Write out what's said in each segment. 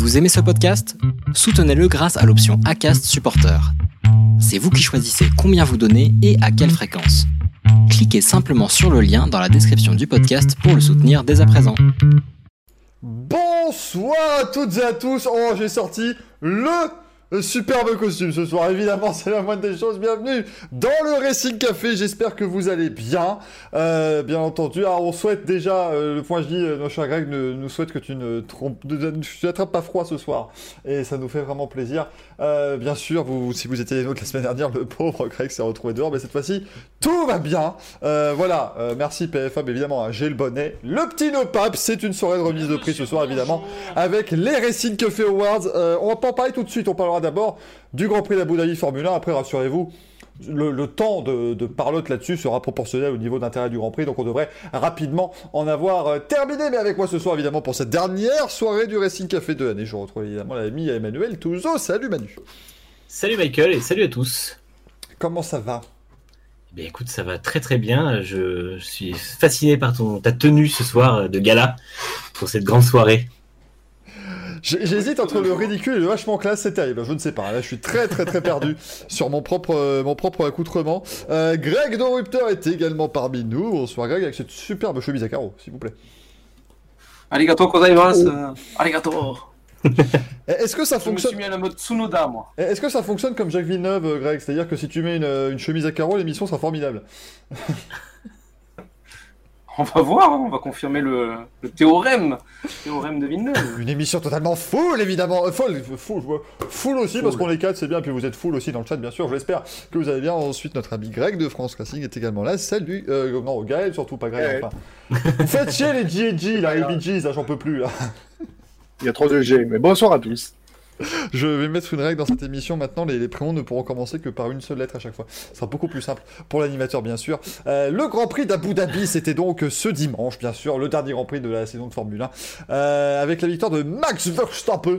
Vous aimez ce podcast? Soutenez-le grâce à l'option ACAST Supporter. C'est vous qui choisissez combien vous donnez et à quelle fréquence. Cliquez simplement sur le lien dans la description du podcast pour le soutenir dès à présent. Bonsoir à toutes et à tous. Oh, j'ai sorti le superbe costume ce soir, évidemment, c'est la moindre des choses. Bienvenue dans le Racing Café. J'espère que vous allez bien, euh, bien entendu. Alors, on souhaite déjà, euh, le point je dis, euh, nos chers Greg nous, souhaite que tu ne trompes, n'attrapes pas froid ce soir, et ça nous fait vraiment plaisir. Euh, bien sûr, si vous étiez les nôtres la semaine dernière, le pauvre Greg s'est retrouvé dehors, mais cette fois-ci, tout va bien. Euh, voilà, euh, merci PFA, évidemment, hein, j'ai le bonnet. Le petit no pape, c'est une soirée de remise de prix ce soir, évidemment, avec les Racing Café Awards. Euh, on va pas en parler tout de suite, on parlera d'abord du Grand Prix d'Abu Dhabi Formule 1. Après, rassurez-vous, le, le temps de, de parlotte là-dessus sera proportionnel au niveau d'intérêt du Grand Prix, donc on devrait rapidement en avoir euh, terminé. Mais avec moi ce soir, évidemment, pour cette dernière soirée du Racing Café de l'année, je retrouve évidemment l'ami Emmanuel Touzo. Salut Manu. Salut Michael et salut à tous. Comment ça va? Eh bien, écoute, ça va très très bien. Je, je suis fasciné par ton, ta tenue ce soir de gala pour cette grande soirée. J'hésite entre le ridicule et le vachement classe, c'est terrible. Je ne sais pas. Là, je suis très très très perdu sur mon propre euh, mon propre accoutrement. Euh, Greg Dorupteur est également parmi nous. Bonsoir Greg avec cette superbe chemise à carreaux, s'il vous plaît. Arigato gozaimasu. Arigato. Eh, Est-ce que ça Je me fonctionne suis mis à la mode Tsunoda, moi. Eh, Est-ce que ça fonctionne comme Jacques Villeneuve, euh, Greg? C'est-à-dire que si tu mets une, une chemise à carreaux, l'émission sera formidable. On va voir, hein, on va confirmer le, le théorème. Le théorème de Villeneuve. Une émission totalement full, évidemment. Euh, ouais. full aussi, parce qu'on est quatre, c'est bien. Puis vous êtes full aussi dans le chat, bien sûr. Je l'espère que vous allez bien. Ensuite, notre ami Greg de France Racing est également là. Salut. Euh, non, Gaël, surtout pas Greg. Ouais. Enfin. vous faites chier les G&G, là, les Gees, là, j'en peux plus, là. Il y a trop de G, mais bonsoir à tous. Je vais mettre une règle dans cette émission maintenant, les, prénoms ne pourront commencer que par une seule lettre à chaque fois. Ce sera beaucoup plus simple pour l'animateur, bien sûr. Euh, le Grand Prix d'Abu Dhabi, c'était donc ce dimanche, bien sûr, le dernier Grand Prix de la saison de Formule 1, euh, avec la victoire de Max Verstappen.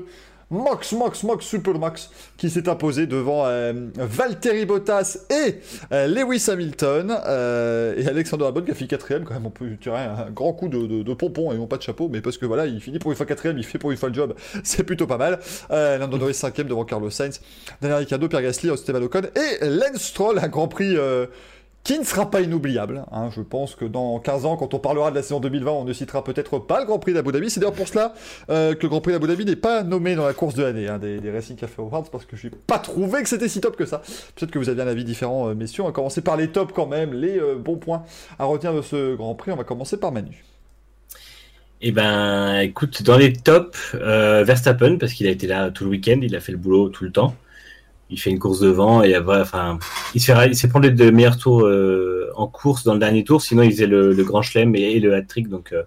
Max, Max, Max, Super Max, qui s'est imposé devant euh, Bottas et euh, Lewis Hamilton, euh, et Alexander Albon qui a fait quatrième, quand même, on peut tirer un grand coup de, de, de pompon et non pas de chapeau, mais parce que voilà, il finit pour une fois quatrième, il fait pour une fois le job, c'est plutôt pas mal. Euh, Lando Norris cinquième devant Carlos Sainz, Daniel Ricciardo, Pierre Gasly, Esteban Ocon et Stroll, un Grand Prix euh, qui ne sera pas inoubliable. hein. Je pense que dans 15 ans, quand on parlera de la saison 2020, on ne citera peut-être pas le Grand Prix d'Abu Dhabi. C'est d'ailleurs pour cela euh, que le Grand Prix d'Abu Dhabi n'est pas nommé dans la course de l'année hein, des, Racing Café Awards parce que je n'ai pas trouvé que c'était si top que ça. Peut-être que vous aviez un avis différent, euh, messieurs. On va commencer par les tops quand même, les euh, bons points à retenir de ce Grand Prix. On va commencer par Manu. Eh ben, écoute, dans les tops, Verstappen, parce qu'il a été là tout le week-end, il a fait le boulot tout le temps. Il fait une course devant et enfin, il se fait, il les deux meilleurs tours euh, en course dans le dernier tour. Sinon, il faisait le, grand chelem et, le hat-trick, donc euh,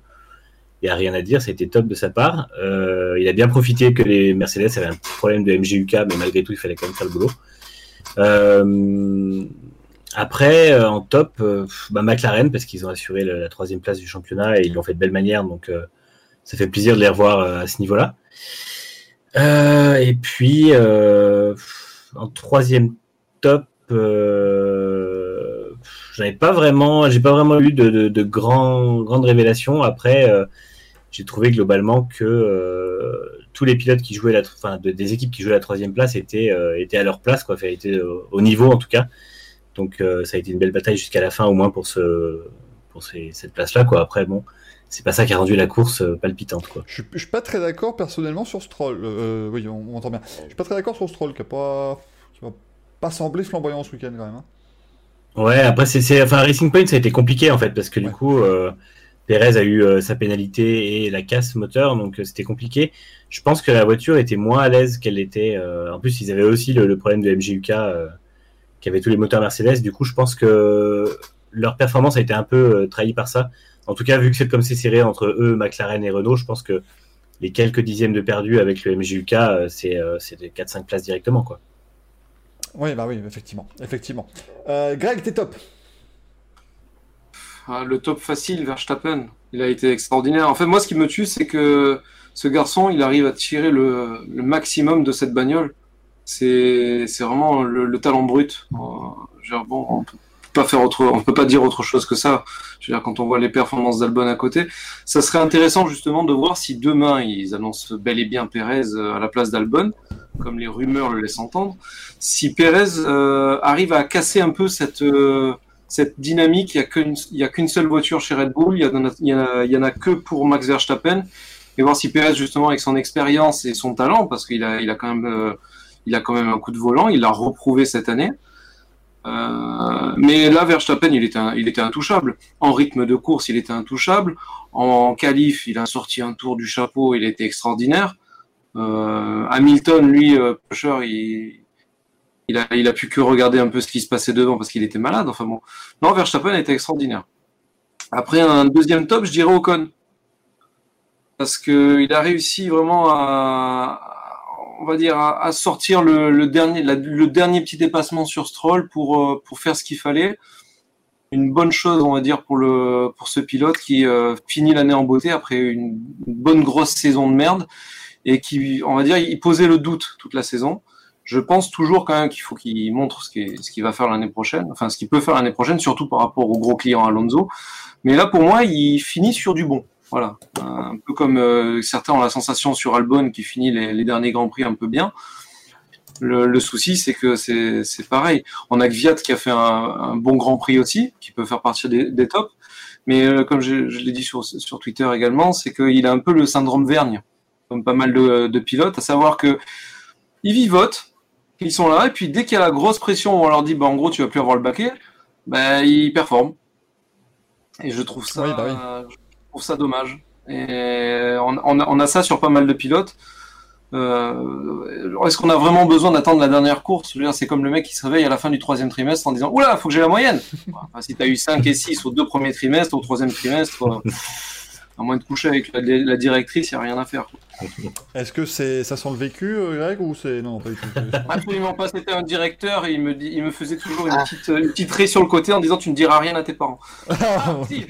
il y a rien à dire. Ça a été top de sa part. Euh, il a bien profité que les Mercedes avaient un problème de MGUK, mais malgré tout, il fallait quand même faire le boulot. Euh, après, euh, en top, euh, bah, McLaren, parce qu'ils ont assuré le- la troisième place du championnat et ils l'ont fait de belle manière, donc euh, ça fait plaisir de les revoir euh, à ce niveau-là. Euh, et puis, euh, en troisième top, euh, j'avais pas vraiment, j'ai pas vraiment eu de, de, grandes révélations. Après, euh, j'ai trouvé globalement que euh, tous les pilotes qui jouaient la, enfin, de- des équipes qui jouaient la troisième place étaient, étaient à leur place, quoi, étaient au, au niveau en tout cas. Donc ça a été une belle bataille jusqu'à la fin, au moins pour ce, pour cette place-là, quoi. Après, bon, c'est pas ça qui a rendu la course euh, palpitante, quoi. Je suis, je suis pas très d'accord personnellement sur Stroll. Euh, oui, on, on entend bien. Je suis pas très d'accord sur Stroll qui a pas, qui m'a pas semblé flamboyant ce week-end quand même. hein. Ouais, après, c'est, c'est, enfin, Racing Point, ça a été compliqué, en fait, parce que du coup, euh, Perez a eu euh, sa pénalité et la casse moteur, donc euh, c'était compliqué. Je pense que la voiture était moins à l'aise qu'elle était. euh, en plus, ils avaient aussi le, le problème de MGUK, euh, qui avait tous les moteurs Mercedes. Du coup, je pense que leur performance a été un peu euh, trahie par ça. En tout cas, vu que c'est comme c'est serré entre eux, McLaren et Renault, je pense que les quelques dixièmes de perdus avec le MGUK, euh, c'est, euh, c'est des 4-5 places directement, quoi. Oui, bah oui, effectivement, effectivement. Euh, Greg, t'es top. Ah, le top facile, Verstappen. Il a été extraordinaire. En fait, moi, ce qui me tue, c'est que ce garçon, il arrive à tirer le, le maximum de cette bagnole. C'est c'est vraiment le, le talent brut. Euh, genre, bon, pas faire autre, on peut pas dire autre chose que ça. Je veux dire, quand on voit les performances d'Albon à côté, ça serait intéressant justement de voir si demain ils annoncent bel et bien Pérez à la place d'Albon, comme les rumeurs le laissent entendre. Si Pérez euh, arrive à casser un peu cette euh, cette dynamique, il y a qu'une qu'une seule voiture chez Red Bull, il y, en en en a que pour Max Verstappen, et voir si Pérez justement avec son expérience et son talent, parce qu'il a il a quand même euh, il a quand même un coup de volant, il l'a reprouvé cette année. Euh, mais là, Verstappen, il était, il était intouchable. En rythme de course, il était intouchable. En qualif, il a sorti un tour du chapeau, il était extraordinaire. Euh, Hamilton, lui, euh, Pusher, il, il, a, il a pu que regarder un peu ce qui se passait devant parce qu'il était malade. Enfin bon, non, Verstappen était extraordinaire. Après un deuxième top, je dirais Ocon. Parce qu'il a réussi vraiment à, on va dire, à, sortir le, dernier, le dernier petit dépassement sur Stroll pour, euh, pour faire ce qu'il fallait. Une bonne chose, on va dire, pour, le, pour ce pilote qui euh, finit l'année en beauté après une, bonne grosse saison de merde et qui, on va dire, il posait le doute toute la saison. Je pense toujours quand même qu'il faut qu'il montre ce qu'il va faire l'année prochaine, enfin ce qu'il peut faire l'année prochaine, surtout par rapport au gros client Alonso. Mais là, pour moi, il finit sur du bon. Voilà, un peu comme euh, certains ont la sensation sur Albon qui finit les, derniers grands prix un peu bien. Le, souci, c'est que c'est pareil. On a Gviat qui a fait un, bon Grand Prix aussi, qui peut faire partie des, des tops. Mais euh, comme je, l'ai dit sur, Twitter également, c'est qu'il a un peu le syndrome Vergne, comme pas mal de, pilotes, à savoir que ils vivotent, ils sont là, et puis dès qu'il y a la grosse pression, on leur dit, bah, en gros, tu vas plus avoir le baquet, bah, ils performent. Et je trouve ça, bah. Trouve ça dommage. Et on, on, a, on a ça sur pas mal de pilotes. Euh, Est-ce qu'on a vraiment besoin d'attendre la dernière course? C'est comme le mec qui se réveille à la fin du troisième trimestre en disant Oula, faut que j'ai la moyenne enfin, Si tu as eu 5 et 6 aux deux premiers trimestres, au troisième trimestre, euh, à moins de coucher avec la, la directrice, il n'y a rien à faire. Est-ce que c'est ça sent le vécu, euh, Greg, ou c'est non pas du tout Absolument pas, c'était un directeur et il me, dit, il me faisait toujours une petite, une petite raie sur le côté en disant Tu ne diras rien à tes parents. Ah, si.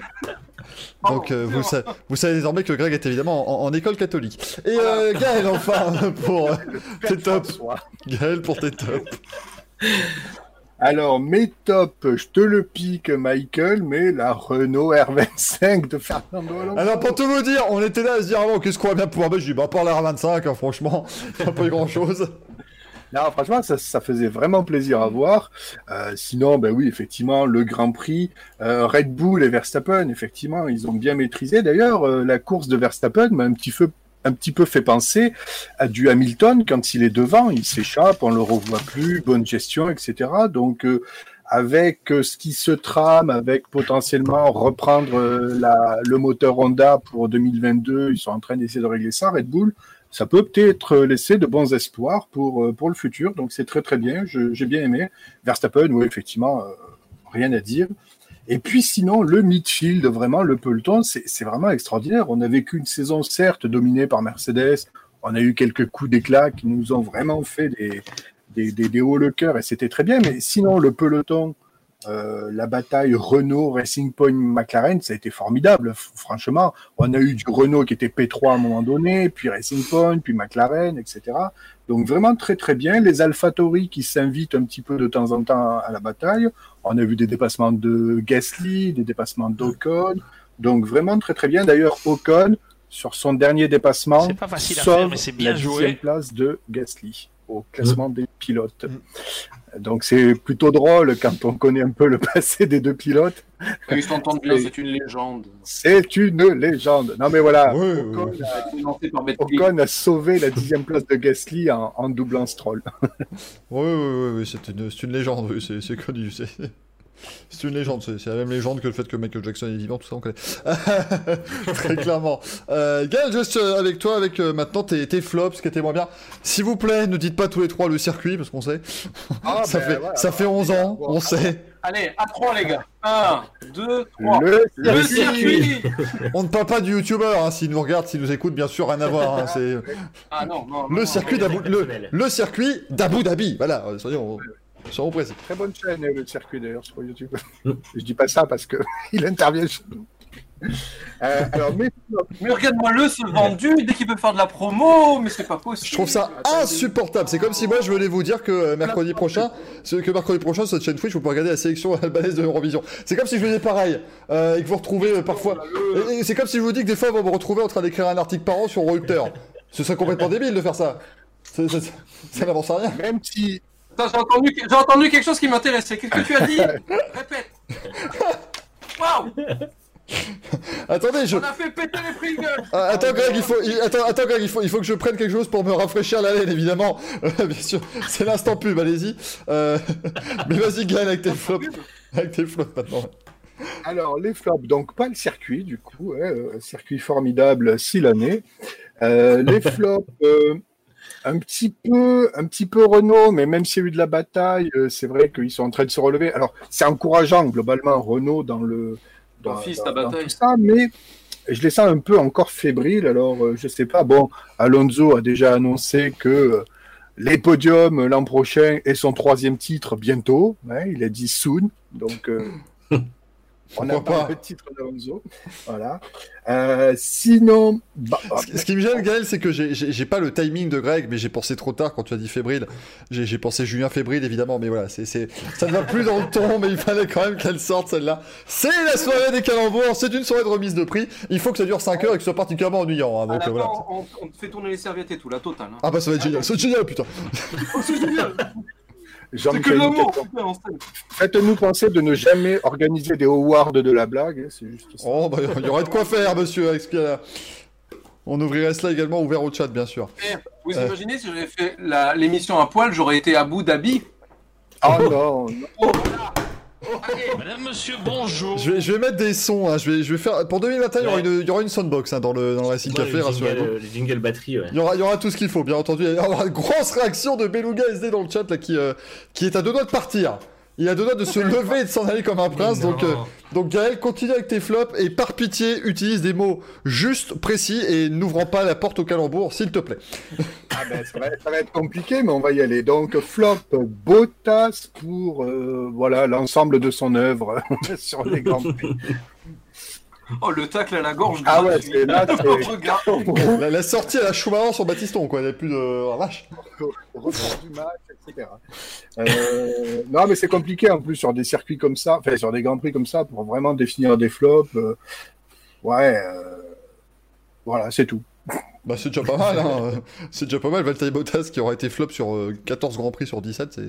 Donc euh, vous, sa- vous savez désormais que Greg est évidemment en, en école catholique. Et euh, Gaël enfin pour euh, tes tops. Gaël pour tes tops. Alors, mes tops, je te le pique, Michael, mais la Renault R25 de Fernando Alonso. Alors pour tout vous dire, on était là à se dire avant qu'est-ce qu'on va bien pouvoir mettre. Je dis bah par la R25, hein, franchement, pas eu grand chose. Non, franchement, ça, faisait vraiment plaisir à voir. Euh, sinon, ben oui, effectivement, le Grand Prix, euh, Red Bull et Verstappen, effectivement, ils ont bien maîtrisé. D'ailleurs, euh, la course de Verstappen m'a un petit peu un peu fait penser à du Hamilton quand il est devant, il s'échappe, on le revoit plus, bonne gestion, etc. Donc avec ce qui se trame, avec potentiellement reprendre le moteur Honda pour 2022, ils sont en train d'essayer de régler ça, Red Bull, ça peut peut-être laisser de bons espoirs pour, euh, pour le futur. Donc c'est très très bien, j'ai bien aimé. Verstappen, oui, effectivement, euh, rien à dire. Et puis sinon, le midfield, vraiment, le peloton, c'est vraiment extraordinaire. On a vécu une saison, certes, dominée par Mercedes. On a eu quelques coups d'éclat qui nous ont vraiment fait des, des hauts le cœur et c'était très bien. Mais sinon, le peloton, euh, la bataille Renault, Racing Point, McLaren, ça a été formidable. Franchement, on a eu du Renault qui était P3 à un moment donné, puis Racing Point, puis McLaren, etc. Donc vraiment très très bien. Les AlphaTauri qui s'invitent un petit peu de temps en temps à la bataille. On a vu des dépassements de Gasly, des dépassements d'Ocon. Donc vraiment très très bien. D'ailleurs, Ocon, sur son dernier dépassement, C'est pas facile à faire, mais c'est bien la joué. place de Gasly au classement des pilotes. Donc c'est plutôt drôle quand on connaît un peu le passé des deux pilotes. Ils s'entendent bien, c'est une légende. C'est une légende. Non mais voilà, oui, Ocon, a. Ocon sauvé la dixième place de Gasly en, en doublant Stroll. Oui, oui, oui, c'est une, une légende, c'est connu. C'est une légende, c'est la même légende que le fait que Michael Jackson est vivant, tout ça on connaît. Très clairement. Euh, Gaël, juste euh, avec toi, avec euh, maintenant tes, tes flops, ce qui était moins bien. S'il vous plaît, ne dites pas tous les trois le circuit, parce qu'on sait. ça, ben fait, voilà. ça fait 11 ans, on sait. Allez, à 3 les gars. 1, 2, 3. Le, Le, Le circuit On ne parle pas du youtubeur, hein, s'il nous regarde, s'il nous écoute, bien sûr, rien à voir. hein, c'est Ah non, non. le non, circuit le, le circuit d'Abu Dhabi. Voilà, euh, Très bonne chaîne, le circuit d'ailleurs sur YouTube. Je dis pas ça parce que il intervient chez nous. Euh, alors, mais, Mais regarde-moi le se vendu dès qu'il peut faire de la promo, mais c'est pas possible. Je trouve ça insupportable. C'est comme si moi je venais vous dire que euh, mercredi prochain, ce- que mercredi prochain sur cette chaîne Twitch, vous pouvez regarder la sélection albanaise de Eurovision. C'est comme si je faisais pareil euh, et que vous retrouvez euh, parfois. et- et C'est comme si je vous dis que des fois, va me retrouver en train d'écrire un article par an sur Reuters. Ce serait complètement débile de faire ça. Ça n'avance à rien. même si. Attends, j'ai entendu, j'ai entendu quelque chose qui m'intéressait. Qu'est-ce que tu as dit Répète. Waouh Attendez, je. On a fait péter les Pringles Ah, attends Greg, il faut, il- attends, attends Greg, il faut, il faut que je prenne quelque chose pour me rafraîchir la laine, évidemment. Euh, bien sûr, c'est l'instant pub, allez-y. Euh, Mais vas-y Gaël avec tes flops, avec tes flops maintenant. Alors, les flops, donc pas le circuit, du coup, hein, euh, circuit formidable si l'année. Euh, les flops, euh, un petit peu, un petit peu Renault, mais même s'il y a eu de la bataille, euh, c'est vrai qu'ils sont en train de se relever. Alors, c'est encourageant globalement Renault dans le dans, tout ça, mais je les sens un peu encore fébriles. Alors, euh, je sais pas. Bon, Alonso a déjà annoncé que euh, les podiums l'an prochain et son troisième titre bientôt. hein, il a dit soon, donc. euh, on a pas le titre d'Alonso. Voilà. Euh, sinon, bah, Ce qui- ce qui me gêne, Gaël, c'est que j'ai- pas le timing de Greg, mais j'ai pensé trop tard quand tu as dit fébrile. J'ai pensé Julien fébrile, évidemment, mais voilà, c'est c'est- ça ne va plus dans le ton, mais il fallait quand même qu'elle sorte celle-là. C'est la soirée des calembours, c'est une soirée de remise de prix. Il faut que ça dure 5 heures et que ce soit particulièrement ennuyant. hein, donc la euh, voilà. on, on te fait tourner les serviettes et tout, la totale. Hein. Ah bah ça va être génial, c'est génial, putain. Oh, c'est génial faites-nous penser de ne jamais organiser des awards de la blague. hein, C'est juste ça. Oh bah il y aurait de quoi faire, monsieur, avec ce qu'il y a là. On ouvrirait cela également ouvert au chat, bien sûr. Eh, Vous Euh. imaginez si j'avais fait la- l'émission à poil, j'aurais été à Abu Dhabi Oh non, non. Oh, voilà. Madame, monsieur, bonjour. Je vais, je vais mettre des sons, hein, je, vais, je vais faire... Pour 2021, il y aura une, il y aura une soundbox hein, dans, le, dans le Racing Café, rassurez-vous. euh, le jingle batterie, ouais. Il y, aura, il y aura tout ce qu'il faut, bien entendu. Il y aura une grosse réaction de Beluga SD dans le chat là, qui, euh, qui est à deux doigts de partir. Il a deux doigts de se lever et de s'en aller comme un prince. Donc, euh, donc Gaël, continue avec tes flops et par pitié, utilise des mots justes, précis et n'ouvrant pas la porte au calembour, s'il te plaît. Ah ben, ça, va, ça va être compliqué, mais on va y aller. Donc, flop Bottas pour euh, voilà l'ensemble de son œuvre sur les grands prix. Oh, le tacle à la gorge Ah ouais, c'est là. La, la sortie à la Schumacher sur Batiston, quoi. Il n'y a plus de. Oh, vache. du match. Euh, non, mais c'est compliqué en plus sur des circuits comme ça, enfin sur des grands prix comme ça, pour vraiment définir des flops. euh, ouais, euh, voilà, c'est tout. Bah, c'est déjà pas mal, hein. C'est déjà pas mal. Valtteri Bottas qui aura été flop sur euh, 14 Grands Prix sur 17, c'est quand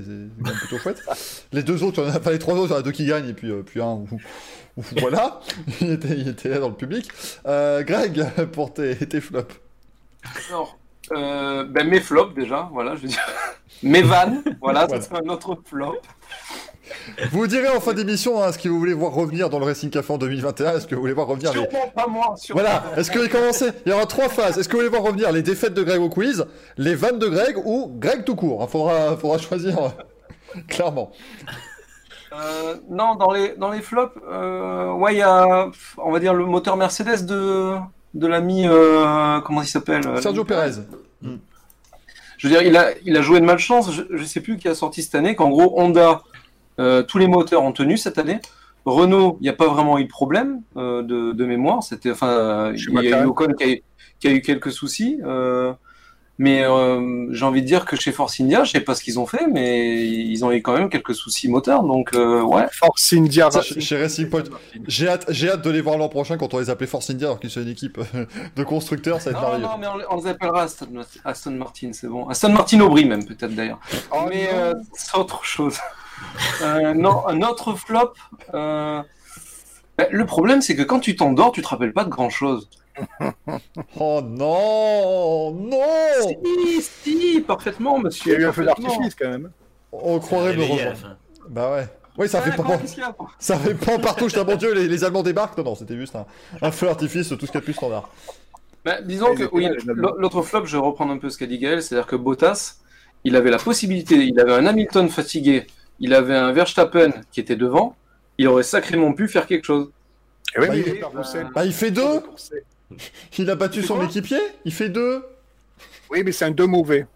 même plutôt chouette. Les deux autres, il y en a- enfin les trois autres, il y en a deux qui gagnent et puis, euh, puis un où, où- voilà. Il était, il était là dans le public. Euh, Greg, pour tes, tes flops. Alors, euh, ben, mes flops déjà, voilà, je veux dire. Mes vannes, voilà, Voilà. ça c'est un autre flop. Vous direz en fin d'émission hein, ce que vous voulez voir revenir dans le Racing Café en 2021. Est-ce que vous voulez voir revenir les... Sûrement pas moi. Sûrement Voilà, est-ce que vous commencez Il y aura trois phases. Est-ce que vous voulez voir revenir les défaites de Greg au quiz, les vannes de Greg ou Greg tout court Il faudra, faudra choisir euh, clairement. Euh, non, dans les, dans les flops, euh, ouais, il y a, on va dire, le moteur Mercedes de, de l'ami, euh, comment il s'appelle Sergio Perez. Je veux dire, il a, il a joué de malchance. Je, je sais plus qui a sorti cette année, qu'en gros, Honda, euh, tous les moteurs ont tenu cette année. Renault, il n'y a pas vraiment eu de problème euh, de, de mémoire. C'était, enfin, il y a eu. Ocon qui a, eu- qui a eu quelques soucis. euh, mais euh, j'ai envie de dire que chez Force India, je sais pas ce qu'ils ont fait, mais ils ont eu quand même quelques soucis moteurs. Donc, euh, ouais. Force India. Ça, chez- Racing Point. J'ai hâte, j'ai hâte de les voir l'an prochain quand on les appelait Force India alors qu'ils sont une équipe euh, de constructeurs, ça va être Non, non, mais on, les- on les appellera Aston, Aston Martin, c'est bon. Aston Martin Aubry même, peut-être d'ailleurs. Oh, mais euh, c'est autre chose. Non, un autre flop. ben, le problème, c'est que quand tu t'endors, tu te rappelles pas de grand chose. Oh non Non Si, si, parfaitement, Il y monsieur. a eu un feu d'artifice quand même. On croirait me rejoindre. Bah ouais. Oui, ça Ah, fait a ça fait pas partout, je mon dieu, les, les Allemands débarquent. Non, non, c'était juste un, un feu d'artifice, tout ce qu'il y a de plus standard. Ben, disons que oui, l'autre flop, je vais reprendre un peu ce qu'a dit Gaël, c'est-à-dire que Bottas, il avait la possibilité, il avait un Hamilton fatigué, il avait un Verstappen qui était devant, il aurait sacrément pu faire quelque chose. Et oui, Bah, il- il est. Bah, il fait deux. Il a battu son équipier Il fait deux Oui, mais c'est un deux mauvais.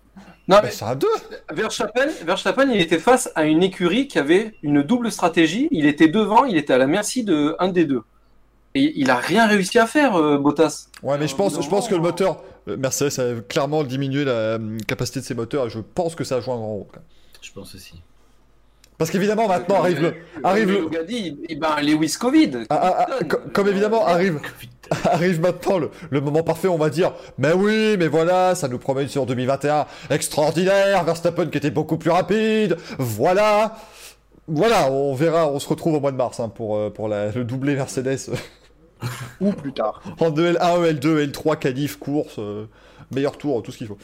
Non, Bah, mais c'est un deux Verstappen, Verstappen, il était face à une écurie qui avait une double stratégie. Il était devant, il était à la merci de un des deux. Et il a rien réussi à faire, euh, Bottas. Ouais, mais je pense, je pense que le moteur, euh, Mercedes a clairement diminué la euh, capacité de ses moteurs et je pense que ça a joué un grand rôle. quand même. Je pense aussi. Parce qu'évidemment, maintenant arrive le. Arrive le. le. dit, eh ben, Lewis Covid. Ah, ah, ah, co- comme évidemment arrive, arrive maintenant le, le moment parfait, on va dire, mais oui, mais voilà, ça nous promet une saison 2021 extraordinaire, Verstappen qui était beaucoup plus rapide, voilà, voilà, on verra, on se retrouve au mois de mars hein, pour, euh, pour la- le doublé Mercedes euh, Ou plus tard. en 2 L1, L2, L3, qualif, course, euh, meilleur tour, tout ce qu'il faut.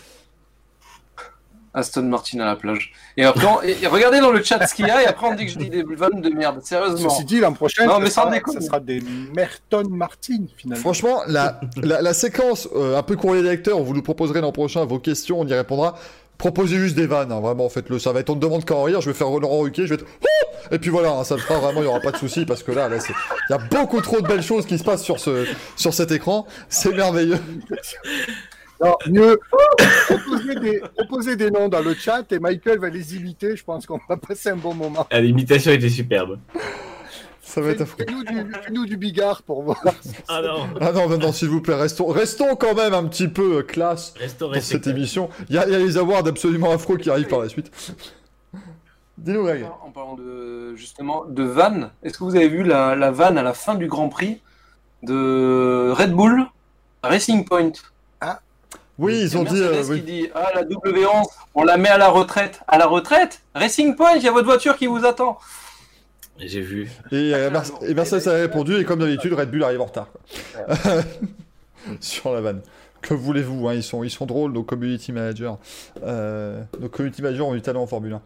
Aston Martin à la plage. Et après, on- et- et regardez dans le chat ce qu'il y a, et après on dit que je dis des vannes de merde. Sérieusement. Ceci dit, l'an prochain, Non, mais ça, sera, ça sera des Merton Martin, finalement. Franchement, la, la, la séquence euh, un peu courrier des lecteurs, vous nous proposerez l'an prochain vos questions, on y répondra. Proposez juste des vannes, hein, vraiment, faites-le. Ça va être, on me demande quand rire, je vais faire Laurent Ruquier, je vais être. Oh Et puis voilà, hein, ça le fera vraiment, il n'y aura pas de souci, parce que là, là, c'est- il y a beaucoup trop de belles choses qui se passent sur, ce, sur cet écran. C'est merveilleux. Non, mieux, proposer des, proposer des noms dans le chat et Michael va les imiter. Je pense qu'on va passer un bon moment. Ah, L'imitation était superbe. Ça va être affreux. Fais-nous du, bigard pour voir. Ah non. Ah non, non, non, s'il vous plaît, restons, restons quand même un petit peu euh, classe Restons dans cette émission. Il y, a il y a les awards absolument affreux qui arrivent par la suite. Dis-nous, Greg. En parlant de justement de vanne, est-ce que vous avez vu la, la vanne à la fin du Grand Prix de Red Bull Racing Point? Oui, ils ont dit. euh, oui. dit ah la W11, on la met à la retraite. À la retraite Racing Point, il y a votre voiture qui vous attend. J'ai vu. Et, euh, et Mercedes a répondu, et comme d'habitude, Red Bull arrive en retard. quoi. Sur la vanne. Que voulez-vous, hein, ils, sont, ils sont drôles, nos community managers. Euh, nos community managers ont du talent en Formule 1.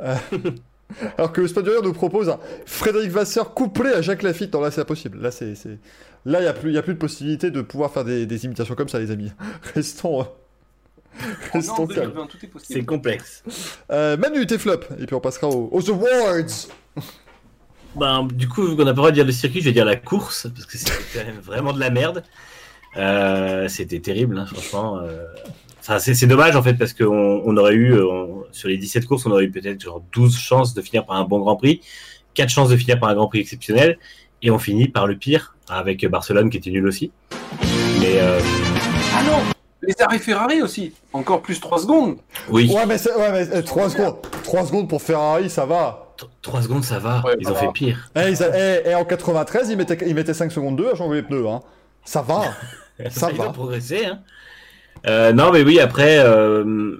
Euh, alors que le Spadier nous propose un Frédéric Vasseur couplé à Jacques Lafitte. Non, là, c'est impossible. Là, c'est, c'est- là, il n'y a, plus- y a plus de possibilité de pouvoir faire des, des imitations comme ça, les amis. Restons. euh, Restons calmes. 2020, tout est C'est complexe. Euh, Manu, tes flops. Et puis on passera aux, aux awards. Ben, du coup, vu qu'on n'a pas le droit de dire le circuit, je vais dire la course, parce que c'était quand même vraiment de la merde. Euh, c'était terrible, hein, franchement. euh. Enfin, c'est dommage en fait, parce qu'on on aurait eu, on- sur les 17 courses, on aurait eu peut-être genre 12 chances de finir par un bon Grand Prix, 4 chances de finir par un Grand Prix exceptionnel, et on finit par le pire, avec Barcelone qui était nul aussi. Mais euh, Ah non Les arrêts Ferrari aussi, encore plus 3 secondes. oui, Ouais, mais, c'est- ouais, mais 3 secondes. 3 secondes pour Ferrari, ça va. 3 secondes ça va, Ouais, ils ça ont va. fait pire. Eh, ils a- eh, eh, en 93, ils mettaient, ils mettaient 5 secondes 2 à changer les pneus. Hein. Ça va. Ça ils va. ont progressé. Hein. Euh, non, mais oui, après. euh,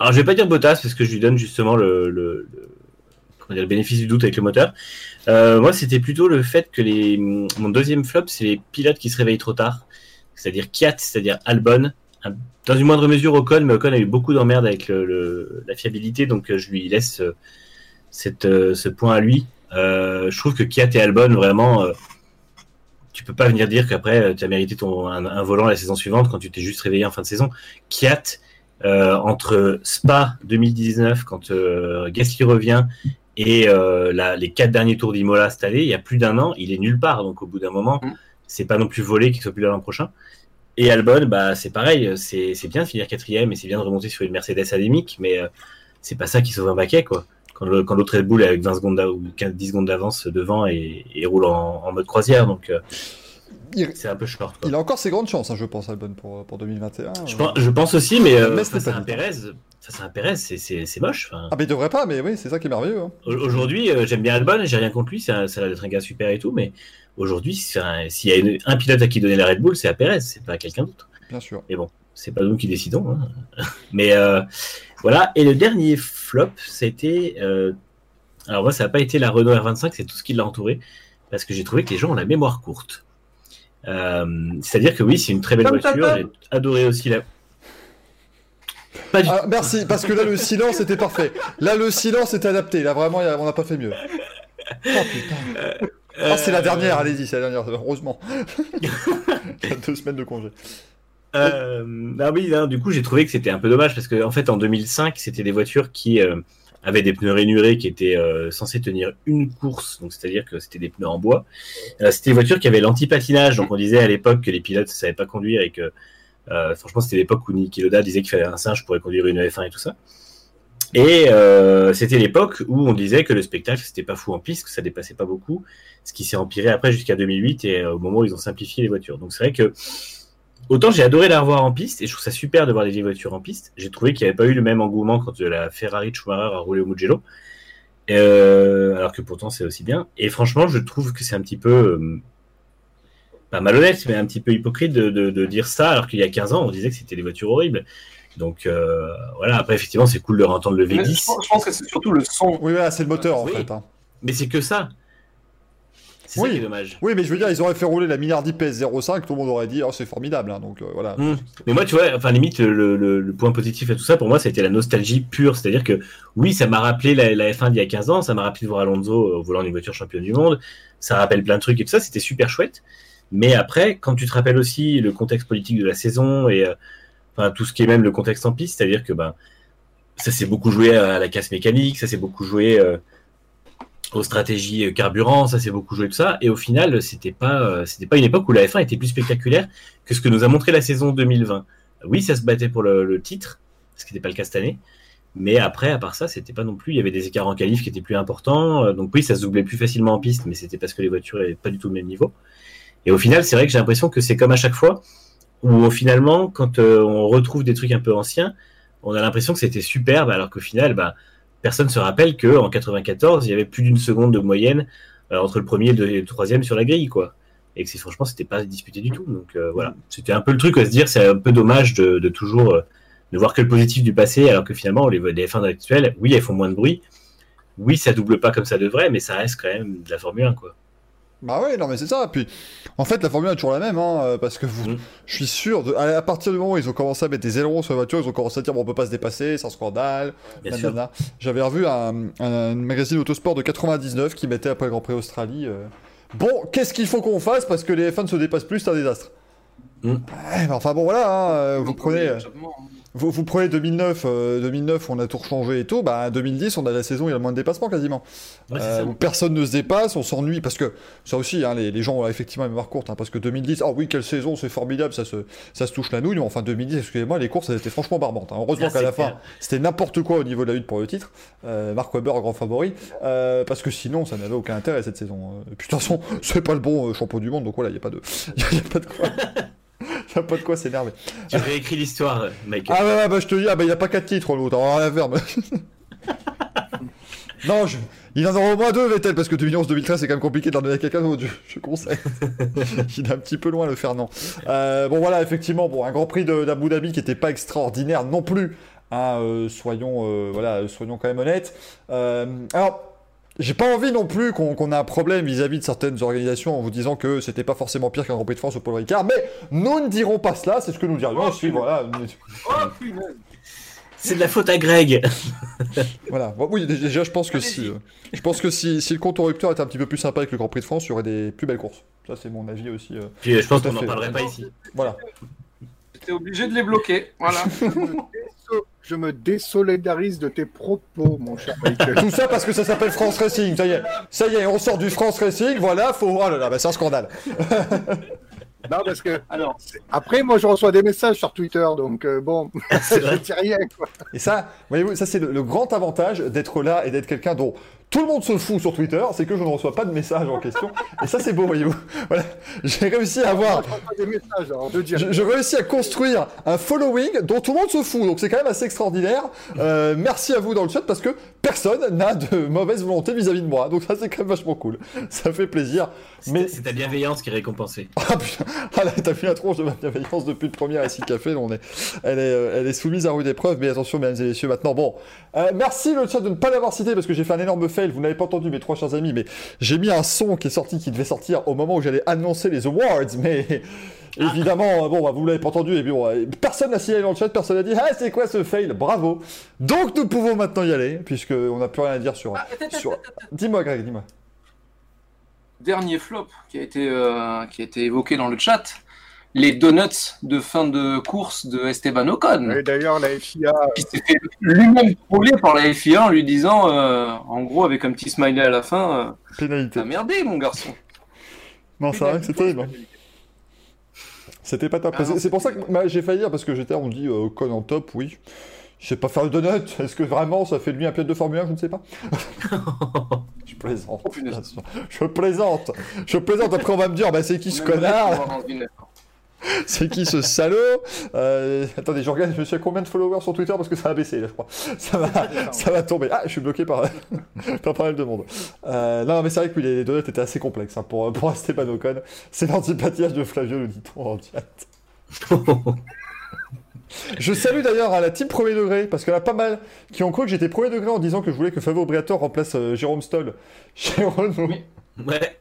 Alors, je vais pas dire Bottas parce que je lui donne justement le, le bénéfice du doute avec le moteur. Euh, moi, c'était plutôt le fait que les... mon deuxième flop, c'est les pilotes qui se réveillent trop tard. C'est-à-dire Kiat, c'est-à-dire Albon. Dans une moindre mesure, Ocon, mais Ocon a eu beaucoup d'emmerdes avec le, la fiabilité, donc euh, je lui laisse euh, cette, ce point à lui. Je trouve que Kiat et Albon, vraiment, euh, tu peux pas venir dire qu'après tu as mérité ton un, volant la saison suivante quand tu t'es juste réveillé en fin de saison. Kiat entre Spa 2019 quand Gasly revient et euh, la- les quatre derniers tours d'Imola cette année, il y a plus d'un an, il est nulle part. Donc au bout d'un moment, Mm. c'est pas non plus volé qu'il soit plus là l'an prochain. Et Albon, bah c'est pareil, c'est c'est bien de finir quatrième et c'est bien de remonter sur une Mercedes anémique, mais euh, c'est pas ça qui sauve un baquet quoi. Quand l'autre Red Bull est avec 20 secondes ou 15, 10 secondes d'avance devant et, et roule en, en mode croisière, donc euh, c'est un peu short. Quoi. il a encore ses grandes chances, hein, je pense, Albon, pour, pour 2021. Je, Euh, pense, je pense aussi, mais euh, face à. Perez, face à un Perez, c'est- c'est c'est moche. Ah, mais il devrait pas, mais oui, c'est ça qui est merveilleux. hein. au- Aujourd'hui, euh, j'aime bien Albon, j'ai rien contre lui, ça, ça a l'air d'être un gars super et tout, mais aujourd'hui, c'est un- s'il y a une- un pilote à qui donner la Red Bull, c'est à Perez, c'est pas à quelqu'un d'autre. Bien sûr. C'est pas nous qui décidons. hein. mais euh, voilà. Et le dernier flop, c'était. euh, alors moi, ça n'a pas été la Renault R25, c'est tout ce qui l'a entouré, parce que j'ai trouvé que les gens ont la mémoire courte. Euh, C'est-à-dire que oui, c'est une très belle voiture. J'ai adoré aussi la. Pas du Ah, merci, parce que là, le silence était parfait. Là, le silence était adapté. Là, vraiment, on n'a pas fait mieux. Oh putain. Ah, c'est la dernière, allez-y, c'est la dernière, heureusement. il y a deux semaines de congé. Euh, ah oui, non, du coup, j'ai trouvé que c'était un peu dommage parce qu'en en fait, en 2005, c'était des voitures qui euh, avaient des pneus rainurés qui étaient euh, censés tenir une course, donc c'est-à-dire que c'était des pneus en bois. Euh, c'était des voitures qui avaient l'anti-patinage, donc on disait à l'époque que les pilotes ne savaient pas conduire et que, euh, franchement, c'était l'époque où Niki Loda disait qu'il fallait un singe pour conduire une F1 et tout ça. Et euh, c'était l'époque où on disait que le spectacle, c'était pas fou en piste, que ça dépassait pas beaucoup, ce qui s'est empiré après jusqu'à 2008 et euh, au moment où ils ont simplifié les voitures. Donc c'est vrai que autant j'ai adoré la revoir en piste et je trouve ça super de voir des vieilles voitures en piste. J'ai trouvé qu'il n'y avait pas eu le même engouement quand la Ferrari de Schumacher a roulé au Mugello, euh, alors que pourtant c'est aussi bien. Et franchement, je trouve que c'est un petit peu euh, pas malhonnête, mais un petit peu hypocrite de, de, de dire ça, alors qu'il y a 15 ans, on disait que c'était des voitures horribles. Donc euh, voilà, après effectivement, c'est cool de entendre le Mais V10. je, pense- je pense que c'est surtout le son. Oui, voilà, c'est le moteur en Oui. fait. hein. Mais c'est que ça. C'est Oui. ça qui est dommage. Oui, mais je veux dire, ils auraient fait rouler la Minardi PS05, tout le monde aurait dit, oh, c'est formidable. hein, donc euh, voilà. Hmm. Mais moi, tu vois, enfin limite, le, le- le point positif à tout ça, pour moi, ça a été la nostalgie pure. C'est-à-dire que oui, ça m'a rappelé la, la F1 d'il y a 15 ans, ça m'a rappelé de voir Alonso au volant d'une voiture championne du monde, ça rappelle plein de trucs et tout ça, c'était super chouette. Mais après, quand tu te rappelles aussi le contexte politique de la saison et euh, tout ce qui est même le contexte en piste, c'est-à-dire que ben, ça s'est beaucoup joué à la casse mécanique, ça s'est beaucoup joué euh, aux stratégies euh, carburant, ça s'est beaucoup joué de ça. Et au final, c'était pas, c'était pas une époque où la F1 était plus spectaculaire que ce que nous a montré la saison 2020. Oui, ça se battait pour le, titre, ce qui n'était pas le cas cette année. Mais après, à part ça, c'était pas non plus. Il y avait des écarts en qualif qui étaient plus importants. Donc oui, ça se doublait plus facilement en piste, mais c'était parce que les voitures n'avaient pas du tout le même niveau. Et au final, c'est vrai que j'ai l'impression que c'est comme à chaque fois, où finalement, quand euh, on retrouve des trucs un peu anciens, on a l'impression que c'était superbe, alors qu'au final, bah, personne se rappelle que en 94, il y avait plus d'une seconde de moyenne euh, entre le premier et le, troisième sur la grille, quoi. Et que franchement, c'était pas disputé du tout. Donc euh, voilà, c'était un peu le truc à se dire, c'est un peu dommage de, toujours euh, ne voir que le positif du passé, alors que finalement, les, les F1 actuelles, oui, elles font moins de bruit. Oui, ça double pas comme ça devrait, mais ça reste quand même de la Formule 1, quoi. Bah ouais, non mais c'est ça. Puis, en fait, la Formule 1 est toujours la même, hein, euh, parce que vous, Mm. je suis sûr, de, à, à partir du moment où ils ont commencé à mettre des ailerons sur la voiture, ils ont commencé à dire bon, on peut pas se dépasser, c'est un scandale. Bien sûr. nanana. J'avais revu un, un magazine autosport de 99 qui mettait après le Grand Prix Australie. euh, Bon, qu'est-ce qu'il faut qu'on fasse parce que les F1 ne se dépassent plus, c'est un désastre. Mm. Ouais, enfin bon, voilà, hein, euh, vous prenez. oui, euh. Vous, vous prenez 2009, euh, 2009, on a tout changé et tout. Bah, 2010, on a la saison, il y a moins de dépassements quasiment. Ouais, Euh, où personne ne se dépasse, on s'ennuie parce que ça aussi, hein, les, les gens ont effectivement une mémoire courte. hein, parce que 2010, ah oui, quelle saison, c'est formidable, ça se, ça se touche la nouille. Mais enfin, 2010, excusez-moi, les courses, elles étaient franchement barbantes. hein. Heureusement Ah, qu'à la fin, c'était n'importe quoi au niveau de la lutte pour le titre. Euh, Mark Webber, grand favori. Euh, parce que sinon, ça n'avait aucun intérêt cette saison. Euh, Et puis de toute façon, c'est pas le bon euh, champion du monde, donc voilà, il n'y a pas de, y a pas de quoi. A pas de quoi s'énerver. Tu réécris l'histoire, mec. Ah ouais, ouais, bah je te dis, ah bah il n'y a pas 4 titres l'autre, on va rien faire. mais- non, je- il en aura au moins deux, Vettel, parce que 2011-2013 c'est quand même compliqué de leur donner à quelqu'un d'autre, je, je conseille. il est un petit peu loin le Fernand. Euh, bon voilà, effectivement, bon, un Grand Prix d'Abu Dhabi qui n'était pas extraordinaire non plus. hein, euh, soyons, euh, voilà, soyons quand même honnêtes. Euh, alors, j'ai pas envie non plus qu'on qu'on ait un problème vis-à-vis de certaines organisations en vous disant que c'était pas forcément pire qu'un Grand Prix de France au Paul Ricard, mais nous ne dirons pas cela, c'est ce que nous dirions Oh, voilà. Oh, punaise. C'est de la faute à Greg. Voilà. Bon, oui, déjà, je pense que si, euh, je pense que si, si le compte au rupteur était un petit peu plus sympa avec le Grand Prix de France, il y aurait des plus belles courses. Ça, c'est mon avis aussi. euh. Puis je pense qu'on n'en parlerait pas ici. Voilà. J'étais obligé de les bloquer. Voilà. Je me désolidarise de tes propos, mon cher Michael. Tout ça parce que ça s'appelle France Racing. Ça y est, ça y est, on sort du France Racing. Voilà, faut. Oh là là, bah, c'est un scandale. non, parce que Alors, après, moi, je reçois des messages sur Twitter, donc euh, bon, C'est je dis rien, quoi. Et ça, voyez-vous, ça c'est le, le grand avantage d'être là et d'être quelqu'un dont tout le monde se fout sur Twitter, c'est que je ne reçois pas de messages en question. Et ça, c'est beau, voyez-vous. Voilà, j'ai réussi à avoir. Je je réussis à construire un following dont tout le monde se fout, donc c'est quand même assez extraordinaire. Euh, merci à vous dans le chat parce que personne n'a de mauvaise volonté vis-à--vis de moi, donc ça c'est quand même vachement cool. Ça fait plaisir. C'est Mais c'est ta bienveillance qui est récompensée. ah putain, ah là t'as vu la tronche de ma bienveillance depuis le premier Acid Café, on est, elle est, euh, elle est soumise à rude épreuve, mais attention mesdames et messieurs maintenant. Bon, Euh, merci le chat de ne pas l'avoir cité parce que j'ai fait un énorme fail. Vous n'avez pas entendu mes trois chers amis, mais j'ai mis un son qui est sorti, qui devait sortir au moment où j'allais annoncer les awards, mais évidemment, euh, bon, bah, vous l'avez pas entendu et puis bon, euh, personne n'a signalé dans le chat, personne n'a dit ah c'est quoi ce fail, bravo. Donc nous pouvons maintenant y aller puisque on n'a plus rien à dire sur. sur... Dis-moi Greg, dis-moi. dernier flop qui a été, euh, qui a été évoqué dans le chat, les donuts de fin de course de Esteban Ocon, Et d'ailleurs, la FIA, qui s'est fait lui-même troller par la FIA en lui disant, euh, en gros, avec un petit smiley à la fin, euh, Pénalité. t'as merdé, mon garçon. Non, c'est vrai que c'est terrible. hein. C'était pas top. Ah. C'est- pour ça que bah, j'ai failli dire, parce que j'étais, on dit euh, Ocon en top, oui. Je sais pas faire le donut. Est-ce que vraiment ça fait de lui un pilote de Formule 1 Je ne sais pas. je plaisante. Oh. Je plaisante. Je plaisante. Après, on va me dire, bah, c'est qui ce connard? C'est qui ce salaud euh, Attendez, je regarde, je suis à combien de followers sur Twitter parce que ça va baisser, là, je crois. Ça va, ça va tomber. Ah, je suis bloqué par, par pas mal de monde. Euh, non, mais c'est vrai que oui, les donuts étaient assez complexes hein, pour, pour Esteban Ocon. C'est l'antipathiage de Flavio, le dit-on en chat. Je salue d'ailleurs à la team premier degré, parce qu'il y en a pas mal qui ont cru que j'étais premier degré en disant que je voulais que Fabio Briatore remplace euh, Jérôme Stoll chez Renault. Oui. Ouais.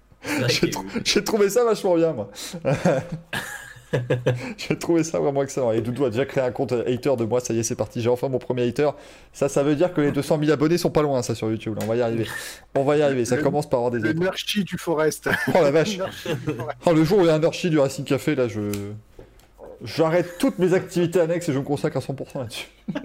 J'ai trouvé ça vachement bien, moi. J'ai trouvé ça vraiment excellent. Et Doudou a déjà créé un compte hater de moi. Ça y est, c'est parti. J'ai enfin mon premier hater. Ça, ça veut dire que les 200 000 abonnés sont pas loin, ça, sur YouTube. là. On va y arriver. On va y arriver. Ça Le- commence par avoir des Le. Nurchi du Forest. Oh la vache. Oh, le jour où il y a un Nurchi du Racing Café, là, je. J'arrête toutes mes activités annexes et je me consacre à 100% là-dessus.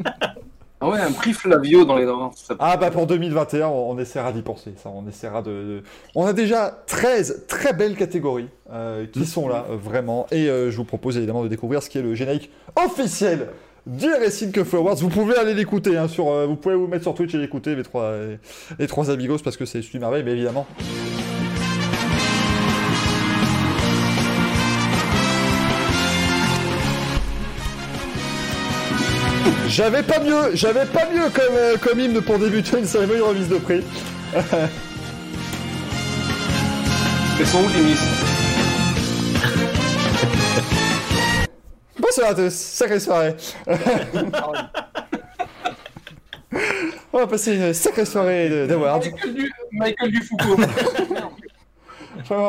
Ah ouais, un prix Flavio dans les dents. Ah bah pour 2021, on, essaiera d'y penser. Ça, on essaiera de, On a déjà 13 très belles catégories euh, qui sont là, euh, vraiment. Et euh, je vous propose évidemment de découvrir ce qui est le générique officiel du Racing Cup Awards. Vous pouvez aller l'écouter, hein, sur, vous pouvez vous mettre sur Twitch et l'écouter, les trois, les trois amigos, parce que c'est une merveille, mais évidemment. J'avais pas mieux, j'avais pas mieux comme, euh, comme hymne pour débuter une cérémonie de remise de prix. Elles sont où les miss Bonsoir à tous, sacrée soirée. On va passer une sacrée soirée de- d'awards. Michael, du... Michael Dufoucault.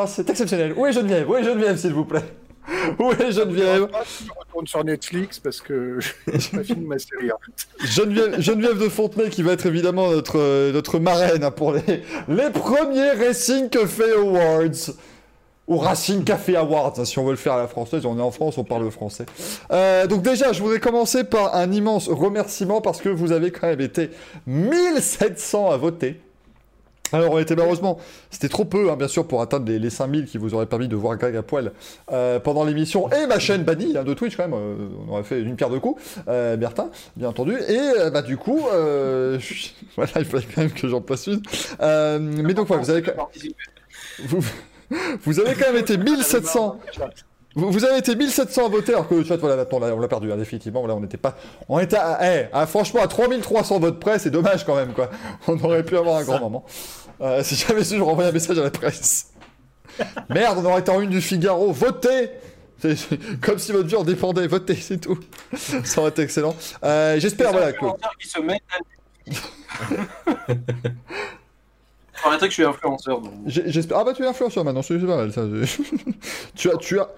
C'est exceptionnel. Où est Geneviève? Où est Geneviève, s'il vous plaît? Est Geneviève Je retourne sur Netflix parce que fini ma série. en fait. Geneviève, Geneviève de Fontenay qui va être évidemment notre, notre marraine pour les, les premiers Racing Café Awards. Ou Racing Café Awards, hein, si on veut le faire à la française. On est en France, on parle français. Euh, donc déjà, je voudrais commencer par un immense remerciement parce que vous avez quand même été 1700 à voter. Alors, on était malheureusement, c'était trop peu, hein, bien sûr, pour atteindre les, les 5000 qui vous auraient permis de voir Greg à poil euh, pendant l'émission et ma chaîne bannie hein, de Twitch, quand même. euh, on aurait fait une pierre de coups, euh, Bertin, bien entendu. Et euh, bah, du coup, euh, je- voilà, il fallait quand même que j'en passe une. Euh, mais donc, voilà, vous avez, vous, vous avez quand même été 1700. Vous, vous avez été 1700 à voter, alors que le chat, voilà, on l'a perdu, hein, définitivement. Voilà, on n'était pas. On était à, eh, à- franchement, à 3300 votes près, c'est dommage quand même, quoi. On aurait pu avoir un grand moment. Euh, si j'avais su, je renvoyais un message à la presse. Merde, on aurait été en une du Figaro. Votez C'est- Comme si votre vie en dépendait. Votez, c'est tout. Ça aurait été excellent. Euh, J'espère, voilà, influenceurs qui se mettent à... Que je suis influenceur. donc. J'espère. Ah bah tu es influenceur maintenant, c'est c'est pas mal ça. tu as, tu as,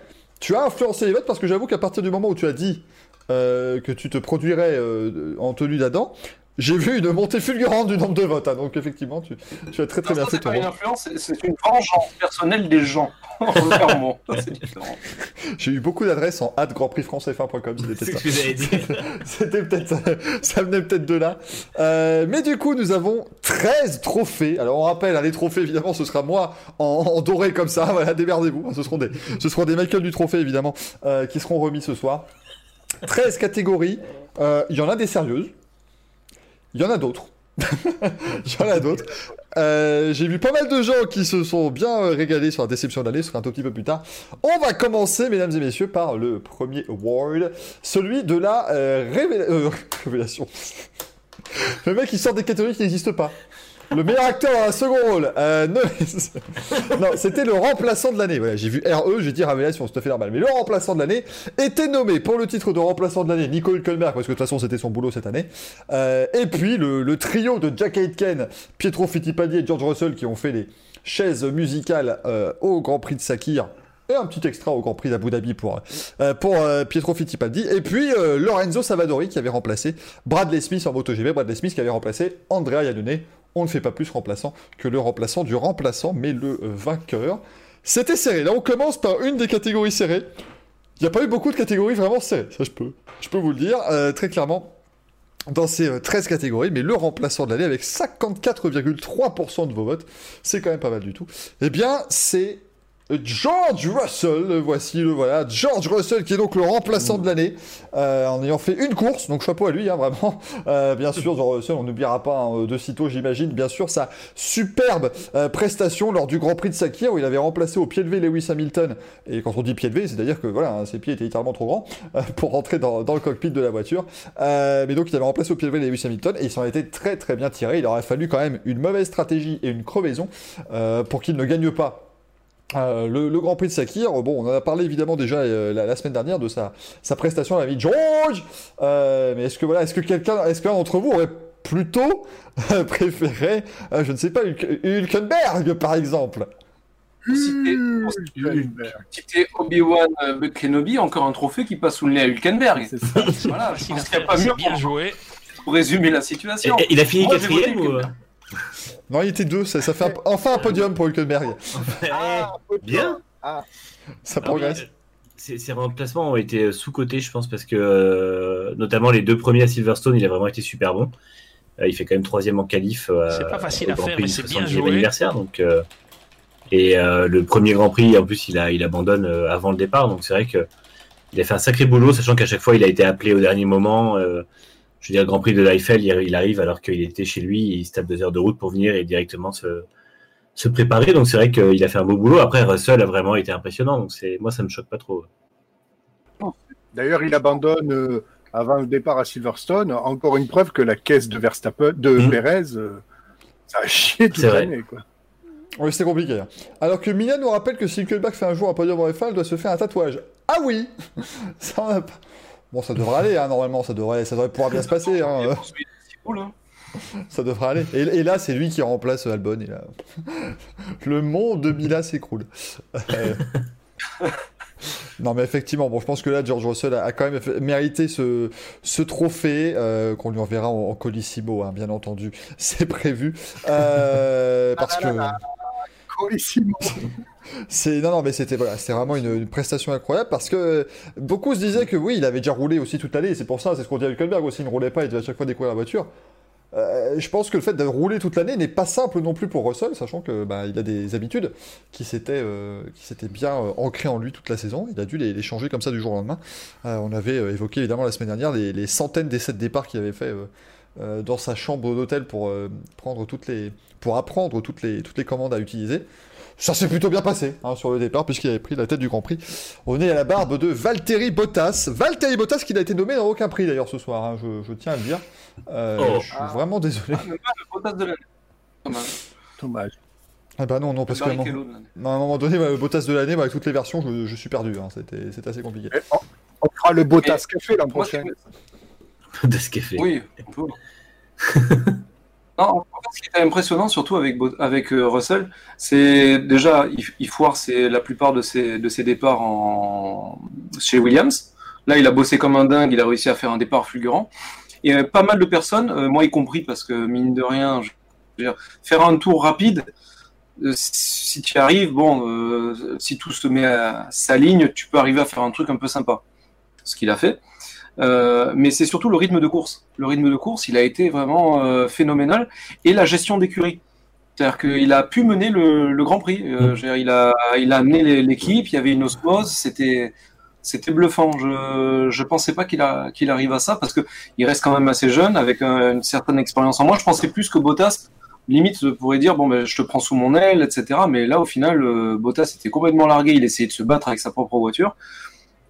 tu as influencé les votes parce que j'avoue qu'à partir du moment où tu as dit euh, que tu te produirais euh, en tenue d'Adam, j'ai vu une montée fulgurante du nombre de votes. hein. donc effectivement, tu, tu as très très bien fait c'est pas une rôle. influence, c'est- une vengeance personnelle des gens. C'est différent. J'ai eu beaucoup d'adresses en grandprixfrancef1.com, c'était peut-être ça. C'était peut-être ça, ça venait peut-être de là. Euh, mais du coup, nous avons 13 trophées. Alors on rappelle, hein, les trophées évidemment, ce sera moi en, en doré comme ça. Voilà, démerdez-vous. Ce seront des, ce seront des Michael du trophée évidemment euh, qui seront remis ce soir. 13 catégories. Euh, Il y en a des sérieuses. Il y en a d'autres. Il a d'autres. Euh, J'ai vu pas mal de gens qui se sont bien euh, régalés sur la déception de l'année, ce sera un tout petit peu plus tard. On va commencer, mesdames et messieurs, par le premier award, celui de la euh, révéla- révélation. le mec qui sort des catégories qui n'existent pas. Le meilleur acteur dans un second rôle. Euh, non, c'était le remplaçant de l'année. Voilà, j'ai vu RE, j'ai dit révélation, à fait normal. Mais le remplaçant de l'année était nommé pour le titre de remplaçant de l'année Nicole Hülkenberg, parce que de toute façon c'était son boulot cette année. Euh, et puis le, trio de Jack Aitken, Pietro Fittipaldi et George Russell qui ont fait les chaises musicales euh, au Grand Prix de Sakir. Et un petit extra au Grand Prix d'Abu Dhabi pour, pour Pietro Fittipaldi. Et puis Lorenzo Savadori qui avait remplacé Bradley Smith en MotoGP. Bradley Smith qui avait remplacé Andrea Iannone. On ne fait pas plus remplaçant que le remplaçant du remplaçant, mais le euh, vainqueur. C'était serré. Là, on commence par une des catégories serrées. Il n'y a pas eu beaucoup de catégories vraiment serrées. Ça, je peux, je peux vous le dire euh, très clairement dans ces euh, 13 catégories, mais le remplaçant de l'année avec 54,3% de vos votes, c'est quand même pas mal du tout. Eh bien, c'est George Russell, voici le voilà, George Russell qui est donc le remplaçant de l'année euh, en ayant fait une course, donc chapeau à lui, hein, vraiment. Euh, bien sûr, George Russell, on n'oubliera pas hein, de sitôt, j'imagine, bien sûr, sa superbe euh, prestation lors du Grand Prix de Sakir où il avait remplacé au pied levé Lewis Hamilton. Et quand on dit pied levé, c'est-à-dire que voilà, hein, ses pieds étaient littéralement trop grands euh, pour rentrer dans, dans le cockpit de la voiture. Euh, mais donc il avait remplacé au pied levé Lewis Hamilton et il s'en était très très bien tiré. Il aurait fallu quand même une mauvaise stratégie et une crevaison euh, pour qu'il ne gagne pas euh, le, le Grand Prix de Sakir, bon, on en a parlé évidemment déjà euh, la, la semaine dernière de sa, sa prestation à la vie de George. Euh, mais est-ce que voilà, est-ce que quelqu'un, est-ce qu'un d'entre vous aurait plutôt préféré, euh, je ne sais pas, Hülkenberg par exemple? Citer- pour citer Obi-Wan euh, Kenobi, encore un trophée qui passe sous le nez à Hülkenberg. C'est ça. Voilà, je pense qu'il n'y a pas mieux bien pour, joué. pour résumer la situation. et il a fini quatrième ou. Non, il était deux, ça, ça fait un- enfin un podium pour Hülkenberg. Ah, Bien. Ah, Ça Ah progresse. euh, Ces, ces remplacements ont été sous-cotés, je pense, parce que euh, notamment les deux premiers à Silverstone, il a vraiment été super bon. Euh, il fait quand même troisième en qualif. euh, C'est pas facile à Grand faire, Prix mais c'est bien 70e joué. anniversaire. Donc, euh, et euh, le premier Grand Prix, en plus, il, a, il abandonne euh, avant le départ. Donc c'est vrai que il a fait un sacré boulot, sachant qu'à chaque fois, il a été appelé au dernier moment. Je veux dire, le Grand Prix de l'Eiffel, il, il arrive alors qu'il était chez lui, il se tape deux heures de route pour venir et directement se, se préparer. Donc c'est vrai qu'il a fait un beau boulot. Après, Russell a vraiment été impressionnant. Donc c'est moi, ça me choque pas trop. D'ailleurs, il abandonne euh, avant le départ à Silverstone. Encore une preuve que la caisse de Verstappen, de Mhm. Perez, euh, ça a chié toute C'est vrai. l'année. quoi. Oui, c'est compliqué. hein. Alors que Mina nous rappelle que si Hülkenberg fait un jour un podium en F1, elle doit se faire un tatouage. Ah oui Ça on a pas- Bon, ça devrait aller, hein, normalement, ça devrait, ça devrait pouvoir bien se passer. hein, hein. Ça devrait aller. Et, et là, c'est lui qui remplace Albon. Et là... Le monde de Mila s'écroule. Non, mais effectivement, bon, je pense que là, George Russell a, quand même mérité ce, ce trophée euh, qu'on lui enverra en, en colissimo, hein, bien entendu. C'est prévu. Euh, parce que. Colissimo. C'est non non mais c'était voilà vraiment une, prestation incroyable parce que beaucoup se disaient que oui il avait déjà roulé aussi toute l'année c'est pour ça c'est ce qu'on dit à Hülkenberg aussi il ne roulait pas il devait à chaque fois découvrir la voiture. Euh, je pense que le fait de rouler toute l'année n'est pas simple non plus pour Russell sachant que bah, il a des habitudes qui s'étaient euh, qui s'étaient bien euh, ancrées en lui toute la saison il a dû les, changer comme ça du jour au lendemain. On avait évoqué évidemment la semaine dernière les, les centaines d'essais de départ qu'il avait fait dans sa chambre d'hôtel pour prendre toutes les pour apprendre toutes les toutes les commandes à utiliser. Ça s'est plutôt bien passé hein, sur le départ, puisqu'il avait pris la tête du Grand Prix. On est à la barbe de Valtteri Bottas. Valtteri Bottas qui n'a été nommé dans aucun prix d'ailleurs ce soir, hein, je, je tiens à le dire. Euh, Oh. je suis vraiment désolé. Ah, Bottas de. Dommage. Ah bah non, non, parce qu'à un, un moment donné, bah, le Bottas de l'année, bah, avec toutes les versions, je, je suis perdu. Hein, C'était assez compliqué. On, on fera le Bottas Café l'an prochain. qu'il fait. Oui, on peut. non, ce qui était impressionnant, surtout avec, euh, Russell, c'est déjà, il, foire ses- la plupart de ses, de ses départs en, chez Williams. Là, il a bossé comme un dingue, il a réussi à faire un départ fulgurant. Et euh, pas mal de personnes, euh, moi y compris, parce que mine de rien, je veux dire, faire un tour rapide, si tu arrives, bon, si tout se met à sa ligne, tu peux arriver à faire un truc un peu sympa. Ce qu'il a fait. Euh, mais c'est surtout le rythme de course. Le rythme de course, il a été vraiment euh, phénoménal. Et la gestion d'écurie. C'est-à-dire qu'il a pu mener le, le Grand Prix. Euh, dire, il, a, il a amené l'équipe, il y avait une osmose, c'était, c'était bluffant. Je je pensais pas qu'il, a, qu'il arrive à ça parce que il reste quand même assez jeune, avec un- une certaine expérience en moi. Je pensais plus que Bottas, limite, pourrait dire bon, ben, je te prends sous mon aile, etc. Mais là, au final, euh, Bottas était complètement largué. Il essayait de se battre avec sa propre voiture.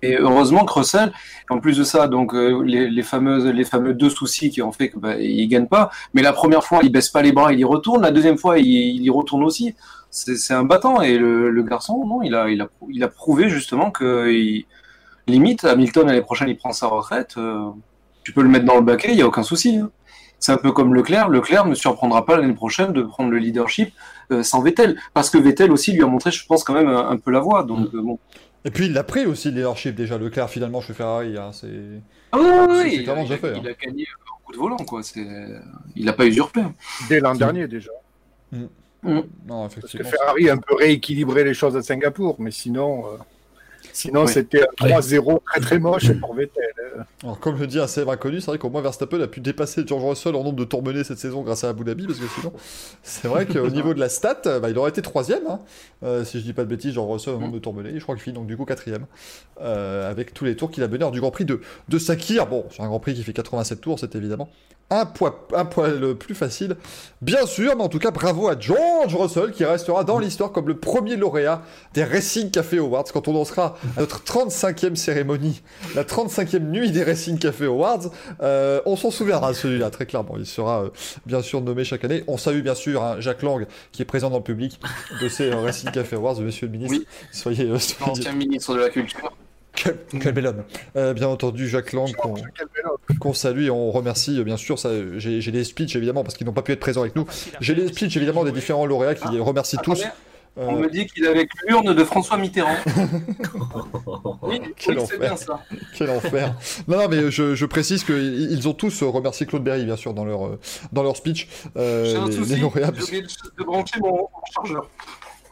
Et heureusement que Russell, en plus de ça, donc euh, les, les fameuses, les fameux deux soucis qui ont fait que bah, il gagne pas. Mais la première fois, il baisse pas les bras, il y retourne. La deuxième fois, il, il y retourne aussi. C'est un battant et le, le garçon, non, il a, il a, il a prouvé justement que il- limite Hamilton l'année prochaine, il prend sa retraite. euh, tu peux le mettre dans le baquet, il y a aucun souci. hein. C'est un peu comme Leclerc. Leclerc ne surprendra pas l'année prochaine de prendre le leadership euh, sans Vettel, parce que Vettel aussi lui a montré, je pense quand même un, un peu la voie. Donc euh, bon. Et puis il l'a pris aussi, le leadership déjà. Leclerc finalement chez Ferrari. Hein, c'est... Ah oui, oui, C'est- oui, c'est il, clairement déjà il a- fait, hein. il a gagné un coup de volant, quoi. C'est... Il n'a pas usurpé. Dès l'an dernier déjà. Non, Parce que effectivement. Ferrari a un peu rééquilibré les choses à Singapour, mais sinon, euh, Sinon, Oui. c'était un 3-0 très très moche pour Vettel. Alors, comme le dit un célèbre inconnu, c'est vrai qu'au moins Verstappen a pu dépasser George Russell en nombre de tours menés cette saison grâce à Abu Dhabi, parce que sinon, c'est vrai qu'au niveau de la stat, bah, il aurait été troisième, hein. Euh, si je dis pas de bêtises, George Russell en nombre de tours menés, je crois qu'il finit donc du coup quatrième, euh, avec tous les tours qu'il a menés hors du Grand Prix de, de Sakir. Bon, c'est un Grand Prix qui fait 87 tours, c'est évidemment un, poids, un poil plus facile, bien sûr, mais en tout cas, bravo à George Russell qui restera dans l'histoire comme le premier lauréat des Racing Café Awards quand on lancera notre 35e cérémonie, la 35e nuit des Racing Café Awards. Euh, on s'en souviendra celui-là, très clairement. Il sera euh, bien sûr nommé chaque année. On salue bien sûr hein, Jacques Lang qui est présent dans le public de ces euh, Racing Café Awards, monsieur le ministre. Oui. Soyez, euh, soyez- L'ancien ministre de la Culture. Quel, quel bel homme. Euh, bien entendu, Jacques Lang, qu'on salue et on remercie, bien sûr. J'ai j'ai les speeches, évidemment, parce qu'ils n'ont pas pu être présents avec nous. J'ai les speeches, évidemment, des différents lauréats qui remercient tous. Euh, On me dit qu'il est avec l'urne de François Mitterrand. Oui, c'est enfer. bien ça. Quel enfer. non, non, mais je, je précise qu'ils ils ont tous euh, remercié Claude Berry, bien sûr, dans leur, euh, dans leur speech. Euh, J'ai un les, souci, j'ai oublié de, de brancher mon, mon chargeur.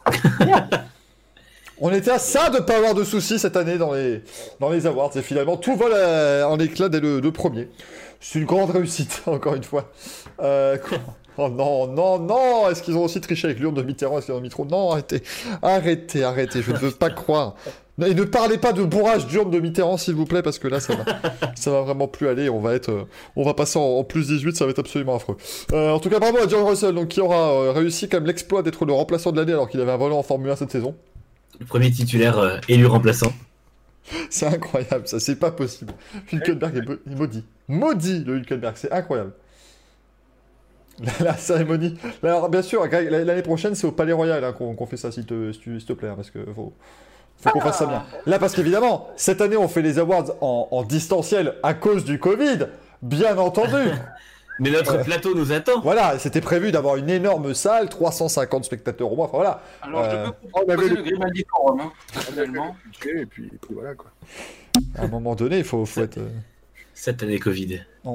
On était à ça de pas avoir de soucis cette année dans les, dans les awards. Et finalement, tout vole en éclat dès le, le premier. C'est une grande réussite, encore une fois. Euh, quoi? Oh non, non, non Est-ce qu'ils ont aussi triché avec l'urne de Mitterrand en ont mis trop? Non, arrêtez. Arrêtez, arrêtez. Je ne veux pas croire. Et ne parlez pas de bourrage d'urne de Mitterrand, s'il vous plaît, parce que là, ça va, ça va vraiment plus aller. On va être, euh, on va passer en, en plus 18, ça va être absolument affreux. Euh, en tout cas, bravo à John Russell, donc, qui aura euh, réussi comme l'exploit d'être le remplaçant de l'année alors qu'il avait un volant en Formule 1 cette saison. Le premier titulaire euh, élu remplaçant. C'est incroyable, ça, c'est pas possible. Hülkenberg est maudit. Maudit, le Hülkenberg, c'est incroyable. La, la cérémonie. Alors, bien sûr, l'année prochaine, c'est au Palais Royal hein, qu'on qu'on fait ça, s'il te, te- s'il te plaît, hein, parce que faut, faut qu'on fasse ça bien. Là, parce qu'évidemment, cette année, on fait les awards en, en distanciel à cause du Covid, bien entendu. Mais notre Ouais. plateau nous attend. voilà, c'était prévu d'avoir une énorme salle, 350 spectateurs au moins, enfin voilà. Alors, Euh, je peux on avait proposer le- le Grimaldi Forum, hein. Et puis, et puis voilà quoi. À un moment donné, il faut, faut être. euh, Cette année Covid. On,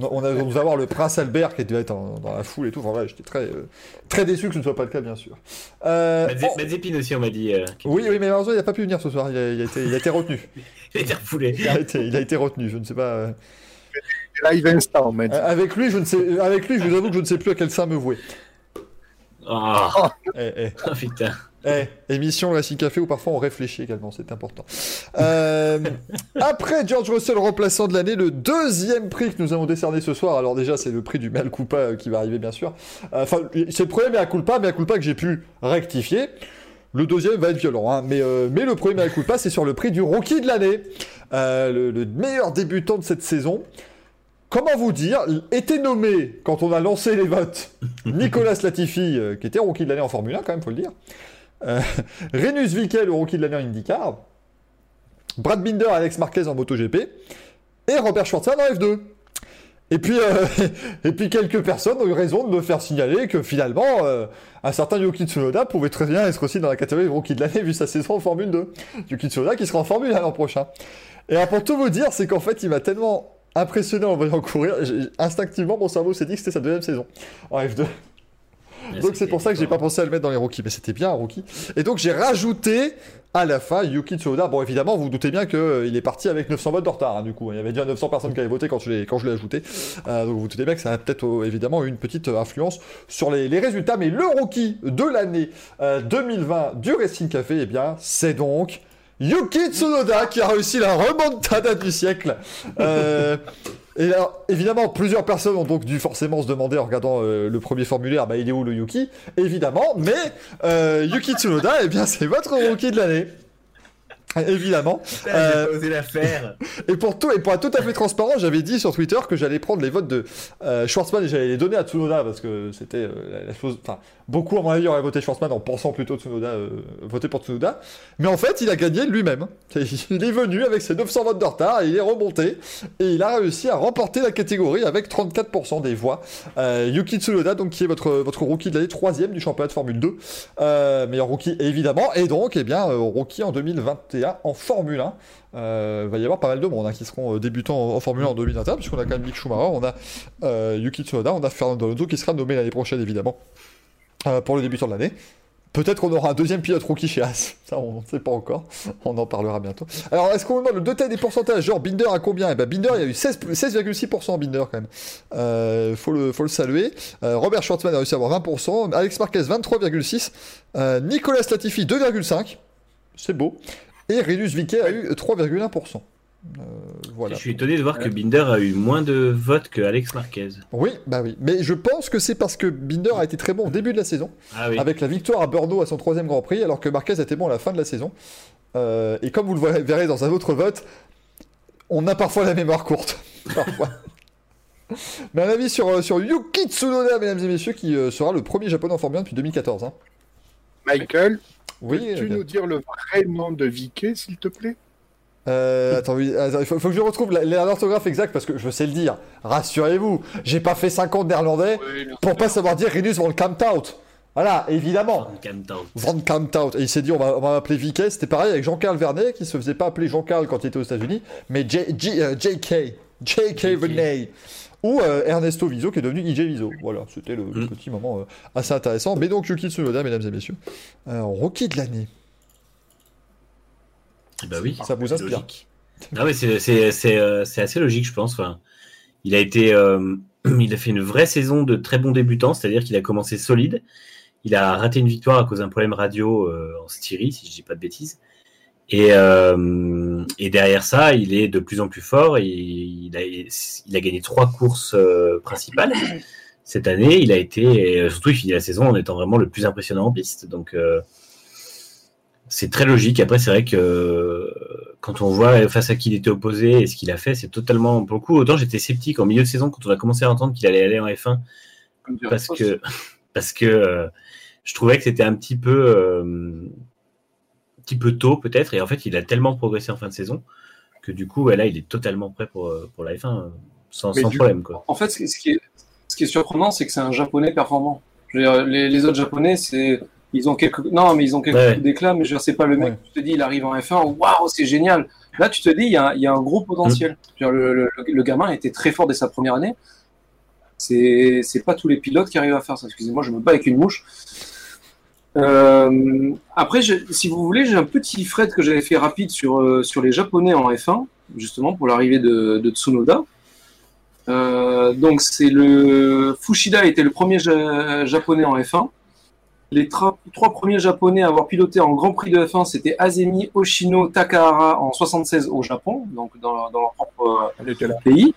on, on, a- on devait avoir le prince Albert qui devait être en- dans la foule et tout. Enfin, voilà, j'étais très, euh, très déçu que ce ne soit pas le cas, bien sûr. Euh, Mazé- on- Mazepin aussi, on m'a dit. euh, Oui, oui, mais malheureusement, il n'a pas pu venir ce soir. Il a, il a été, il a été retenu. Il a été refoulé. Il a été, il a été retenu. Je ne sais pas. euh, Live instant, euh, avec lui, je ne sais. Avec lui, je vous avoue que je ne sais plus à quel sein me vouer. Oh, Eh, eh, oh, putain. Eh, émission Racing Café où parfois on réfléchit également, c'est important. Euh, après George Russell remplaçant de l'année, le deuxième prix que nous avons décerné ce soir, alors déjà c'est le prix du Mea Culpa euh, qui va arriver bien sûr. Euh, Enfin, c'est le premier Mea Culpa, Mea Culpa que j'ai pu rectifier. Le deuxième va être violent, hein, mais, euh, mais le premier Mea Culpa c'est sur le prix du Rookie de l'année, le, le meilleur débutant de cette saison. Comment vous dire, était nommé quand on a lancé les votes Nicolas Latifi, qui était rookie de l'année en Formule 1 quand même, faut le dire. Euh, Renus Vikel, le rookie de l'année en IndyCar. Brad Binder, Alex Marquez en MotoGP. Et Robert Schwartzman en F2. Et puis, euh, et puis quelques personnes ont eu raison de me faire signaler que finalement, euh, un certain Yuki Tsunoda pouvait très bien être aussi dans la catégorie rookie de l'année vu sa saison en Formule 2. Yuki Tsunoda qui sera en Formule 1 l'an prochain. Et alors, pour tout vous dire, c'est qu'en fait, il m'a tellement impressionné en voyant courir, instinctivement, mon cerveau s'est dit que c'était sa deuxième saison en F2. Donc c'est pour ça que j'ai pas pensé à le mettre dans les rookies, mais c'était bien un rookie. Et donc j'ai rajouté à la fin Yuki Tsunoda. Bon évidemment vous, vous doutez bien qu'il est parti avec 900 votes de retard hein, du coup. Il y avait déjà 900 personnes qui avaient voté quand je l'ai quand je l'ai ajouté. Euh, donc vous, vous doutez bien que ça a peut-être euh, évidemment eu une petite euh, influence sur les, les résultats. Mais le rookie de l'année euh, 2020 du Racing Café, eh bien c'est donc Yuki Tsunoda qui a réussi la remontada du siècle. Et alors, évidemment, plusieurs personnes ont donc dû forcément se demander en regardant euh, le premier formulaire, bah il est où le Yuki? Évidemment, mais euh, Yuki Tsunoda, eh bien c'est votre rookie de l'année. Évidemment. Putain, Euh, j'ai pas osé la faire. Et pour tout et pour être tout à fait transparent, j'avais dit sur Twitter que j'allais prendre les votes de Schwartzman et j'allais les donner à Tsunoda parce que c'était la, la chose. Enfin, beaucoup à mon avis auraient voté Schwartzman en pensant plutôt Tsunoda, euh, voter pour Tsunoda. Mais en fait, il a gagné lui-même. Il est venu avec ses 900 votes de retard et il est remonté et il a réussi à remporter la catégorie avec 34% des voix. Euh, Yuki Tsunoda, donc qui est votre rookie de l'année, troisième du championnat de Formule 2, euh, meilleur rookie évidemment, et donc eh bien euh, rookie en 2021 en Formule 1. Euh, va y avoir pas mal de monde hein, qui seront débutants en, Formule 1 en 2021, puisqu'on a quand même Mick Schumacher, on a Yuki Tsunoda, on a Fernando Alonso qui sera nommé l'année prochaine évidemment euh, pour le débutant de l'année. Peut-être qu'on aura un deuxième pilote rookie chez As. Ça, on ne sait pas encore. On en parlera bientôt. Alors, est-ce qu'on demande le détail des pourcentages? Genre, Binder à combien? Eh ben, Binder, il y a eu 16 16,6% Binder quand même. Euh, faut, le, faut le saluer. Euh, Robert Schwartzman a réussi à avoir 20%. Alex Marquez, 23,6%. Euh, Nicolas Latifi, 2,5%. C'est beau. Et Rinus Viquet a eu 3,1%. Euh, voilà. Je suis étonné de voir que Binder a eu moins de votes que Alex Marquez. Oui, bah oui. Mais je pense que c'est parce que Binder a été très bon au début de la saison, Ah oui. avec la victoire à Bordeaux à son troisième Grand Prix, alors que Marquez était bon à la fin de la saison. Euh, et comme vous le verrez dans un autre vote, on a parfois la mémoire courte. Parfois. Mais un avis sur, euh, sur Yuki Tsunoda, mesdames et messieurs, qui sera le premier japonais en Formule 1 depuis 2014. hein. Michael, Oui, peux-tu nous dire le vrai nom de Vicky, s'il te plaît? Euh, attends, oui, attends, il faut, faut que je retrouve l'orthographe exacte parce que je sais le dire. Rassurez-vous, j'ai pas fait 50 néerlandais pour pas savoir dire Rinus van Kamtout. Voilà, évidemment. Van Kamtout. Et il s'est dit, on va, m'appeler Viquet. C'était pareil avec Jean-Carl Vernet, qui se faisait pas appeler Jean-Carl quand il était aux États-Unis, mais J- J- euh, JK. JK Vernet. Ou euh, Ernesto Viso, qui est devenu IJ Viso. Voilà, c'était le, le Mm. petit moment euh, assez intéressant. Mais donc, Yuki Tsunoda, mesdames et messieurs. Alors, rookie de l'année. Bah oui. Ça vous c'est inspire. logique. Non, mais c'est- c'est c'est, euh, c'est assez logique, je pense. Enfin, il a été, euh, il a fait une vraie saison de très bon débutant, c'est-à-dire qu'il a commencé solide. Il a raté une victoire à cause d'un problème radio euh, en Styrie, si je dis pas de bêtises. Et, euh, et derrière ça, il est de plus en plus fort. Et il, a, il a gagné trois courses euh, principales cette année. Il a été, et surtout, il finit la saison en étant vraiment le plus impressionnant en piste. Donc, euh, c'est très logique. Après, c'est vrai que euh, quand on voit face à qui il était opposé et ce qu'il a fait, c'est totalement. Pour le coup, autant j'étais sceptique en milieu de saison quand on a commencé à entendre qu'il allait aller en F1 Comme dirait parce que parce que euh, je trouvais que c'était un petit peu euh, un petit peu tôt peut-être et en fait il a tellement progressé en fin de saison que du coup ouais, là il est totalement prêt pour pour la F1 euh, sans, problème quoi. En fait, ce qui, ce qui est, ce qui est surprenant, c'est que c'est un japonais performant. Je veux dire, les, les autres japonais, c'est. Ils ont quelques. Non, mais ils ont quelques Ouais. coups d'éclat, mais je c'est pas le mec. Ouais. Tu te dis, il arrive en F1, waouh, c'est génial. Là, tu te dis, il y a, un- il y a un gros potentiel. Dire, le, le, le gamin était très fort dès sa première année. C'est c'est pas tous les pilotes qui arrivent à faire ça. Excusez-moi, je me bats avec une mouche. Euh, après, je- si vous voulez, j'ai un petit fret que j'avais fait rapide sur, euh, sur les Japonais en F1, justement pour l'arrivée de, de Tsunoda. Euh, donc c'est le Fushida était le premier ja- japonais en F1. Les trois premiers japonais à avoir piloté en Grand Prix de F1, c'était Azemi, Oshino, Takahara en 76 au Japon, donc dans, dans leur propre là. pays.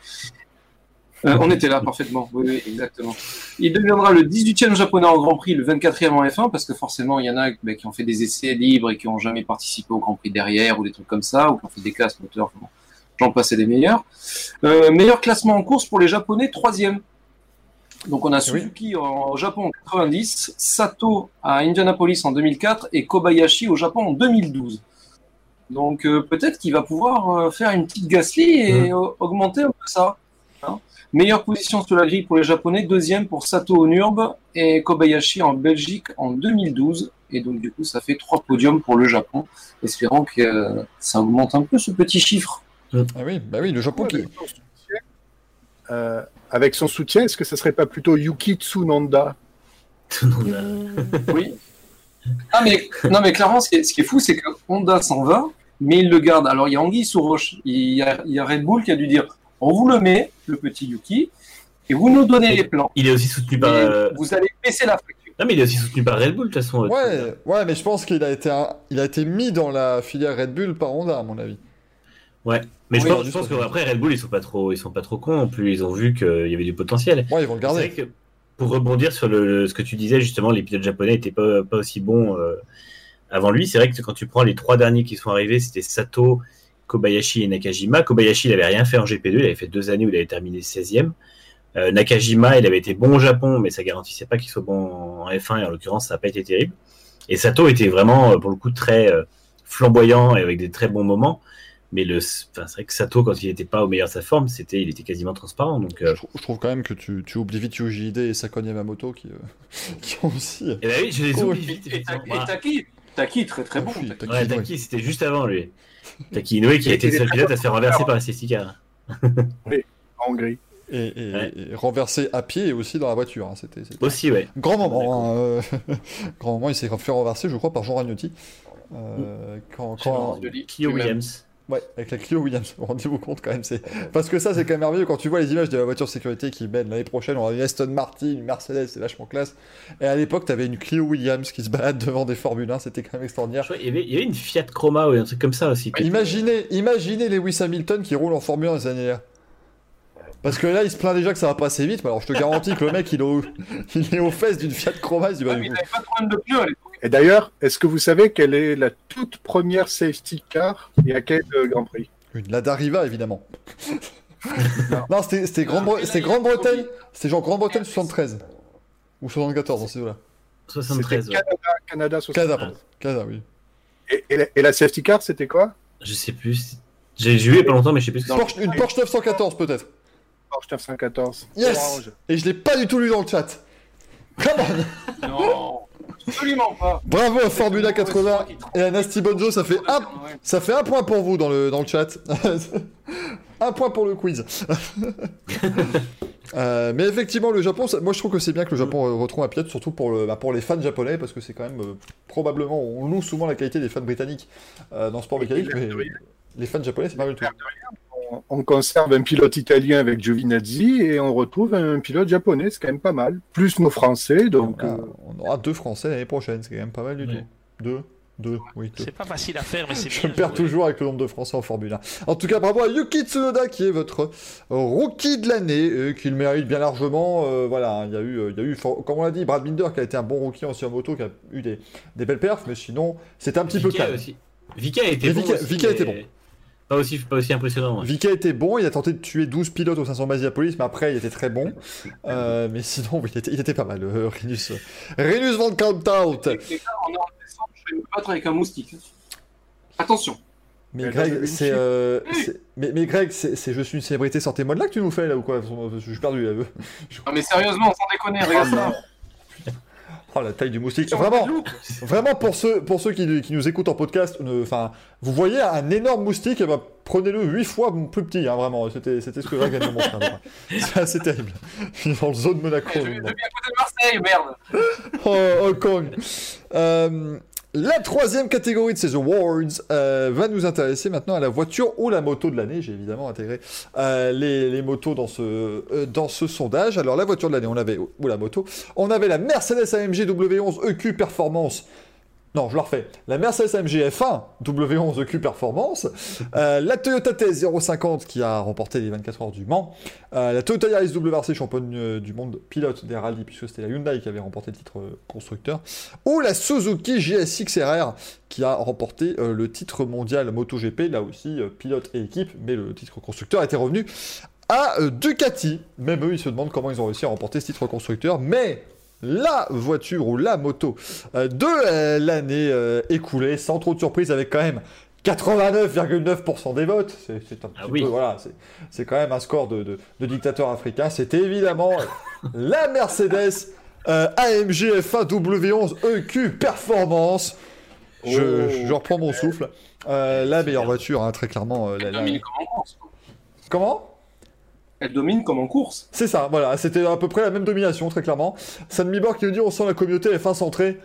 Euh, on était là parfaitement, oui, oui, exactement. Il deviendra le 18e japonais en Grand Prix, le 24e en F1, parce que forcément, il y en a bah, qui ont fait des essais libres et qui n'ont jamais participé au Grand Prix derrière ou des trucs comme ça, ou qui ont fait des classes moteurs, j'en passais des meilleurs. Euh, meilleur classement en course pour les japonais, troisième. Donc on a Suzuki en Japon en 90, Sato à Indianapolis en 2004 et Kobayashi au Japon en 2012. Donc euh, peut-être qu'il va pouvoir euh, faire une petite Gasly et euh, augmenter un peu ça. hein. Meilleure position sur la grille pour les Japonais, deuxième pour Sato au Nurb et Kobayashi en Belgique en 2012. Et donc du coup ça fait trois podiums pour le Japon, espérant que euh, ça augmente un peu ce petit chiffre. Ah oui, bah oui, le Japon qui. Avec son soutien, euh, avec son soutien, est-ce que ce serait pas plutôt Yuki Tsunanda Oui. Ah mais non mais clairement ce qui est, ce qui est fou c'est que Honda s'en va mais il le garde. Alors il y a Anguille sous roche, il y a, il y a Red Bull qui a dû dire on vous le met le petit Yuki et vous nous donnez les plans. Il est aussi soutenu par euh, Vous allez baisser la facture. non mais il est aussi soutenu par Red Bull de toute façon. Ouais, ouais, mais je pense qu'il a été, un- il a été mis dans la filière Red Bull par Honda, à mon avis. Ouais. Mais je pense, je juste pense pour- qu'après Red Bull ils sont pas trop ils sont pas trop cons non plus ils ont vu qu'il y avait du potentiel. Ouais, ils vont le C'est garder. vrai que pour rebondir sur le, ce que tu disais, justement, les pilotes japonais n'étaient pas, pas aussi bons euh, avant lui. C'est vrai que quand tu prends les trois derniers qui sont arrivés, c'était Sato, Kobayashi et Nakajima. Kobayashi, il avait rien fait en GP2, il avait fait deux années où il avait terminé 16e. Euh, Nakajima, il avait été bon au Japon, mais ça garantissait pas qu'il soit bon en F1, et en l'occurrence, ça n'a pas été terrible. Et Sato était vraiment, euh, pour le coup, très euh, flamboyant et avec des très bons moments. Mais le, enfin, c'est vrai que Sato, quand il n'était pas au meilleur de sa forme, c'était, il était quasiment transparent. Donc, euh, Je, trou- je trouve quand même que tu, tu oublies vite Yuji Ide et Sakon Yamamoto qui, euh, qui ont aussi. et ben oui, je les oublie oui. vite. Et et Taki, Taki, très très bon. Oui, Taki. Taki. Ouais, Inoue. Taki, c'était juste avant lui. Taki Inoue qui a été le seul pilote à se faire renverser par la safety car. en Hongrie et, et- Ouais. et renversé à pied et aussi dans la voiture. hein. C'était c'était Aussi, ouais. grand moment. hein, euh, grand moment, il s'est fait renverser, je crois, par Jean Ragnotti. Euh, quand, quand- Lui-même. Williams. Ouais, avec la Clio Williams. Rendez-vous compte quand même. c'est Parce que ça, c'est quand même merveilleux quand tu vois les images de la voiture sécurité qui mène l'année prochaine. On aura une Aston Martin, une Mercedes, c'est vachement classe. Et à l'époque, t'avais une Clio Williams qui se balade devant des Formule 1. C'était quand même extraordinaire. y avait, il y avait une Fiat Chroma ou un truc comme ça aussi. Imaginez, imaginez Lewis Hamilton qui roule en Formule 1 dans ces années-là. Parce que là, il se plaint déjà que ça va pas assez vite. mais Alors, je te garantis que le mec, il est, au... il est aux fesses d'une Fiat Chroma. Il dit, bah, Ouais, du mais il coup, n'avait pas de problème de pneus à l'époque. Et d'ailleurs, est-ce que vous savez quelle est la toute première safety car et à quel euh, Grand Prix? Une Lada Riva, évidemment. non, c'était c'était Grande- c'était Grande-Bretagne. C'était genre Grande-Bretagne 73. Ou 74, dans ces deux-là. 73. C'était ouais. Canada, Canada 60. Canada, pardon. Canada, oui. Et, et la, et la safety car, c'était quoi? Je sais plus. J'ai vu il y a pas longtemps, mais je sais plus ce que c'est. Porsche- une Porsche 914, peut-être. Porsche 914. Yes Orange. Et je l'ai pas du tout lu dans le chat. Come on Non, absolument pas. Bravo à Formula 80 et à Nasty Bonzo, ça fait un, ça fait un point pour vous dans le, dans le chat. un point pour le quiz. Euh, mais effectivement, le Japon, ça- moi je trouve que c'est bien que le Japon euh, retrouve un pilote, surtout pour, le, bah, pour les fans japonais, parce que c'est quand même euh, probablement, on loue souvent la qualité des fans britanniques euh, dans le sport mécanique, mais les fans japonais, c'est pas mal du tout. On, on conserve un pilote italien avec Giovinazzi et on retrouve un pilote japonais, c'est quand même pas mal. Plus nos Français, donc Voilà, euh, on aura deux Français l'année prochaine, c'est quand même pas mal du tout. Deux Deux, oui, deux. C'est pas facile à faire, mais c'est Je bien me perds toujours avec le nombre de Français en Formule 1. En tout cas, bravo à Yuki Tsunoda qui est votre euh, rookie de l'année, et qu'il mérite bien largement. euh, voilà, il y a eu, euh, il y a eu, comme on l'a dit, Brad Binder qui a été un bon rookie en moto, qui a eu des, des belles perfs, mais sinon, c'était un petit peu calme. aussi. Vika était bon. Vika- aussi, Vika était bon. Pas aussi, pas aussi impressionnant. ouais. Vika était bon, il a tenté de tuer 12 pilotes au 500 Masiapolis, mais après il était très bon. Euh, mais sinon, il était, il était pas mal, euh, Rinus. Rinus Van Kantout. Les gars, on est en décembre, je vais me battre avec un moustique. Attention. Mais Elle Greg, c'est. euh, mais, mais Greg, c'est Je suis une célébrité, sortez moi de là que tu nous fais là ou quoi? Je suis perdu là. Non mais sérieusement, sans déconner, regarde ça. Oh la taille du moustique. Vraiment, vraiment pour ceux, pour ceux qui, qui nous écoutent en podcast, enfin, vous voyez un énorme moustique, eh ben, prenez-le 8 fois plus petit, hein, vraiment. C'était c'était ce que Greg montrer. hein, C'est assez terrible. Il est dans le zone Monaco. Je, je à côté de Marseille, merde. Oh, Hong Kong. Euh, la troisième catégorie de ces awards euh, va nous intéresser maintenant à la voiture ou la moto de l'année. J'ai évidemment intégré euh, les, motos dans ce, euh, dans ce sondage. Alors la voiture de l'année, on avait ou la moto, on avait la Mercedes AMG W11 EQ Performance. Non, je la refais. La Mercedes AMG F1 W11 EQ Performance, euh, la Toyota TS050 qui a remporté les 24 heures du Mans, euh, la Toyota Yaris WRC championne euh, du monde pilote des rallyes puisque c'était la Hyundai qui avait remporté le titre constructeur, ou la Suzuki JSX RR qui a remporté le titre mondial MotoGP, là aussi pilote et équipe, mais le titre constructeur était revenu à Ducati. Même eux, ils se demandent comment ils ont réussi à remporter ce titre constructeur, mais la voiture ou la moto euh, de euh, l'année euh, écoulée, sans trop de surprise, avec quand même 89,9% des votes. C'est c'est un Ah petit oui. peu, voilà, c'est- c'est quand même un score de, de, de dictateur africain. C'était évidemment la Mercedes euh, AMG F1 W11 EQ Performance. Je, Oh. je reprends mon souffle. Euh, la meilleure voiture, hein, très clairement. euh, la-. Comment? Elle domine comme en course. C'est ça, voilà, c'était à peu près la même domination, très clairement. San Mibor qui nous dit on sent la communauté F1 centrée.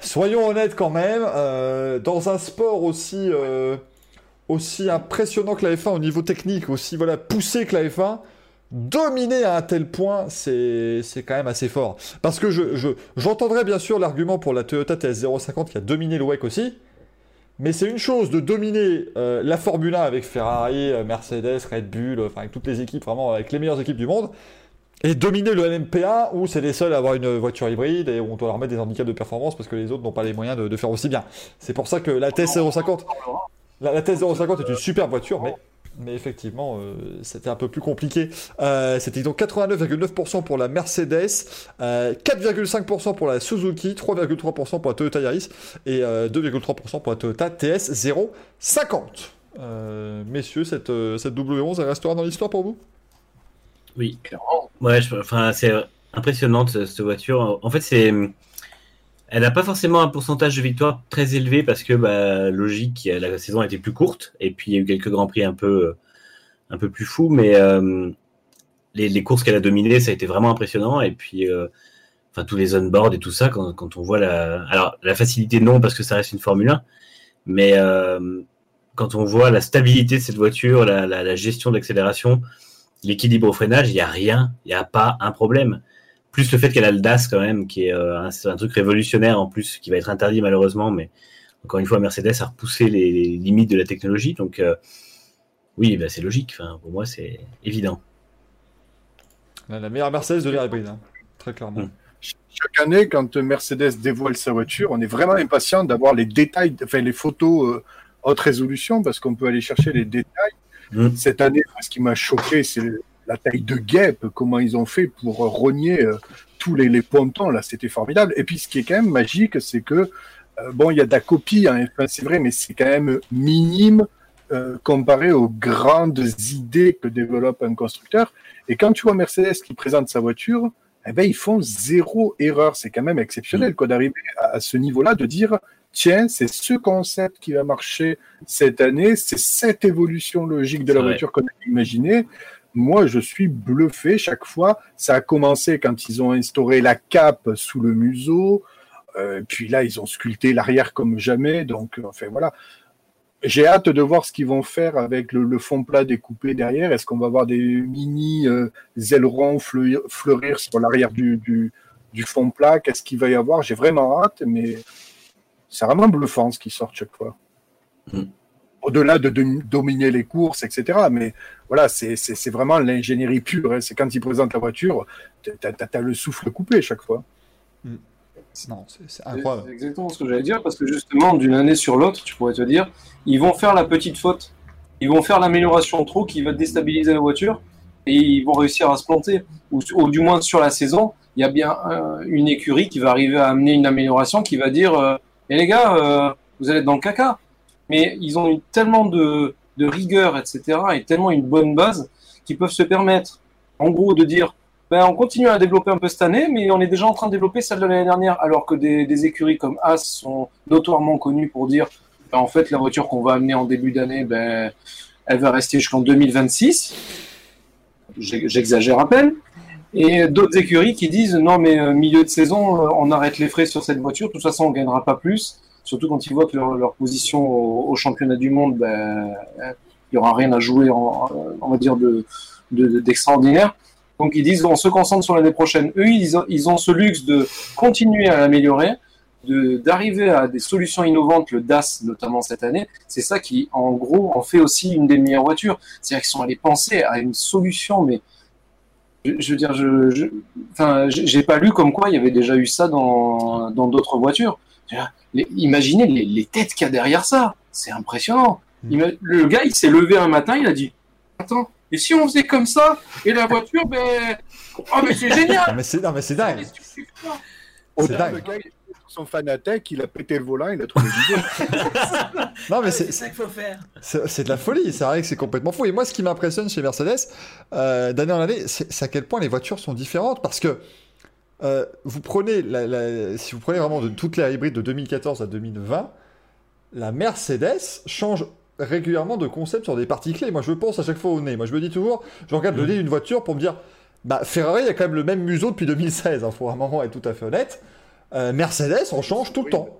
Soyons honnêtes quand même, euh, dans un sport aussi, euh, impressionnant que la F1 au niveau technique, aussi voilà, poussé que la F1, dominer à un tel point, c'est quand même assez fort. Parce que je, je- bien sûr l'argument pour la Toyota TS050 qui a dominé le WEC aussi, mais c'est une chose de dominer euh, la Formule 1 avec Ferrari, euh, Mercedes, Red Bull, enfin avec toutes les équipes, vraiment avec les meilleures équipes du monde, et dominer le LMP1 où c'est les seuls à avoir une voiture hybride et où on doit leur mettre des handicaps de performance parce que les autres n'ont pas les moyens de, de faire aussi bien. C'est pour ça que la TS050, la, la TS050 est une super voiture, mais, mais effectivement, euh, c'était un peu plus compliqué. Euh, c'était donc 89,9% pour la Mercedes, euh, 4,5% pour la Suzuki, 3,3% pour la Toyota Yaris et euh, 2,3% pour la Toyota TS050. Euh, messieurs, cette, euh, cette W11, elle restera dans l'histoire pour vous? Oui. Clairement. Ouais, enfin, c'est impressionnante ce- cette voiture. En fait, c'est, elle n'a pas forcément un pourcentage de victoire très élevé parce que, bah, logique, la saison a été plus courte et puis il y a eu quelques grands prix un peu, peu plus fous, mais euh, les, courses qu'elle a dominées, ça a été vraiment impressionnant. Et puis, euh, enfin, tous les on-board et tout ça, quand, on voit la. Alors, la facilité, non, parce que ça reste une Formule 1. Mais euh, quand on voit la stabilité de cette voiture, la, gestion de l'accélération, l'équilibre au freinage, il n'y a rien, il n'y a pas un problème. Plus le fait qu'elle a le DAS quand même, qui est euh, un, truc révolutionnaire en plus, qui va être interdit malheureusement, mais encore une fois, Mercedes a repoussé les, limites de la technologie. Donc, oui, bah, c'est logique. Enfin, pour moi, c'est évident. La, meilleure Mercedes de l'ère hybride, hein, très clairement. Hmm. Chaque année, quand Mercedes dévoile sa voiture, on est vraiment impatient d'avoir les détails, enfin les photos euh, haute résolution, parce qu'on peut aller chercher les détails. Hmm. Cette année, ce qui m'a choqué, c'est la taille de guêpe, comment ils ont fait pour rogner euh, tous les, les, pontons. Là, c'était formidable. Et puis, ce qui est quand même magique, c'est que euh, bon, il y a de la copie, hein, c'est vrai, mais c'est quand même minime euh, comparé aux grandes idées que développe un constructeur. Et quand tu vois Mercedes qui présente sa voiture, eh ben, ils font zéro erreur. C'est quand même exceptionnel quoi d'arriver à, ce niveau-là, de dire tiens, c'est ce concept qui va marcher cette année, c'est cette évolution logique de la voiture qu'on a imaginée. Moi, je suis bluffé chaque fois. Ça a commencé quand ils ont instauré la cape sous le museau. Euh, puis là, ils ont sculpté l'arrière comme jamais. Donc, enfin voilà. J'ai hâte de voir ce qu'ils vont faire avec le, fond plat découpé derrière. Est-ce qu'on va avoir des mini euh, ailerons fleurir, sur l'arrière du, fond plat? Qu'est-ce qu'il va y avoir? J'ai vraiment hâte, mais c'est vraiment bluffant ce qui sort chaque fois. Mm. Au-delà de, dominer les courses, etc. Mais voilà, c'est vraiment l'ingénierie pure. Hein. C'est quand ils présentent la voiture, tu as, le souffle coupé chaque fois. Mm. Non, c'est incroyable. C'est exactement ce que j'allais dire, parce que justement, d'une année sur l'autre, tu pourrais te dire, ils vont faire la petite faute. Ils vont faire l'amélioration trop qui va déstabiliser la voiture et ils vont réussir à se planter. Ou, du moins sur la saison, il y a bien une écurie qui va arriver à amener une amélioration qui va dire euh, Eh les gars, euh, vous allez être dans le caca. Mais ils ont eu tellement de, rigueur, etc., et tellement une bonne base qu'ils peuvent se permettre, en gros, de dire ben, on continue à développer un peu cette année, mais on est déjà en train de développer celle de l'année dernière, alors que des, écuries comme As sont notoirement connues pour dire, ben, en fait, la voiture qu'on va amener en début d'année, ben, elle va rester jusqu'en 2026. J'exagère à peine. Et d'autres écuries qui disent, non, mais euh, milieu de saison, euh, on arrête les frais sur cette voiture, de toute façon, on gagnera pas plus. Surtout quand ils voient que leur, position au, championnat du monde, ben, il n'y aura rien à jouer, en, on va dire, d'extraordinaire. De, donc ils disent on se concentre sur l'année prochaine. Eux, ils ont, ils ont ce luxe de continuer à l'améliorer, d'arriver à des solutions innovantes, le DAS notamment cette année. C'est ça qui, en gros, en fait aussi une des meilleures voitures. C'est-à-dire qu'ils sont allés penser à une solution, mais je, veux dire, je, je j'ai pas lu comme quoi il y avait déjà eu ça dans d'autres voitures. Imaginez les, les têtes qu'il y a derrière ça. C'est impressionnant. Hmm. Le gars, il s'est levé un matin, il a dit Attends, et si on faisait comme ça, et la voiture, ben. Oh, mais c'est génial Non, mais c'est, non, mais c'est dingue C'est dingue le gars, son fanatec, il a pété le volant, il a trouvé l'idée. non, mais c'est, ça qu'il faut faire. C'est, de la folie, c'est vrai que c'est complètement fou. Et moi, ce qui m'impressionne chez Mercedes, euh, d'année en année, c'est, à quel point les voitures sont différentes. Parce que euh, vous prenez, la, si vous prenez vraiment de toutes les hybrides de 2014 à 2020, la Mercedes change régulièrement de concepts sur des parties clés. Moi, je pense à chaque fois au nez. Moi, je me dis toujours, je regarde le nez d'une voiture pour me dire, bah, Ferrari a quand même le même museau depuis 2016. Il hein, faut à un moment être tout à fait honnête. Euh, Mercedes, on change tout le temps.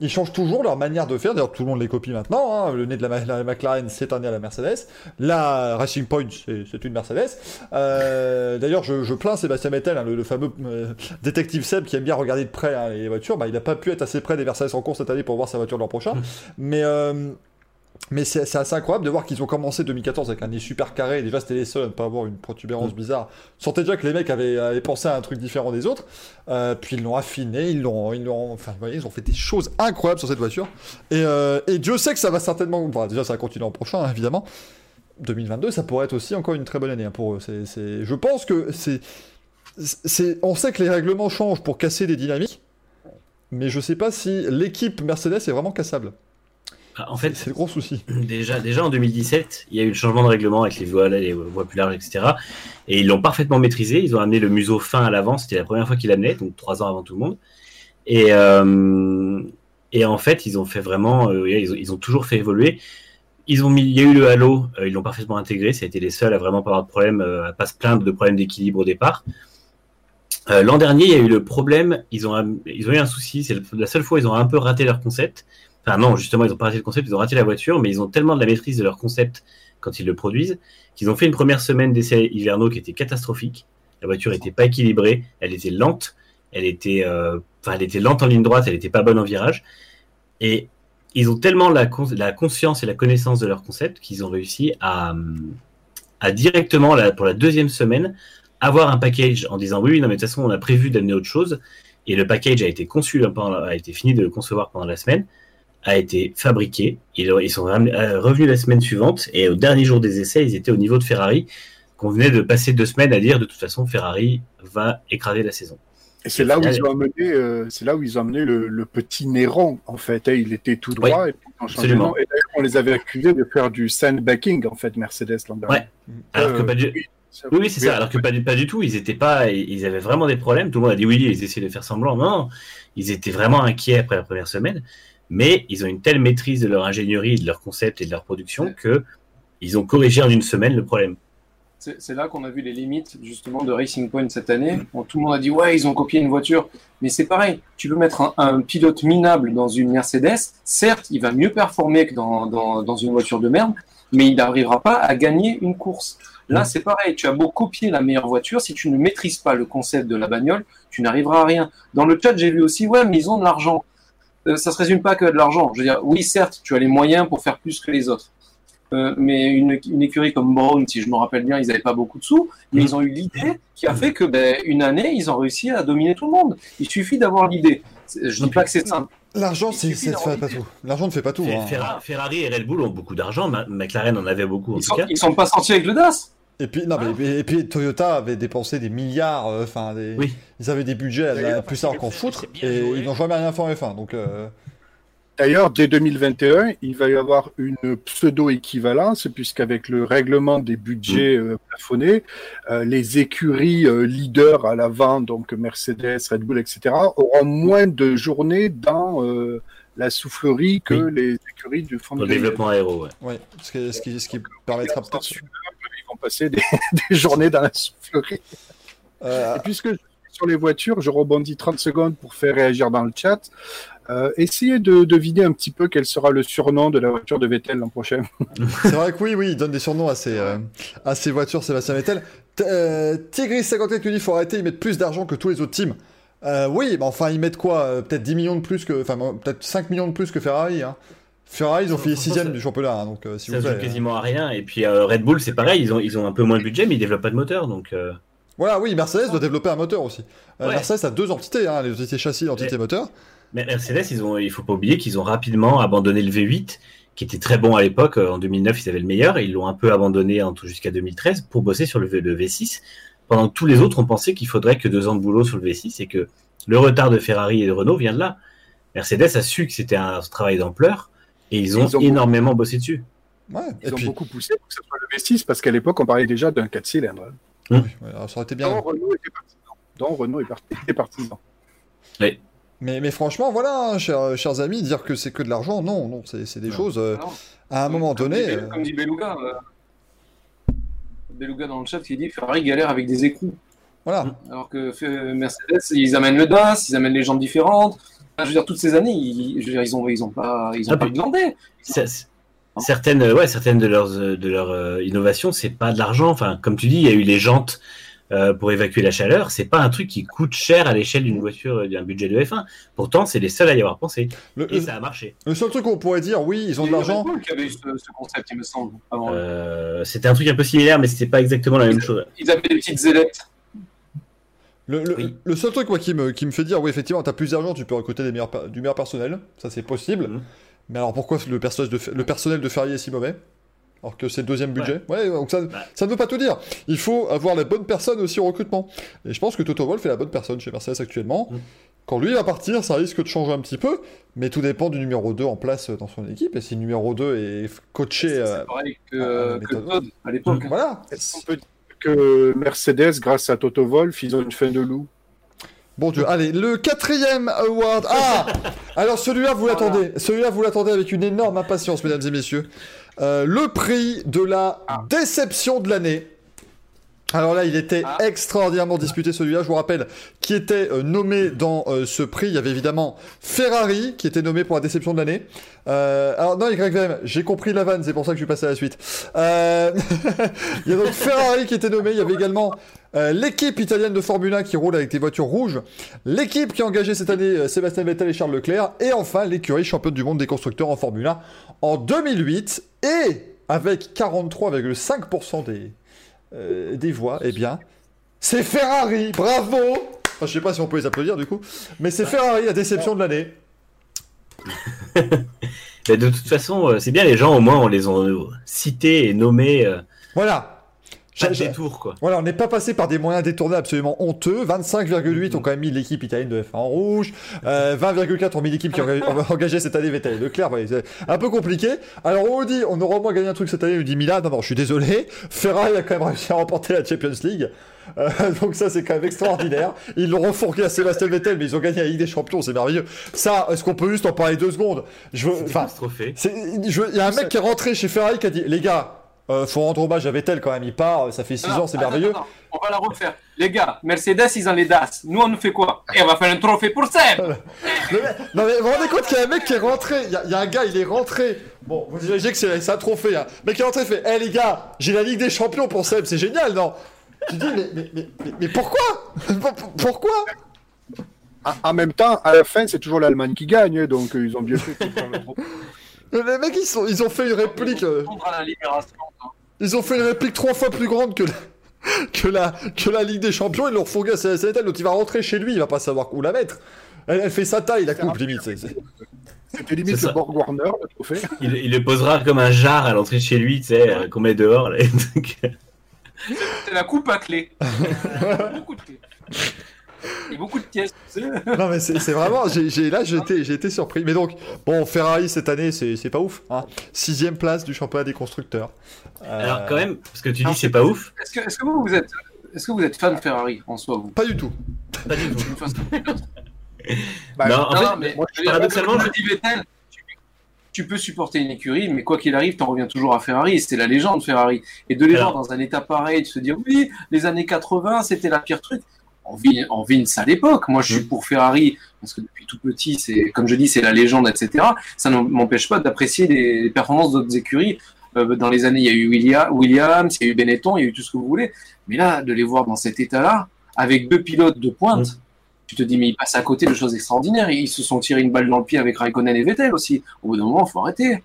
Ils changent toujours leur manière de faire. D'ailleurs, tout le monde les copie maintenant. Hein. Le nez de la, McLaren, c'est un nez à la Mercedes. La Racing Point, c'est une Mercedes. Euh, d'ailleurs, je, plains Sébastien Vettel, hein, le, fameux euh, détective Seb qui aime bien regarder de près les voitures. Bah, il n'a pas pu être assez près des Mercedes en course cette année pour voir sa voiture l'an prochain. Mais mais c'est assez incroyable de voir qu'ils ont commencé 2014 avec un nez super carré. Déjà, c'était les seuls à ne pas avoir une protubérance mm. bizarre. Sentait déjà que les mecs avaient, pensé à un truc différent des autres. Euh, puis ils l'ont affiné, ils l'ont, ils l'ont, enfin, vous voyez, ils ont fait des choses incroyables sur cette voiture. Et, euh, et Dieu sait que ça va certainement, enfin, déjà, ça va continuer l'an prochain, hein, évidemment. 2022, ça pourrait être aussi encore une très bonne année hein, pour eux. C'est, je pense que c'est, c'est, on sait que les règlements changent pour casser des dynamiques, mais je sais pas si l'équipe Mercedes est vraiment cassable. En fait, c'est le gros souci. Déjà, déjà en 2017, il y a eu le changement de règlement avec les voies, les voies plus larges, etc. Et ils l'ont parfaitement maîtrisé. Ils ont amené le museau fin à l'avant. C'était la première fois qu'ils l'amenaient, donc trois ans avant tout le monde. Et, euh, et en fait, ils ont fait vraiment, euh, ils, ont, toujours fait évoluer. ils ont mis, il y a eu le halo, euh, ils l'ont parfaitement intégré. Ça a été les seuls à vraiment pas avoir de problème, à pas se plaindre de problèmes d'équilibre au départ. L'an dernier, il y a eu le problème. Ils ont, ils ont eu un souci. C'est la seule fois où ils ont un peu raté leur concept. Enfin non, justement, ils ont pas raté le concept. Ils ont raté la voiture, mais ils ont tellement de la maîtrise de leur concept quand ils le produisent qu'ils ont fait une première semaine d'essais hivernaux qui était catastrophique. La voiture était pas équilibrée, elle était lente, elle était, euh, elle était lente en ligne droite, elle était pas bonne en virage. Et ils ont tellement la, cons- la conscience et la connaissance de leur concept qu'ils ont réussi à, directement, pour la deuxième semaine, avoir un package en disant oui, non, mais de toute façon, on a prévu d'amener autre chose. Et le package a été conçu, hein, a été fini de le concevoir pendant la semaine, a été fabriqué. Ils, ils sont euh, revenus la semaine suivante et au dernier jour des essais, ils étaient au niveau de Ferrari, qu'on venait de passer deux semaines à dire de toute façon, Ferrari va écraser la saison. Et c'est là où ils ont amené, euh, c'est là où ils ont amené le, le petit Néron en fait. il était tout droit et puis absolument. nom. Et d'ailleurs, on les avait accusés de faire du sandbacking en fait Mercedes l'an. Ouais. Alors que Euh, pas du... oui, ça- Oui, oui, c'est ça. Alors que pas du, pas du tout. Ils étaient pas, ils avaient vraiment des problèmes. Tout le monde a dit oui, ils essayaient de faire semblant. Non. ils étaient vraiment inquiets après la première semaine. Mais ils ont une telle maîtrise de leur ingénierie, de leur concept et de leur production que ils ont corrigé en une semaine le problème. C'est c'est là qu'on a vu les limites justement de Racing Point cette année. Bon, tout le monde a dit ouais, ils ont copié une voiture, mais c'est pareil. Tu peux mettre un, un pilote minable dans une Mercedes, certes, il va mieux performer que dans, dans, dans une voiture de merde, mais il n'arrivera pas à gagner une course. Là, c'est pareil. Tu as beau copier la meilleure voiture, si tu ne maîtrises pas le concept de la bagnole, tu n'arriveras à rien. Dans le chat, j'ai vu aussi ouais, mais ils ont de l'argent. Ça se résume pas que de l'argent. Je veux dire, oui, certes, tu as les moyens pour faire plus que les autres. Euh, mais une, une écurie comme Brown, si je me rappelle bien, ils n'avaient pas beaucoup de sous, mais ils ont eu l'idée qui a fait que ben, une année, ils ont réussi à dominer tout le monde. Il suffit d'avoir l'idée. Je dis pas que c'est simple. L'argent, c'est, c'est- fait pas tout. L'argent ne fait pas tout. Hein. Ferra- Ferrari et Red Bull ont beaucoup d'argent. McLaren en avait beaucoup en Ils tout sont, cas. ils sont pas sortis avec le DAS. Et puis, non, mais, et puis Toyota avait dépensé des milliards. euh, Enfin, Oui. ils avaient des budgets à plus tard qu'en foutre et ils n'ont jamais rien fait en F1. Donc, euh, D'ailleurs, dès 2021, il va y avoir une pseudo-équivalence, puisqu'avec le règlement des budgets euh, plafonnés, euh, les écuries euh, leaders à l'avant, donc Mercedes, Red Bull, etc., auront moins de journées dans euh, la soufflerie que Oui. les écuries du fond de le développement aéro, ouais. ouais, ce qui, ce qui, ce qui permettra peut-être. Vont passer des, des journées dans la soufflerie. Euh, Et puisque je suis sur les voitures, je rebondis 30 secondes pour faire réagir dans le chat. Euh, essayez de deviner un petit peu quel sera le surnom de la voiture de Vettel l'an prochain. c'est vrai que oui, oui, ils donnent des surnoms à ces, euh, à ces voitures, Sébastien Vettel. T- euh, Tigris54 nous dit faut arrêter, ils mettent plus d'argent que tous les autres teams. Oui, mais enfin, ils mettent quoi? Peut-être 10 millions de plus que. Enfin, peut-être 5 millions de plus que Ferrari. Hein. Ferrari, ils ont fini franchement, 6 ça- du championnat, hein, donc euh, si Ça vous se joue plaît. quasiment à rien. Et puis euh, Red Bull, c'est pareil. Ils ont, ils ont un peu moins de budget, mais ils développent pas de moteur. Donc euh, Voilà, oui, Mercedes doit développer un moteur aussi. Euh, Ouais. Mercedes a deux entités, hein, les entités châssis et l'entité Ouais. moteur. Mais Mercedes, ils ont, il faut pas oublier qu'ils ont rapidement abandonné le V8, qui était très bon à l'époque. En 2009, ils avaient le meilleur et ils l'ont un peu abandonné en tout jusqu'à 2013 pour bosser sur le, V- le V6. Pendant que tous les autres ont pensé qu'il faudrait que deux ans de boulot sur le V6 et que le retard de Ferrari et de Renault vient de là. Mercedes a su que c'était un travail d'ampleur et ils ont, Ils ont énormément bossé dessus. Ouais, Ils et ont puis. beaucoup poussé pour que ce soit le V6 parce qu'à l'époque, on parlait déjà d'un 4 cylindres. hein. Oui, ouais, alors, ça aurait été bien. Dont Renault était partisan. Dont Renault est parti- était partisan. Mais, mais franchement, voilà, hein, chers, chers amis, dire que c'est que de l'argent, non, non, c'est des Non. choses. euh, à un moment Comme donné. dit, euh, Comme dit Beluga. euh, Beluga dans le chat qui dit Ferrari galère avec des écrous. Voilà. Alors que Mercedes, ils amènent le DAS, ils amènent les jambes différentes. Je veux dire, toutes ces années, ils, je veux dire, ils ont, ils ont pas, ils ont Ah, pas c- certaines, ouais, certaines de leurs, euh, de leurs euh, innovations, c'est pas de l'argent. Enfin, comme tu dis, il y a eu les jantes euh, pour évacuer la chaleur. C'est pas un truc qui coûte cher à l'échelle d'une voiture, euh, d'un budget de F1. Pourtant, c'est les seuls à y avoir pensé. Le, Et ça a marché. le seul truc qu'on pourrait dire, oui, ils ont de l'argent. Qui avait eu ce, ce concept, il me semble. avant. Euh, c'était un truc un peu similaire, mais c'était pas exactement la même chose. Ils avaient des petites ailettes. Le, le- Oui. le seul truc moi, qui, me, qui me fait dire, oui, effectivement, t'as plus d'argent, tu peux recruter des meilleurs, du meilleur personnel, ça c'est possible. Mhm. Mais alors pourquoi le, personnage de, le personnel de Ferrari est si mauvais? Alors que c'est le deuxième budget. Ouais, donc ça, ça ne veut pas tout dire. Il faut avoir la bonne personne aussi au recrutement. Et je pense que Toto Wolff est la bonne personne chez Mercedes actuellement. Mhm. Quand lui va partir, ça risque de changer un petit peu, mais tout dépend du numéro 2 en place dans son équipe. Et si le numéro 2 est coaché. C'est euh, pareil que, à que. Todd à l'époque. voilà. Que Mercedes, grâce à Toto Wolff, ils ont une fin de loup. Bon Dieu, allez, le quatrième award. Ah Alors celui-là, vous l'attendez. Celui-là, vous l'attendez avec une énorme impatience, mesdames et messieurs. euh, le prix de la Ah. déception de l'année. Alors là, il était Ah. extraordinairement disputé celui-là. Je vous rappelle qui était euh, nommé dans euh, ce prix. Il y avait évidemment Ferrari qui était nommé pour la déception de l'année. Euh, alors non, YVM, j'ai compris la vanne, c'est pour ça que je suis passé à la suite. Euh, il y a donc Ferrari qui était nommé. Il y avait également l'équipe italienne de Formule 1 qui roule avec des voitures rouges. L'équipe qui a engagé cette année Sébastien Vettel et Charles Leclerc. Et enfin, l'écurie championne du monde des constructeurs en Formule 1 en 2008. Et avec 43,5% des, euh, des voix, eh bien, c'est Ferrari. Bravo Enfin, je sais pas si on peut les applaudir du coup. Mais c'est Ferrari, la déception de l'année. De toute façon, euh, c'est bien, les gens, au moins, on les a euh, cités et nommés. Voilà. Pas de J'ai- détour, quoi. Voilà, on n'est pas passé par des moyens détournés absolument honteux. 25,8 ont quand même mis l'équipe italienne de F1 en rouge. Euh, 20,4 ont mis l'équipe qui a engagé- cette année Vettel et Leclerc. Ouais, c'est un peu compliqué. Alors on dit, on aura au moins gagné un truc cette année. On nous dit Milan. Non, non, je suis désolé. Ferrari a quand même réussi à remporter la Champions League. Euh, donc ça c'est quand même extraordinaire. Ils l'ont refourgué à Sébastien Vettel, mais ils ont gagné la Ligue des Champions, c'est merveilleux. Ça, est-ce qu'on peut juste en parler deux secondes? Je veux, enfin, Il y a un mec qui est rentré chez Ferrari qui a dit Les gars, euh, faut rendre hommage à Vettel quand même, il part, ça fait 6 Non, ans, c'est merveilleux. attends, on va la refaire. Les gars, Mercedes, ils ont les DAS. Nous, on nous fait quoi? Et on va faire un trophée pour Seb non mais vous vous rendez compte qu'il y a un mec qui est rentré, il y, a- il y a un gars, il est rentré. Bon, vous imaginez que c'est un trophée. Hein. Mec qui est rentré il fait Eh les gars, j'ai la Ligue des Champions pour Seb, c'est génial, non? Tu dis Mais, mais, mais, mais, mais pourquoi? Pour- pour- Pourquoi? En- En même temps, à la fin, c'est toujours l'Allemagne qui gagne, donc euh, ils ont bien fait Les mecs, ils, sont, ils ont fait une réplique. euh, hein. Ils ont fait une réplique trois fois plus grande que la, que la, que la Ligue des Champions. Ils l'ont refourgué à Vettel, donc il va rentrer chez lui, il va pas savoir où la mettre. Elle, elle fait sa taille, la coupe, limite. c'est- c'est- C'était limite le Borg Warner, le trophée. Il, il le posera comme un jar à l'entrée de chez lui, tu sais, euh, qu'on met dehors. là. Donc, euh, C'est la coupe à clé. beaucoup de clés. Et beaucoup de pièces. tu sais. Non mais c'est vraiment, là j'ai été, j'ai été surpris. Mais donc, bon, Ferrari cette année, c'est pas ouf. Hein. Sixième place du championnat des constructeurs. Euh, Alors, quand même, parce que tu dis c'est pas ouf. Est-ce que, vous, vous êtes, est-ce que vous êtes fan de Ferrari en soi, vous? Pas du tout. Pas du tout. Bah, Non, en Non, fait, non, mais moi, je paradoxalement, je- dis Vettel, tu, peux supporter une écurie, mais quoi qu'il arrive, t'en reviens toujours à Ferrari. C'était la légende Ferrari. Et de les voir dans un état pareil, de se dire oui, les années 80, c'était la pire truc. On vit, on vit une sale époque. Moi, je suis pour Ferrari parce que depuis tout petit, c'est comme je dis, c'est la légende, etc. Ça ne m'empêche pas d'apprécier les, performances d'autres écuries. Euh, dans les années, il y a eu William- Williams, il y a eu Benetton, il y a eu tout ce que vous voulez. Mais là, de les voir dans cet état-là, avec deux pilotes de pointe, tu te dis, mais ils passent à côté de choses extraordinaires. Ils se sont tirés une balle dans le pied avec Raikkonen et Vettel aussi. Au bout d'un moment, il faut arrêter.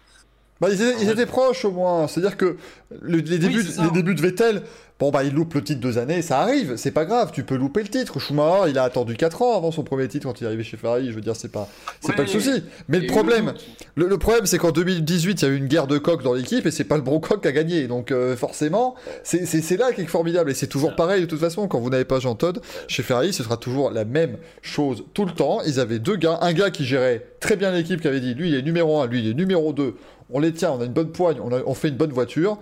Bah, ils, étaient, ils étaient proches au moins. C'est-à-dire que le- les, débuts, les de Vettel, bon bah il loupe le titre deux années, ça arrive, c'est pas grave, tu peux louper le titre. Schumacher, il a attendu 4 ans avant son premier titre quand il est arrivé chez Ferrari, je veux dire, c'est pas, c'est Ouais, pas le souci. Mais le problème, le, le problème c'est qu'en 2018, il y a eu une guerre de coq dans l'équipe et c'est pas le bon coq qui a gagné. Donc euh, forcément, c'est c'est- c'est là qui est formidable. Et c'est toujours pareil de toute façon, quand vous n'avez pas Jean Todt, chez Ferrari, ce sera toujours la même chose tout le temps. Ils avaient deux gars, un gars qui gérait très bien l'équipe, qui avait dit lui il est numéro 1, lui il est numéro 2, on les tient, on a une bonne poigne, on, a- on fait une bonne voiture.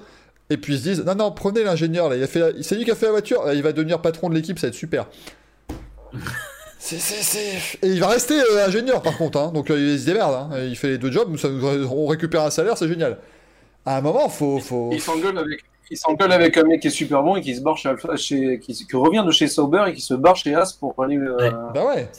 Et puis ils se disent non non prenez l'ingénieur là, il a fait la- c'est lui qui a fait la voiture, là, il va devenir patron de l'équipe, ça va être super. C'est, c'est, c'est- Et il va rester euh, ingénieur par contre, hein. donc euh, il se démerde, hein. il fait les deux jobs, ça nous- on récupère un salaire, c'est génial. À un moment, faut, faut... Il s'engueule avec. Il s'engueule avec un mec qui est super bon et qui se barre chez Alpha, chez, qui, qui revient de chez Sauber et qui se barre chez As pour aller euh, Ouais. Bah ouais,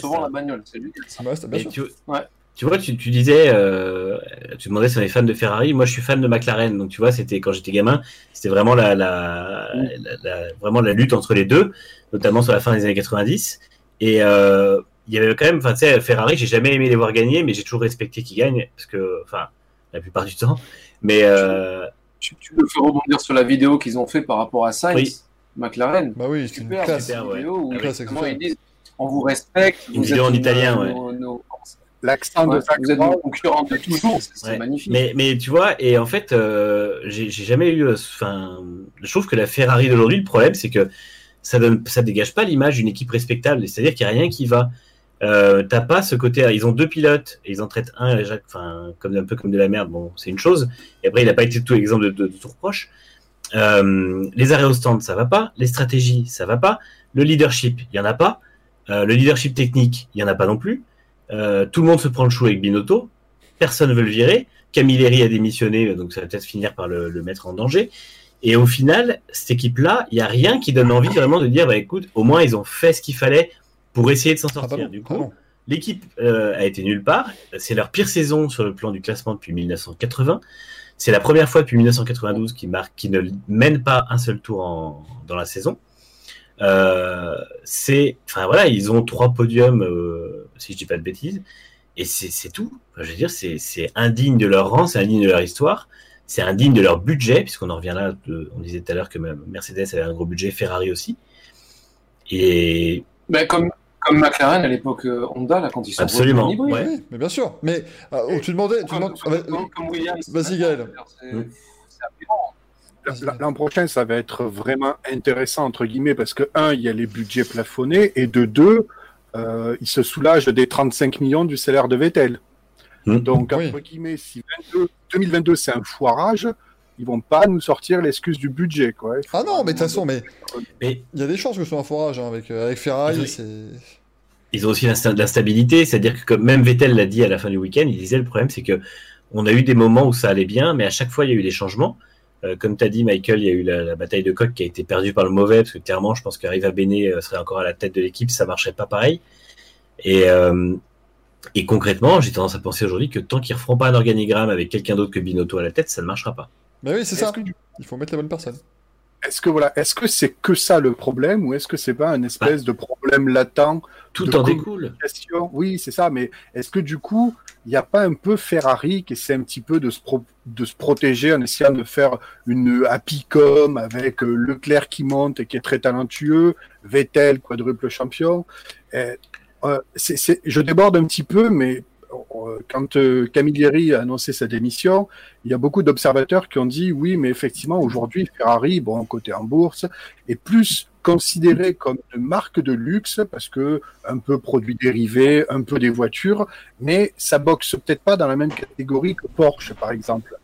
pour la bagnole. C'est lui. ça me reste, bien Mais sûr. tu, Ouais. Tu vois, tu, tu disais, euh, tu demandais si on est fan de Ferrari. Moi, je suis fan de McLaren. Donc, tu vois, c'était quand j'étais gamin, c'était vraiment la, la, la- la- vraiment la lutte entre les deux, notamment sur la fin des années 90. Et euh, il y avait quand même, enfin, tu sais, Ferrari, j'ai jamais aimé les voir gagner, mais j'ai toujours respecté qu'ils gagnent, parce que, enfin, la plupart du temps. Mais euh, Tu, tu me fais rebondir sur la vidéo qu'ils ont fait par rapport à Sainz, Oui. McLaren. Bah oui, c'est une Super, classe. super, cette ouais. vidéo où Ah oui. ils disent on vous respecte. Une vous vidéo êtes en italien, nos- ouais. nos- nos- L'accent ouais, de Zach vous êtes nos Brown, concurrents de toujours. C'est Ouais. magnifique. Mais, mais tu vois, et en fait, euh, j'ai jamais eu. Enfin, je trouve que la Ferrari d'aujourd'hui, le problème, c'est que ça donne, ça dégage pas l'image d'une équipe respectable. C'est-à-dire qu'il n'y a rien qui va. Euh, T'as pas ce côté. Ils ont deux pilotes et ils en traitent un déjà, enfin, comme un peu comme de la merde. Bon, c'est une chose. Et après, il n'a pas été tout exemple de, de, de tout reproche. Euh, les arrêts au stand, ça va pas. Les stratégies, ça va pas. Le leadership, il y en a pas. Euh, le leadership technique, il y en a pas non plus. Euh, tout le monde se prend le chou avec Binotto. Personne veut le virer. Camilleri a démissionné, donc ça va peut-être finir par le, le mettre en danger. Et au final, cette équipe-là, il n'y a rien qui donne envie vraiment de dire, bah, écoute, au moins ils ont fait ce qu'il fallait pour essayer de s'en Ah, sortir. du coup, l'équipe euh, a été nulle part. C'est leur pire saison sur le plan du classement depuis 1980. C'est la première fois depuis 1992 qu'ils ne mènent pas un seul tour en- dans la saison. Euh, c'est, enfin voilà, ils ont trois podiums, euh, si je dis pas de bêtises, et c'est tout. Enfin, je veux dire, c'est indigne de leur rang, c'est indigne de leur histoire, c'est indigne de leur budget, puisqu'on en revient là. de- on disait tout à l'heure que même Mercedes avait un gros budget, Ferrari aussi. Et Ben, comme, comme McLaren à l'époque euh, Honda, là, quand ils sont Absolument, hybride. ouais. Oui, mais bien sûr. Mais euh, tu demandais. Tu demandes- comme- ah, bah. Vas-y, Gaël. L'an prochain, ça va être vraiment intéressant, entre guillemets, parce que, un, il y a les budgets plafonnés, et de deux, euh, ils se soulagent des 35 millions du salaire de Vettel. Hmm. Donc, Oui. entre guillemets, si 22 2022, c'est un foirage, ils vont pas nous sortir l'excuse du budget, quoi. Il Ah non, mais de toute façon, mais mais il y a des chances que ce soit un forage hein, avec, euh, avec Ferrari. Oui. Ils ont aussi l'insta- l'instabilité, c'est-à-dire que comme même Vettel l'a dit à la fin du week-end, il disait le problème c'est que on a eu des moments où ça allait bien, mais à chaque fois il y a eu des changements. Euh, comme tu as dit, Michael, il y a eu la, la bataille de coq qui a été perdue par le mauvais, parce que clairement, je pense qu'Arriva Bene euh, serait encore à la tête de l'équipe, ça marcherait pas pareil. Et, euh, et concrètement, j'ai tendance à penser aujourd'hui que tant qu'ils ne referont pas un organigramme avec quelqu'un d'autre que Binotto à la tête, ça ne marchera pas. Mais oui, c'est ça. que, Il faut mettre la bonne personne. Est-ce que voilà, est-ce que c'est que ça le problème, ou est-ce que c'est pas un espèce de problème latent Tout en découle. Oui, c'est ça, mais est-ce que du coup, il n'y a pas un peu Ferrari qui essaie un petit peu de se, pro- de se protéger en essayant de faire une happy com avec euh, Leclerc qui monte et qui est très talentueux, Vettel, quadruple champion? Euh, euh, Je déborde un petit peu, mais quand euh, Camilleri a annoncé sa démission, il y a beaucoup d'observateurs qui ont dit oui, mais effectivement, aujourd'hui, Ferrari, bon, côté en bourse, est plus considéré comme une marque de luxe parce que un peu produits dérivés, un peu des voitures, mais ça boxe peut-être pas dans la même catégorie que Porsche, par exemple.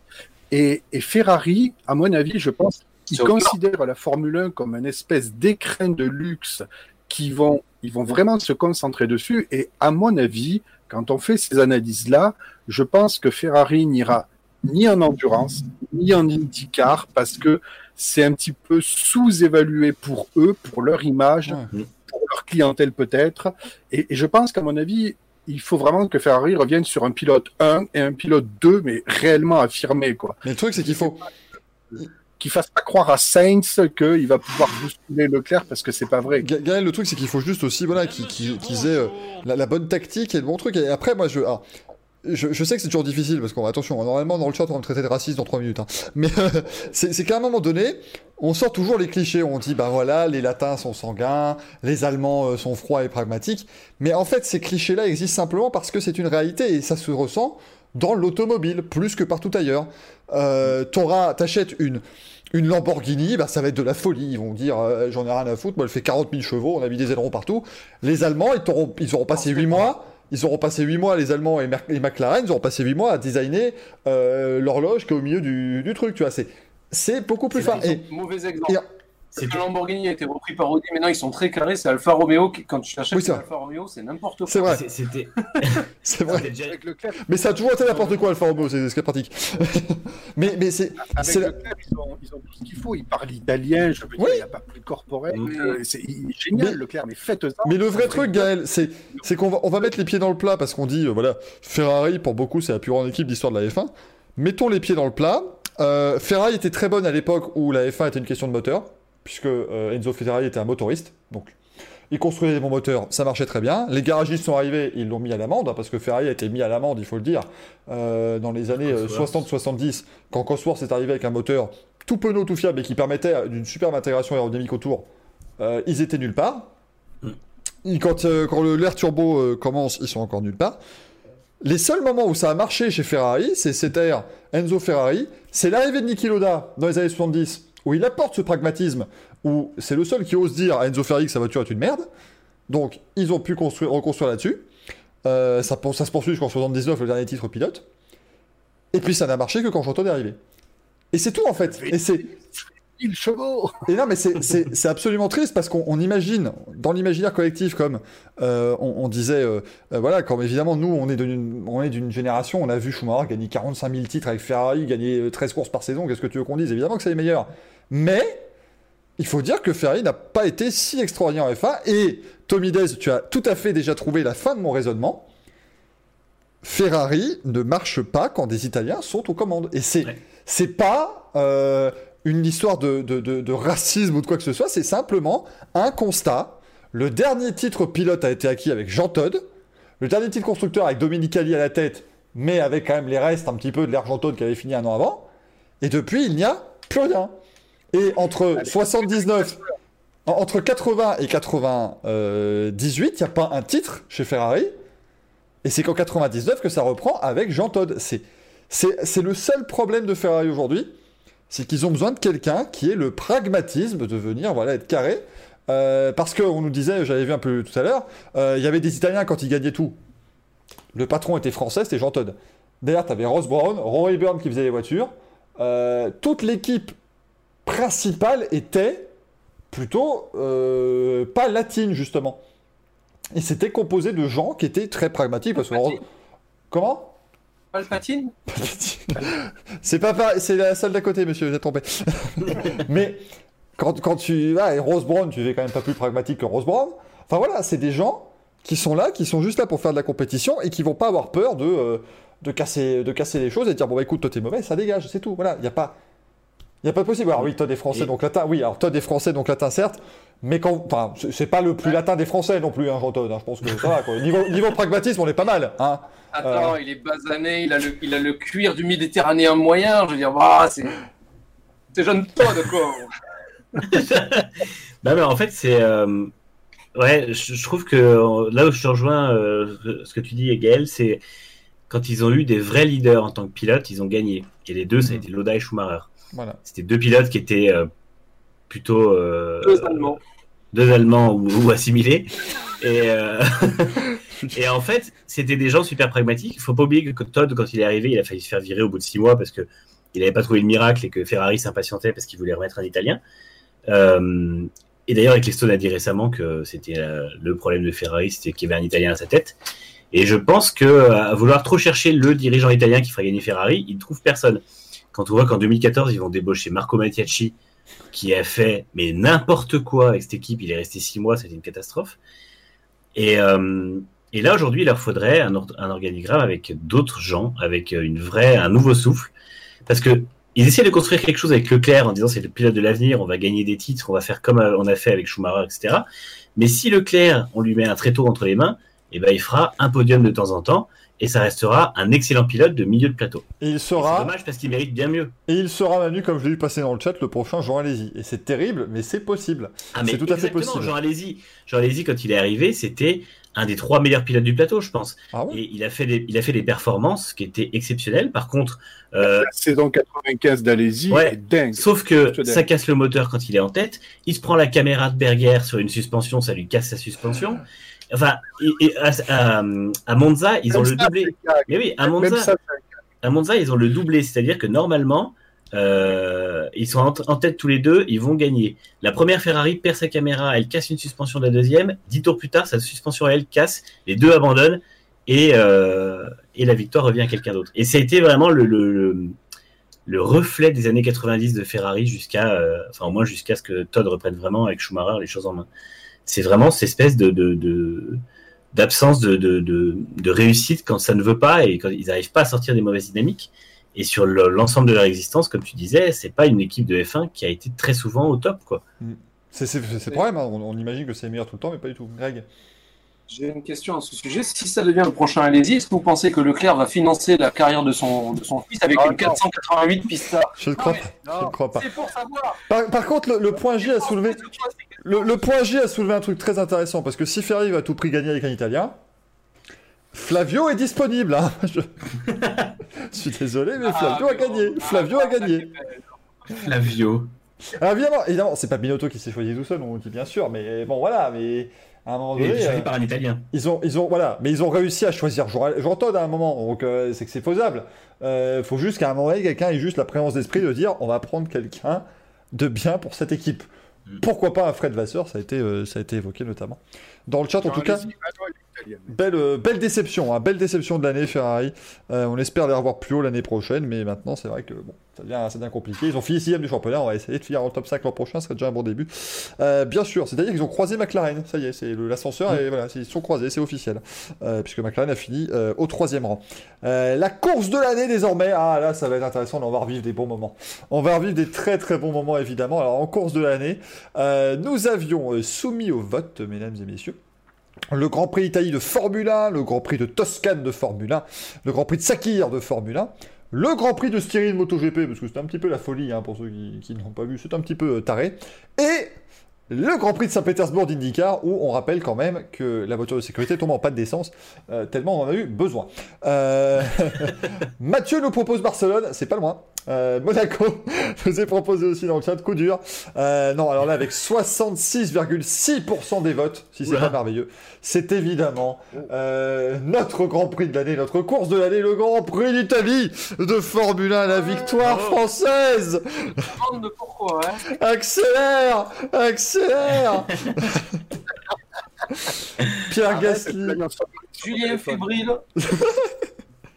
Et, et Ferrari, à mon avis, je pense qu'ils considèrent la Formule 1 comme une espèce d'écrin de luxe qui vont, ils vont vraiment se concentrer dessus. Et à mon avis, quand on fait ces analyses-là, je pense que Ferrari n'ira ni en endurance, ni en IndyCar, parce que c'est un petit peu sous-évalué pour eux, pour leur image, Ouais. pour leur clientèle peut-être. Et, et je pense qu'à mon avis, il faut vraiment que Ferrari revienne sur un pilote 1 et un pilote 2, mais réellement affirmé, quoi. Mais le truc, c'est qu'il faut. Qu'il fasse pas croire à Sainz qu'il va pouvoir bousculer Leclerc parce que c'est pas vrai. Ga- Gaël, le truc, c'est qu'il faut juste aussi voilà, qu'ils aient euh, la, bonne tactique et le bon truc. Et après, moi, je. alors, je, je sais que c'est toujours difficile parce qu'on attention, normalement dans le chat on va me traiter de raciste dans 3 minutes. hein. Mais euh, c'est qu'à un moment donné, on sort toujours les clichés. On dit bah voilà, les Latins sont sanguins, les Allemands euh, sont froids et pragmatiques. Mais en fait, ces clichés-là existent simplement parce que c'est une réalité et ça se ressent dans l'automobile plus que partout ailleurs. Euh, T'auras, t'achètes une une Lamborghini, bah, ça va être de la folie. Ils vont dire euh, j'en ai rien à foutre, moi elle fait 40 000 chevaux, on a mis des ailerons partout. Les Allemands, ils, t'auront- ils auront passé 8 mois. Ils auront passé 8 mois, les Allemands et, McLaren, ils auront passé 8 mois à designer euh, l'horloge qui est au milieu du, du truc, tu vois. C'est, c'est beaucoup plus fin. Et, Mauvais exemple. et- C'est que Lamborghini a été repris par Audi, maintenant ils sont très carrés. C'est Alfa Romeo qui, quand tu achètes Oui. Alfa Romeo, c'est n'importe quoi. c'est vrai, C'était c'est vrai. c'était déjà- Avec Leclerc, Mais ça a toujours été n'importe quoi, Alfa Romeo, c'est ce qui est pratique. mais, mais c'est, avec c'est la- Leclerc, ils, ont, ils ont tout ce qu'il faut. Ils parlent italien, je veux dire, Oui. il n'y a pas plus corporel. Euh, c'est génial, Mais- Leclerc, mais faites ça. Mais le vrai truc, Gaël, c'est, c'est qu'on va, on va mettre les pieds dans le plat parce qu'on dit, euh, voilà, Ferrari, pour beaucoup, c'est la plus grande équipe d'histoire de la F1. Mettons les pieds dans le plat. Euh, Ferrari était très bonne à l'époque où la F1 était une question de moteur, puisque euh, Enzo Ferrari était un motoriste. Donc, il construisait des bons moteurs, ça marchait très bien. Les garagistes sont arrivés, ils l'ont mis à l'amende, hein, parce que Ferrari a été mis à l'amende, il faut le dire, euh, dans les années euh, Cosworth. 60-70, quand Cosworth est arrivé avec un moteur tout penaud, tout fiable et qui permettait d'une superbe intégration aérodynamique autour. Euh, ils étaient nulle part. Et Quand, euh, quand le- l'air turbo euh, commence, ils sont encore nulle part. Les seuls moments où ça a marché chez Ferrari, c'est cet air Enzo Ferrari, c'est l'arrivée de Niki Loda dans les années 70, où il apporte ce pragmatisme, où c'est le seul qui ose dire à Enzo que sa voiture est une merde. Donc, ils ont pu construire, reconstruire là-dessus. Euh, ça, ça se poursuit jusqu'en 79, le dernier titre pilote. Et puis, ça n'a marché que quand Chanton est arrivé. Et c'est tout, en fait. Et c'est... 1000 chevaux Et non, mais c'est- absolument triste parce qu'on on imagine, dans l'imaginaire collectif, comme euh, on, on disait, euh, euh, voilà, comme évidemment, nous, on est d'une génération, on a vu Schumacher gagner 45 000 titres avec Ferrari, gagner euh, 13 courses par saison, qu'est-ce que tu veux qu'on dise? Évidemment que c'est les meilleurs. Mais il faut dire que Ferrari n'a pas été si extraordinaire en F1. Et Tommy Dez, tu as tout à fait déjà trouvé la fin de mon raisonnement. Ferrari ne marche pas quand des Italiens sont aux commandes. Et c'est Ouais. c'est pas euh, une histoire de, de- de- de racisme ou de quoi que ce soit, c'est simplement un constat. Le dernier titre pilote a été acquis avec Jean Todt. Le dernier titre constructeur avec Dominique Ali à la tête, mais avec quand même les restes un petit peu de Todt qui avait fini un an avant. Et depuis, il n'y a plus rien. Et entre 79, en- entre 80 et 98, il n'y a pas un titre chez Ferrari. Et c'est qu'en 99 que ça reprend avec Jean. C'est, c'est, c'est le seul problème de Ferrari aujourd'hui. C'est qu'ils ont besoin de quelqu'un qui ait le pragmatisme de venir voilà, être carré. Euh, parce qu'on nous disait, j'avais vu un peu tout à l'heure, euh, il y avait des Italiens quand ils gagnaient tout. Le patron était français, c'était Jean Todt. D'ailleurs, tu avais Ross Brown, Ron Rayburn qui faisait les voitures. Euh, toute l'équipe principale était plutôt euh, pas latine, justement. Et c'était composé de gens qui étaient très pragmatiques. Parce que... Palpatine. Comment? Palpatine C'est pas c'est la salle d'à côté, monsieur, j'ai trompé. Mais quand, quand tu. Ah, et Rose Brown, tu es quand même pas plus pragmatique que Rose Brown. Enfin voilà, c'est des gens qui sont là, qui sont juste là pour faire de la compétition et qui vont pas avoir peur de, euh, de, casser, de casser les choses et dire bon bah écoute, toi t'es mauvais, ça dégage, c'est tout. Voilà, il n'y a pas. Il y a pas de possible. Alors oui, Todd est français, Et- donc latin. Oui, alors Todd est français, donc latin, certes. Mais quand. Enfin, c'est- pas le plus latin des français non plus, hein, Jean Todd. hein. Je pense que ça va, quoi. Niveau, niveau pragmatisme, on est pas mal. Hein. Attends, il est basané, il a le, il a le cuir du méditerranéen moyen. Je veux dire, bah, c'est. C'est jeune Todd, quoi. Bah, mais en fait, c'est. euh, Ouais, je, je trouve que euh, là où je te rejoins, euh, ce que tu dis, Gaël, c'est quand ils ont eu des vrais leaders en tant que pilotes, ils ont gagné. Et les deux, ça a Mhm. été Loda et Schumacher. Voilà. C'était deux pilotes qui étaient euh, plutôt. euh, Deux Allemands. deux Allemands ou, ou assimilés. Et, euh, et en fait, c'était des gens super pragmatiques. Il faut pas oublier que Todd, quand il est arrivé, il a failli se faire virer au bout de six mois parce que il n'avait pas trouvé le miracle et que Ferrari s'impatientait parce qu'il voulait remettre un Italien. Euh, et d'ailleurs, Ecclestone a dit récemment que c'était euh, le problème de Ferrari, c'était qu'il y avait un Italien à sa tête. Et je pense que à vouloir trop chercher le dirigeant italien qui ferait gagner Ferrari, il ne trouve personne. Quand on voit qu'en 2014, ils vont débaucher Marco Mattiacci, qui a fait mais n'importe quoi avec cette équipe, il est resté six mois, c'était une catastrophe. Et, euh, là aujourd'hui, il leur faudrait un, or- un organigramme avec d'autres gens, avec une vraie, un nouveau souffle, parce que ils essaient de construire quelque chose avec Leclerc en disant c'est le pilote de l'avenir, on va gagner des titres, on va faire comme euh, on a fait avec Schumacher, etc. Mais si Leclerc, on lui met un tréteau entre les mains, eh ben il fera un podium de temps en temps et ça restera un excellent pilote de milieu de plateau. Et il Et C'est sera. dommage parce qu'il mérite bien mieux. Et il sera Manu, comme je l'ai vu passer dans le chat, le prochain Jean Alési. Et c'est terrible, mais c'est possible. Ah, C'est tout à fait possible. Jean Alési, Jean Alési, quand il est arrivé, c'était un des trois meilleurs pilotes du plateau, je pense. Ah ouais? Et il a fait des, il a fait des performances qui étaient exceptionnelles. Par contre, euh, La saison 95 d'Alési Ouais. est dingue. sauf que ça casse le moteur quand il est en tête. Il se prend la caméra de Berger sur une suspension, ça lui casse sa suspension. Enfin, et, et à, Monza, ils ont le doublé. Mais oui, à Monza, ça, à Monza, ils ont le doublé, c'est-à-dire que normalement, euh, ils sont en, en tête tous les deux, ils vont gagner. La première Ferrari perd sa caméra, elle casse une suspension de la deuxième. Dix tours plus tard, sa suspension elle casse, les deux abandonnent et, euh, et la victoire revient à quelqu'un d'autre. Et ça a été vraiment le, le, le, le reflet des années 90 de Ferrari jusqu'à, euh, enfin au moins jusqu'à ce que Todd reprenne vraiment avec Schumacher les choses en main. C'est vraiment cette espèce de, de, de d'absence de, de, de, de réussite quand ça ne veut pas et quand ils n'arrivent pas à sortir des mauvaises dynamiques. Et sur le- l'ensemble de leur existence, comme tu disais, c'est pas une équipe de F1 qui a été très souvent au top, quoi. C'est c'est- c'est le problème, hein. on, on imagine que c'est meilleur tout le temps, mais pas du tout. Greg J'ai une question à ce sujet. Si ça devient le prochain Alési, est-ce que vous pensez que Leclerc va financer la carrière de son, de son fils avec Ah, une non. 488 Pista? Je ne crois pas. Je ne crois pas. C'est pour savoir. Par, par contre, le, le point J a soulevé. Le, le point J a soulevé un truc très intéressant parce que si Ferrari va à tout prix gagner avec un Italien, Flavio est disponible. hein. Je... je suis désolé, mais Flavio a gagné. Flavio a gagné. Flavio. Alors évidemment, évidemment, c'est pas Binotto qui s'est choisi tout seul, on dit bien sûr, mais bon voilà, mais à un moment Il donné, choisi euh, par un Italien. ils ont, ils ont, voilà, mais ils ont réussi à choisir Jean, Todt à un moment, donc euh, c'est que c'est faisable. Euh, faut juste qu'à un moment donné, quelqu'un ait juste la présence d'esprit de dire, on va prendre quelqu'un de bien pour cette équipe. Pourquoi pas un Fred Vasseur Ça a été, euh, ça a été évoqué notamment dans le chat. En tout cas. Belle, euh, belle déception, hein, belle déception de l'année Ferrari. Euh, on espère les revoir plus haut l'année prochaine, mais maintenant c'est vrai que bon, ça devient, ça devient compliqué. Ils ont fini sixième du championnat, on va essayer de finir en top 5 l'an prochain, ce serait déjà un bon début. Euh, bien sûr, c'est-à-dire qu'ils ont croisé McLaren, ça y est, c'est l'ascenseur et voilà, ils se sont croisés, c'est officiel, Euh, puisque McLaren a fini au troisième rang. La course de l'année désormais, ah là ça va être intéressant, on va revivre des bons moments. On va revivre des très très bons moments évidemment. Alors en course de l'année, nous avions soumis au vote, mesdames et messieurs, le Grand Prix d'Italie de Formule 1, le Grand Prix de Toscane de Formule 1, le Grand Prix de Sakir de Formule 1, le Grand Prix de Styrie de MotoGP, parce que c'était un petit peu la folie hein, pour ceux qui, qui ne l'ont pas vu, c'est un petit peu euh, taré, et le Grand Prix de Saint-Pétersbourg d'IndyCar, où on rappelle quand même que la voiture de sécurité tombe en panne d'essence, euh, tellement on en a eu besoin. Euh, Mathieu nous propose Barcelone, c'est pas loin. Euh, Monaco nous est proposé aussi dans le chat, coup dur. Euh, non, alors là, avec 66,6% des votes, si c'est pas merveilleux, c'est évidemment notre Grand Prix de l'année, notre course de l'année, le Grand Prix d'Italie de Formule 1, la victoire Bravo. française pourquoi, hein. Accélère Accélère Pierre Arrête, Gasly. Julien fébrile.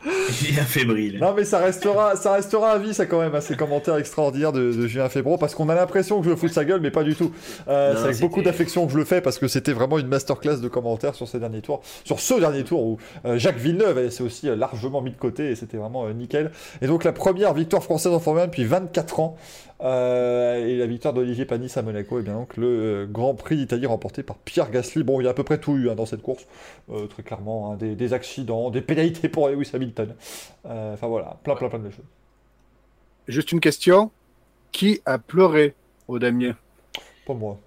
Julien fébrile. Non mais ça restera, ça restera à vie ça quand même, à ces commentaires extraordinaires de, de Julien Fébro, parce qu'on a l'impression que je me fous de sa gueule, mais pas du tout. Euh, c'est avec beaucoup d'affection que je le fais, parce que c'était vraiment une masterclass de commentaires sur ces derniers tours, sur ce dernier tour où euh, Jacques Villeneuve s'est aussi euh, largement mis de côté, et c'était vraiment nickel. Et donc la première victoire française en Formule 1 depuis 24 ans, et la victoire d'Olivier Panis à Monaco, et bien donc le Grand Prix d'Italie remporté par Pierre Gasly. Bon, il y a à peu près tout eu hein, dans cette course, très clairement, hein, des, des accidents, des pénalités pour Lewis Hamilton. Euh, Enfin voilà, plein plein plein de choses. Juste une question. Qui a pleuré au damier? Pas moi.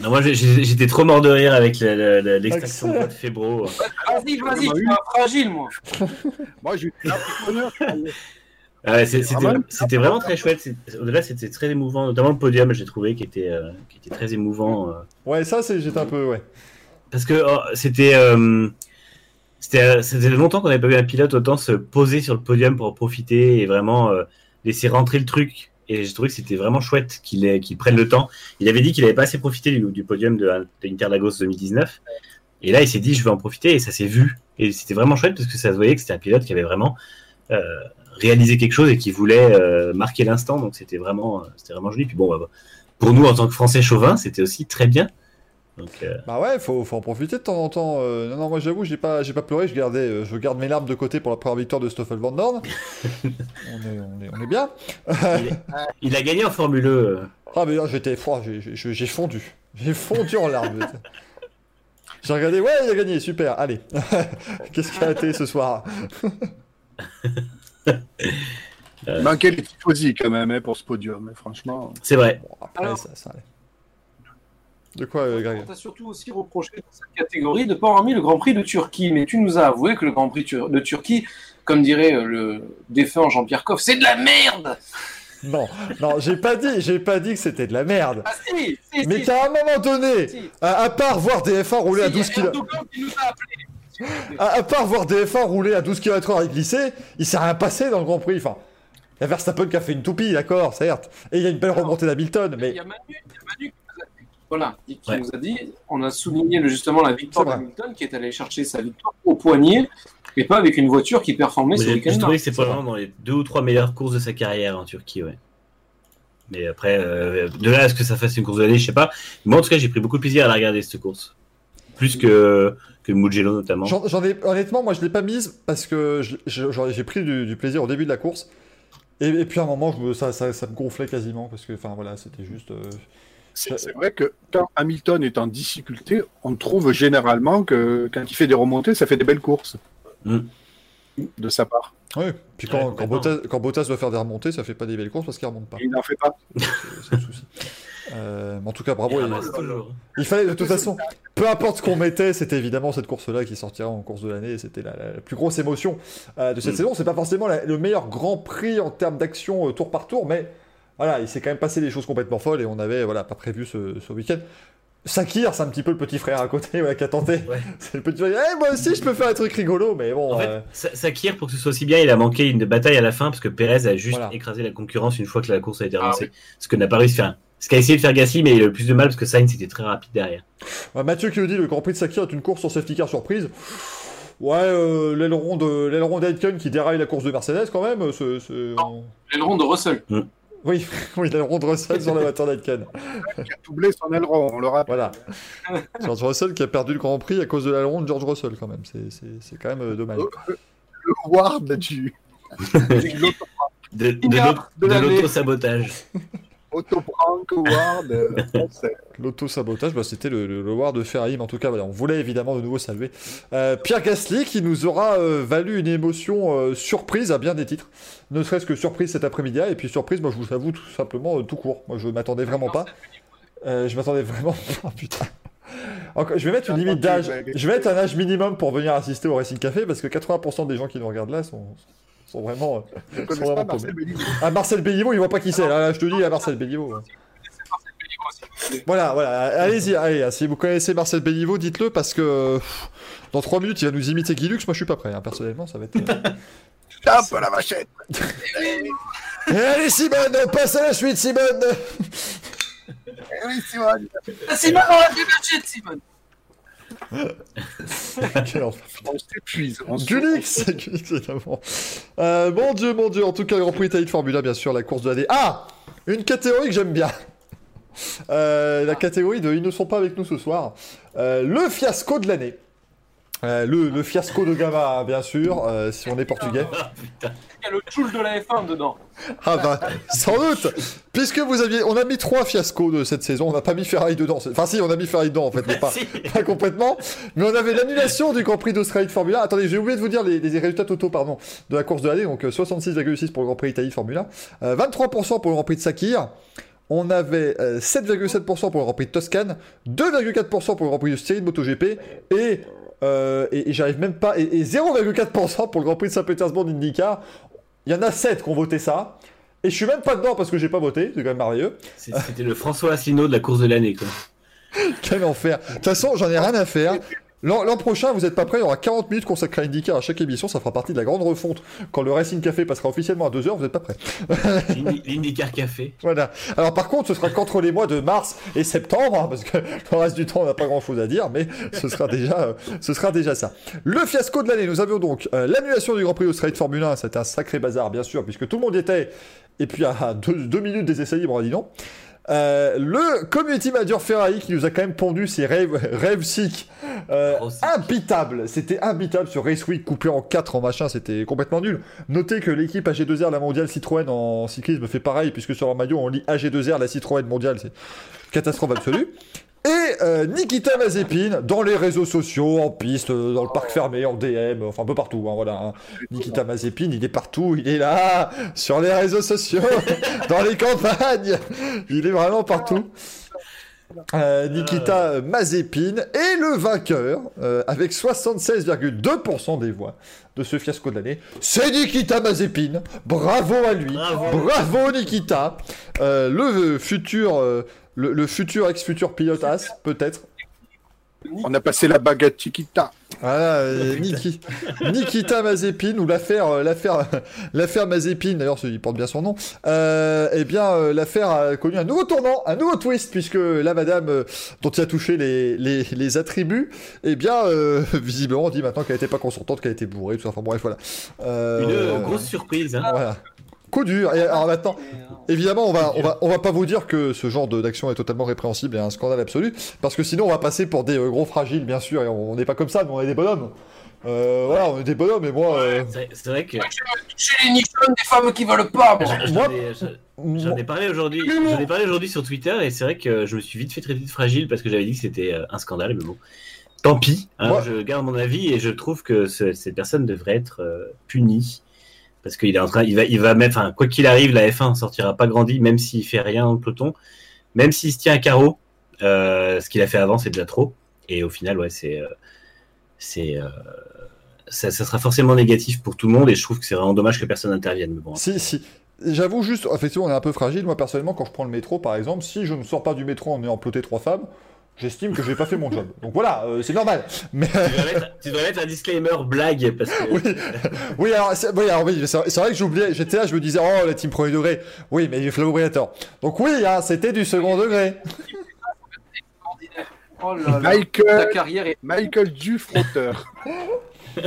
Non, moi, j'étais trop mort de rire avec l'extraction de Fébro. Vas-y, vas-y, Ah, tu oui. m'as fragile, moi. Moi, j'ai eu. Ah c'était Ah vraiment très chouette. Au-delà, c'était très émouvant. Notamment le podium, j'ai trouvé qui était, euh, qui était très émouvant. euh. Ouais, ça, c'est, j'étais un peu, ouais. Parce que oh, c'était. euh, c'était euh, c'était longtemps qu'on n'avait pas vu un pilote autant se poser sur le podium pour en profiter et vraiment euh, laisser rentrer le truc. Et j'ai trouvé que c'était vraiment chouette qu'il prenne le temps. Il avait dit qu'il n'avait pas assez profité du, podium de, de Interlagos 2019. Et là, il s'est dit, je vais en profiter et ça s'est vu. Et c'était vraiment chouette parce que ça se voyait que c'était un pilote qui avait vraiment euh, réalisé quelque chose et qui voulait marquer l'instant. Donc c'était vraiment, vraiment joli. Puis bon, bah, pour nous, en tant que Français chauvin, c'était aussi très bien. Donc, euh, Bah ouais, faut, faut en profiter de temps en temps. euh, non, non, moi j'avoue, j'ai pas, j'ai pas pleuré, je gardais, euh, je garde mes larmes de côté pour la première victoire de Stoffel Van Dorn. on, est, on, est, on est bien. il, il a gagné en Formule E. Ah, mais là, j'étais froid, j'ai, fondu. J'ai fondu en larmes. j'ai regardé, ouais, il a gagné, super, allez. Qu'est-ce qu'il a été ce soir? Manquait les tifosi quand même hein, pour ce podium, hein, franchement? C'est vrai. Bon, après, Alors- ça, ça allait. De quoi, euh, Greg On t'a surtout aussi reproché dans cette catégorie de ne pas avoir mis le Grand Prix de Turquie. Mais tu nous as avoué que le Grand Prix de Turquie, comme dirait euh, le défunt Jean-Pierre Coff, c'est de la merde Non, non, j'ai pas dit, j'ai pas dit que c'était de la merde. Ah si, si, Mais si, qu'à un moment donné, à, à part voir des F1 rouler à Si, 12 il y a km. À, à part voir des F1 rouler à 12 km/h et glisser, il s'est rien passé dans le Grand Prix. Enfin, il y a Verstappen qui a fait une toupie, d'accord, certes. Et il y a une belle remontée d'Hamilton, Il mais y a Manu, il y a Manu voilà, qui Ouais. nous a dit, on a souligné le- justement la victoire d'Hamilton qui est allé chercher sa victoire au poignet et pas avec une voiture qui performait week-end-là. trouvé que c'est probablement dans les deux ou trois meilleures courses de sa carrière en Turquie, ouais. Mais après, euh, de là à ce que ça fasse une course de l'année, je sais pas. Moi, en tout cas, j'ai pris beaucoup de plaisir à la regarder, cette course. Plus que, que Mugello, notamment. j'en ai honnêtement, moi je l'ai pas mise parce que je- je- j'ai pris du, du plaisir au début de la course. Et, et puis à un moment, je ça, ça, ça me gonflait quasiment parce que, enfin voilà, c'était juste. euh, C'est c'est vrai que quand Hamilton est en difficulté, on trouve généralement que quand il fait des remontées, ça fait des belles courses. Mm. De sa part. Oui, puis Ouais, quand, quand. Bottas, quand Bottas doit faire des remontées, ça fait pas des belles courses parce qu'il remonte pas. Il n'en fait pas. C'est le souci. Euh, mais en tout cas, bravo. Il il- fallait de toute façon, peu importe ce qu'on mettait, c'était évidemment cette course-là qui sortira en course de l'année. et C'était la, la- la plus grosse émotion euh, de cette Mm. saison. C'est pas forcément la- le meilleur Grand Prix en termes d'action euh, tour par tour, mais voilà, il s'est quand même passé des choses complètement folles et on avait voilà pas prévu ce, ce week-end. Sakir, c'est un petit peu le petit frère à côté ouais, qui a tenté. Ouais. C'est le petit frère. Eh, moi aussi, je peux faire un truc rigolo, mais bon. En euh, fait, Sa- Sakir, pour que ce soit aussi bien, il a manqué une bataille à la fin parce que Perez a juste Voilà. écrasé la concurrence une fois que la course a été Ah relancée. Ce que n'a pas réussi à faire. Ce qu'a essayé de faire Gasly, mais il a eu le plus de mal parce que Sainz était très rapide derrière. Ouais, Mathieu qui nous dit le Grand Prix de Sakir est une course sur safety car surprise. Ouais, euh, l'aileron de l'aileron d'Aitken qui déraille la course de Mercedes quand même. c'est- c'est- on- L'aileron de Russell. Oui, oui, l'aileron de Russell sur la voiture d'Aitken. qui a doublé son aileron, on le rappelle. Voilà. George Russell qui a perdu le Grand Prix à cause de l'aileron de George Russell quand même. C'est- C'est c'est quand même euh, dommage. Le ward du De, de, de l'auto-sabotage. Autoprank ward. euh, français. L'auto-sabotage, bah, c'était le, le, le war de Ferrari, mais en tout cas, voilà, on voulait évidemment de nouveau saluer euh, Pierre Gasly qui nous aura euh, valu une émotion euh, surprise à bien des titres. Ne serait-ce que surprise cet après-midi, et puis surprise, moi je vous avoue tout simplement euh, tout court. Moi je m'attendais vraiment pas. Euh, je m'attendais vraiment pas, putain. Encore- je vais mettre une limite d'âge. Je vais mettre un âge minimum pour venir assister au Racing Café parce que 80% des gens qui nous regardent là sont, sont vraiment. euh, vraiment paumés. Marcel. Ah, Marcel Belliveau, il voit pas qui c'est. Là, là, je te dis, à Marcel Belliveau. ouais. Voilà, voilà, allez-y, allez, si vous connaissez Marcel Belliveau, dites-le parce que pff, dans 3 minutes il va nous imiter Guilux, moi je suis pas prêt, hein, personnellement, ça va être. euh. Tape à la machette. Et allez Simone, on passe à la suite Simone Eh oui, Simone. Simon, on l'a fait Simon. Quel enfer. On s'épuise. Gulix évidemment. Euh, Mon dieu, mon dieu, en tout cas, Grand Prix Italie de Formula, bien sûr, la course de l'année. Ah Une catégorie que j'aime bien Euh, La catégorie de Ils ne sont pas avec nous ce soir. Euh, le fiasco de l'année. Euh, le, le fiasco de Gama, bien sûr, euh, si on est portugais. Il y a le Joule de la F1 dedans. Ah bah, sans doute Puisque vous aviez... On a mis trois fiascos de cette saison, on n'a pas mis Ferrari dedans. Enfin si, on a mis Ferrari dedans en fait, mais pas, complètement. Mais on avait l'annulation du Grand Prix d'Australie de Formula. Attendez, j'ai oublié de vous dire les, les résultats totaux pardon, de la course de l'année. Donc euh, 66,6 pour le Grand Prix d'Italie de Formula, euh, 23% pour le Grand Prix de Sakir. On avait euh, 7,7% pour le Grand Prix de Toscane, 2,4% pour le Grand Prix de Styrie de MotoGP et, euh, et, et j'arrive même pas et, et 0,4% pour le Grand Prix de Saint-Pétersbourg d'IndyCar. Il y en a 7 qui ont voté ça. Et je suis même pas dedans parce que j'ai pas voté, c'est quand même merveilleux. C'était le François Asselineau de la course de l'année. quoi. Quel enfer. De toute façon, j'en ai rien à faire. L'an prochain, vous êtes pas prêts, il y aura 40 minutes consacrées à IndyCar à chaque émission, ça fera partie de la grande refonte. Quand le Racing Café passera officiellement à 2h, vous êtes pas prêts. L'Indy- L'IndyCar Café. Voilà. Alors par contre, ce sera qu'entre les mois de mars et septembre, hein, parce que le reste du temps, on n'a pas grand-chose à dire, mais ce sera déjà, euh, ce sera déjà ça. Le fiasco de l'année, nous avions donc euh, l'annulation du Grand Prix d'Australie de Formule 1, c'était un sacré bazar, bien sûr, puisque tout le monde y était, et puis à deux, deux minutes des essais libres, on a dit non. Euh, le community manager Ferrari qui nous a quand même pondu ses rêves, rêves sick, euh, Oh, imbitable. C'était imbitable sur Race Week coupé en 4 en machin, c'était complètement nul. Notez que l'équipe AG2R, la mondiale Citroën en cyclisme fait pareil, puisque sur leur maillot on lit AG2R, la Citroën mondiale, c'est catastrophe absolue. Et euh, Nikita Mazepin dans les réseaux sociaux, en piste, euh, dans le parc fermé, en DM, enfin un peu partout. hein, voilà. hein. Nikita Mazepin, il est partout, il est là, sur les réseaux sociaux, dans les campagnes, il est vraiment partout. Euh, Nikita Mazepin est le vainqueur avec 76,2% des voix de ce fiasco de l'année. C'est Nikita Mazepin. Bravo à lui. Bravo. Bravo Nikita. Le futur, le, le futur ex-futur pilote As, peut-être. On a passé la baguette Chiquita. Voilà, euh, Niki- Nikita Mazepin ou l'affaire, euh, l'affaire, l'affaire Mazepin. D'ailleurs, il porte bien son nom. Euh, eh bien, euh, l'affaire a connu un nouveau tournant, un nouveau twist, puisque la madame euh, dont il a touché les, les, les attributs, eh bien, euh, visiblement, on dit maintenant qu'elle n'était pas consentante, qu'elle était bourrée, tout ça. Enfin bref, voilà. Euh, Une euh, grosse surprise. hein. Voilà. Coup dur. Et alors maintenant, évidemment, on va, on va, on va pas vous dire que ce genre de- d'action est totalement répréhensible et un scandale absolu, parce que sinon on va passer pour des euh, gros fragiles, bien sûr, et on n'est pas comme ça, nous on est des bonhommes. Euh, voilà, on est des bonhommes, et moi, euh, C'est vrai que Chez les nichons des femmes qui veulent pas, moi. j'en ai- j'en- moi- j'en ai parlé aujourd'hui. J'en ai parlé aujourd'hui sur Twitter et c'est vrai que je me suis vite fait traiter de fragile parce que j'avais dit que c'était euh, un scandale, mais bon. Tant pis. hein, Moi- Je garde mon avis et je trouve que ce- cette personne devrait être euh, punie parce qu'il est en train, il va, il va mettre, enfin, quoi qu'il arrive, la F1 sortira pas grandi, même s'il fait rien dans le peloton, même s'il se tient à carreau. euh, ce qu'il a fait avant, c'est déjà trop. Et au final, ouais, c'est, euh, c'est, euh, ça, ça sera forcément négatif pour tout le monde et je trouve que c'est vraiment dommage que personne n'intervienne. Mais bon, Si, si. J'avoue juste, effectivement, on est un peu fragile. Moi, personnellement, quand je prends le métro, par exemple, si je ne sors pas du métro en ayant ploté trois femmes, j'estime que j'ai pas fait mon job. Donc voilà, euh, c'est normal. Mais Tu devrais, mettre, tu devrais mettre un disclaimer blague parce que. oui, oui, alors, c'est, oui, c'est vrai que j'oubliais, j'étais là, je me disais, oh, la team premier degré. Oui, mais Flavio Briator. Donc oui, hein, c'était du second degré. Oh là là. Ta Michael, carrière est Michael Dufrotteur.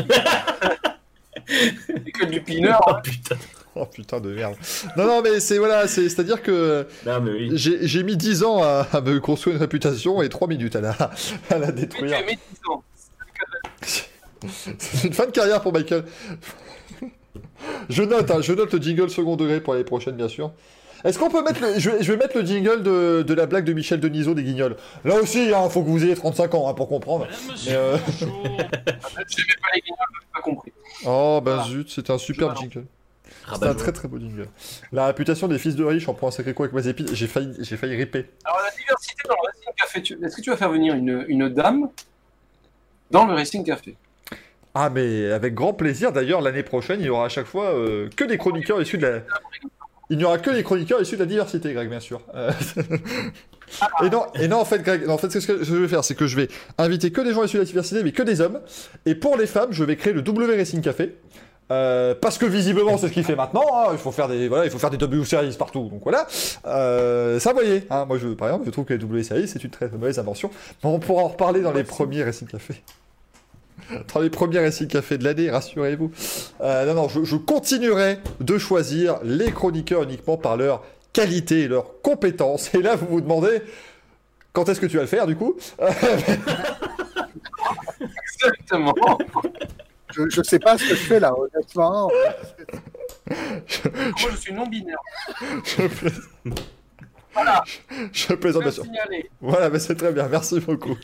que du pineur. Oh putain. Oh putain de merde. Non, non, mais c'est, voilà, c'est, que Non, mais oui. j'ai, mis 10 ans à, à me construire une réputation et 3 minutes à la, à la détruire. as mis 10 ans. C'est une fin de carrière pour Michael. je note, hein, je note le jingle second degré pour l'année prochaine, bien sûr. Est-ce qu'on peut mettre le... Je vais, je vais mettre le jingle de, de la blague de Michel Denisot des Guignols. Là aussi, il faut que vous ayez 35 ans hein, pour comprendre. Mais, euh, Je n'aimais pas les guignols, je pas compris. Oh, bah Voilà. zut, c'était un super jingle. Ah, C'était bah, un très très beau jingle. La réputation des fils de riches en prend un sacré coup avec Mazepin. J'ai failli, j'ai failli ripper. Alors, la diversité dans le Racing Café, tu- est-ce que tu vas faire venir une, une dame dans le Racing Café? Ah, mais avec grand plaisir. D'ailleurs, l'année prochaine, il y aura à chaque fois euh, que des chroniqueurs issus de la. Il n'y aura que des chroniqueurs issus de la diversité, Greg, bien sûr. Euh, et, non, et non, en fait, Greg, non, en fait, ce que je vais faire, c'est que je vais inviter que des gens issus de la diversité, mais que des hommes. Et pour les femmes, je vais créer le W Racing Café. Euh, parce que visiblement c'est ce qu'il fait maintenant, hein. il faut faire des voilà, il faut faire des W series partout, donc voilà. Euh, ça, vous voyez, hein. moi je par exemple je trouve que les W series c'est une très mauvaise invention, mais on pourra en reparler dans les premiers Racing Café. Dans les premiers Racing Café de l'année, rassurez-vous. Euh, non, non, je, je continuerai de choisir les chroniqueurs uniquement par leur qualité et leur compétence. Et là, vous vous demandez, quand est-ce que tu vas le faire, du coup? Exactement. Je, je sais pas ce que je fais là, honnêtement. Moi, je suis non-binaire. je, plais- Voilà, je plaisante, je bien sûr. Voilà, mais c'est très bien, merci beaucoup.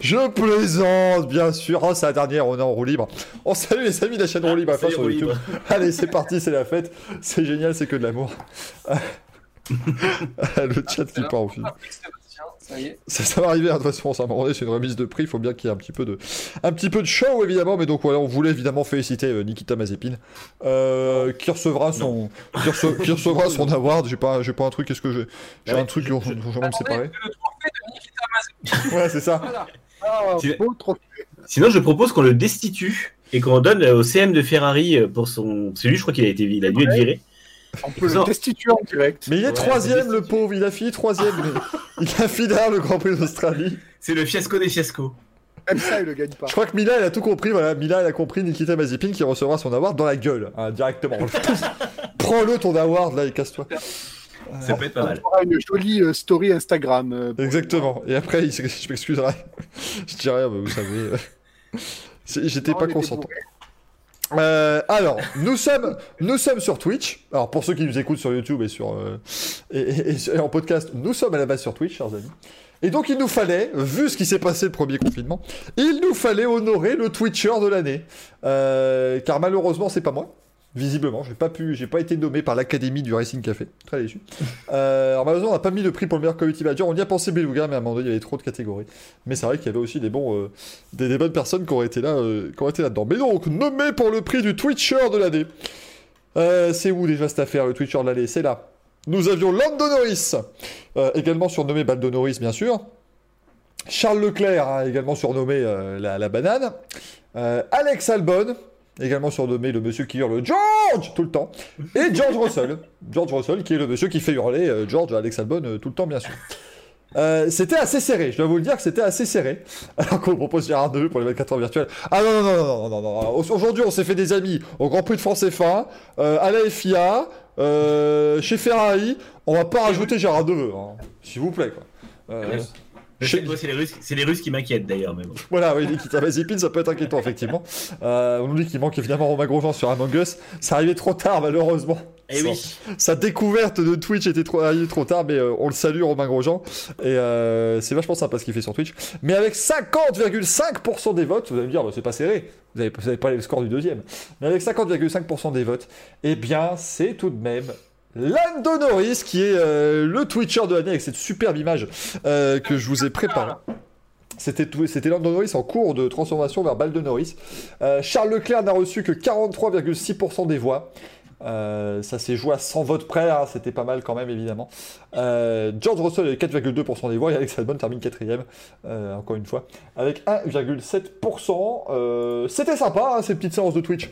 Je plaisante, bien sûr. Oh, c'est la dernière, on est en roue libre. On salue les amis de la chaîne roue libre à la fin Salut, sur roue YouTube. libre. Allez, c'est parti, c'est la fête. C'est génial, c'est que de l'amour. Le chat qui part au fil. Ça va arriver, hein, de toute façon, ça demandé, c'est une remise de prix, il faut bien qu'il y ait un petit peu de, un petit peu de show, évidemment, mais donc voilà, on voulait évidemment féliciter euh, Nikita Mazepin, euh, qui recevra son, qui, rece- qui recevra son award, j'ai pas, j'ai pas un truc, qu'est-ce que j'ai, j'ai ouais. un truc dont dont je vais me séparer. Le trophée de Nikita Mazepin. Ouais, c'est ça. Voilà. Ah, Tu-. Sinon, je propose qu'on le destitue et qu'on donne au CM de Ferrari euh, pour son. C'est lui, je crois qu'il a été, il a dû être viré. On peut Non. le destituer en direct. Mais il est troisième, le pauvre, il a fini troisième, il a fini derrière le Grand Prix d'Australie. C'est le fiasco des fiascos. Même ça, il le gagne pas. Je crois que Mila, elle a tout compris, voilà, Mila, elle a compris Nikita Mazepin qui recevra son award dans la gueule, hein, directement. Prends-le ton award, là, et casse-toi. Ça peut être pas On mal. fera une jolie euh, story Instagram. euh, Exactement. Et après, il- je m'excuserai. Je dirais, bah, vous savez, euh, j'étais pas consentant. Euh, alors, nous sommes, nous sommes sur Twitch. Alors, pour ceux qui nous écoutent sur YouTube et sur euh, et en podcast, nous sommes à la base sur Twitch, chers amis. Et donc, il nous fallait, vu ce qui s'est passé le premier confinement, il nous fallait honorer le Twitcher de l'année. Euh, car malheureusement, c'est pas moi. Visiblement, j'ai pas pu, j'ai pas été nommé par l'académie du Racing Café. Très déçu. Euh, alors malheureusement, on n'a pas mis le prix pour le meilleur community manager. On y a pensé Beluga, mais à un moment donné, il y avait trop de catégories. Mais c'est vrai qu'il y avait aussi des bons, euh, des, bonnes personnes qui auraient été là, euh, qui auraient été là-dedans. Mais donc, nommé pour le prix du Twitcher de l'année. Euh, c'est où déjà cette affaire, le Twitcher de l'année? C'est là. Nous avions Lando Norris, également surnommé Baldo Norris, bien sûr. Charles Leclerc, hein, également surnommé la, la banane. Alex Albon, également surnommé le monsieur qui hurle George tout le temps. Et George Russell. George Russell, qui est le monsieur qui fait hurler euh, George à Alex Albon euh, tout le temps, bien sûr. Euh, c'était assez serré, je dois vous le dire que c'était assez serré. Alors qu'on propose Gérard Neveu pour les 24 heures virtuelles. Ah non, non, non, non, non, non, non. Aujourd'hui, on s'est fait des amis au Grand Prix de France F1, euh, à la FIA, chez Ferrari. On va pas rajouter Gérard Neveu, hein. s'il vous plaît. Quoi. Je sais C'est les Russes, c'est les Russes qui m'inquiètent d'ailleurs, mais bon. voilà, oui, Mazepin, ça peut être inquiétant, effectivement. Euh, on nous dit qu'il manque évidemment Romain Grosjean sur Among Us. Ça arrivait trop tard, malheureusement. Eh Sa- oui. Sa découverte de Twitch était trop, arrivée trop tard, mais euh, on le salue, Romain Grosjean. Et euh, c'est vachement sympa ce qu'il fait sur Twitch. Mais avec 50,5% des votes, vous allez me dire, bah, c'est pas serré. Vous n'avez vous avez pas le score du deuxième. Mais avec 50,5% des votes, eh bien, c'est tout de même Lando Norris qui est euh, le Twitcher de l'année avec cette superbe image euh, que je vous ai préparée. C'était c'était Lando Norris en cours de transformation vers Norris. Euh, Charles Leclerc n'a reçu que 43,6% des voix. Ça s'est joué à 100 votes près, hein, c'était pas mal quand même évidemment. George Russell est 4,2% des voix et Alex Albon termine quatrième, euh, encore une fois, avec 1,7%. Euh, c'était sympa hein, ces petites séances de Twitch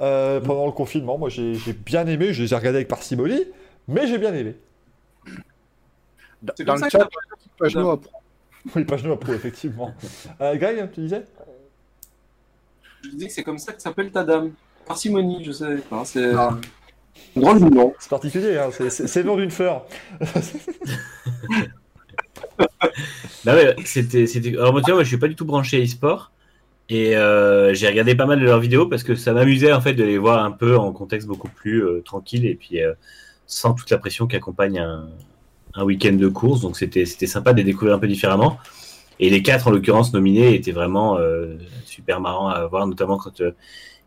euh, pendant le confinement. Moi j'ai bien aimé, je les ai regardées avec parcimonie, mais j'ai bien aimé. C'est Dans comme le ça chat, que page noire. Oui, page à pro, effectivement. Euh, Greg, tu disais? Je dis que c'est comme ça que s'appelle ta dame. Parcimonie, je sais pas. C'est Ah. un drôle de nom. C'est particulier, hein, c'est- le nom d'une fleur. Bah ouais, c'était, c'était. Alors moi, tu vois, moi, je suis pas du tout branché e-sport. Et euh, j'ai regardé pas mal de leurs vidéos parce que ça m'amusait en fait de les voir un peu en contexte beaucoup plus euh, tranquille et puis euh, sans toute la pression qui accompagne un, un week-end de course. Donc c'était, c'était sympa de les découvrir un peu différemment. Et les quatre en l'occurrence nominés étaient vraiment euh, super marrants à voir, notamment quand euh,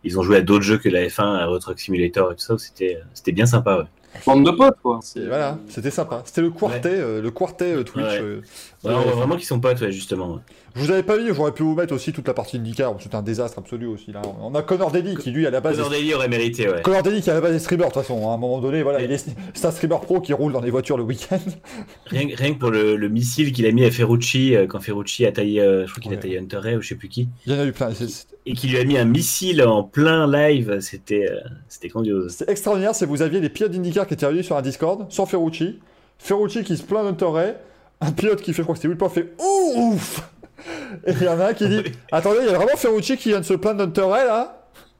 ils ont joué à d'autres jeux que la F1, à Euro Truck Simulator et tout ça. C'était, c'était bien sympa. Ouais. Bande de potes, quoi. Voilà, c'était sympa. C'était le quartet, euh, le quartet euh, Twitch. Ouais. euh, Ouais, on voit vraiment qu'ils sont potes, ouais, justement. Je vous avais pas mis, j'aurais pu vous mettre aussi toute la partie IndyCar, c'était un désastre absolu aussi là. On a Connor Daly qui lui à la base Connor. Daly aurait mérité, ouais. Connor Daly qui à la base est streamer de toute façon, hein. à un moment donné, voilà, il est... c'est un streamer pro qui roule dans les voitures le week-end. Rien, rien que pour le, le missile qu'il a mis à Ferrucci euh, quand Ferrucci a taillé, euh, je crois qu'il Ouais. a taillé Hunter Ray ou je sais plus qui, Il y en a eu plein. c'est- c'est- et qu'il lui a mis un missile en plein live, c'était euh, c'était grandiose. C'était extraordinaire, c'est vous aviez les pilotes d'IndyCar qui étaient réunis sur un Discord, sans Ferrucci, Ferrucci qui se plaint d'Hunter Ray, un pilote qui fait, je crois que c'était Will Power, fait ouf Et il y en a un qui dit Attendez, il y a vraiment Ferrucci qui vient de se plaindre d'Hunter là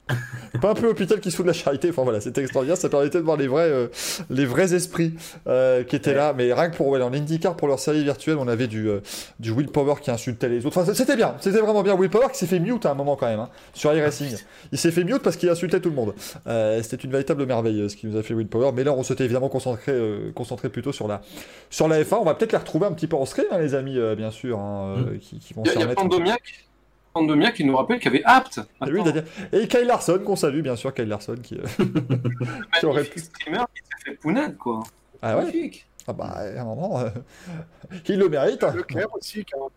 Pas un peu hôpital qui se fout de la charité. Enfin voilà, c'était extraordinaire. Ça permettait de voir les vrais, euh, les vrais esprits euh, qui étaient là. Mais rien que pour ouais, en IndyCar, pour leur série virtuelle, on avait du, euh, du Will Power qui insultait les autres. Enfin, c'était bien. C'était vraiment bien. Will Power qui s'est fait mute à un moment quand même hein, sur iRacing. Il s'est fait mute parce qu'il insultait tout le monde. Euh, c'était une véritable merveille ce qui nous a fait Will Power. Mais là, on s'était évidemment concentré, euh, concentré plutôt sur la, sur la F1. On va peut-être les retrouver un petit peu en stream, hein, les amis, euh, bien sûr, hein, euh, qui, qui vont Il y y a. Pandomiac, Pandomiac qui nous rappelle qu'il y avait Apt. Daniel. Et Kyle Larson, qu'on salue, bien sûr, Kyle Larson, qui, euh, qui aurait pu. streamer qui s'est fait pounade, quoi. Ah ouais Magnifique. Ah bah, à un moment, euh, il le mérite. hein. Leclerc aussi. quand-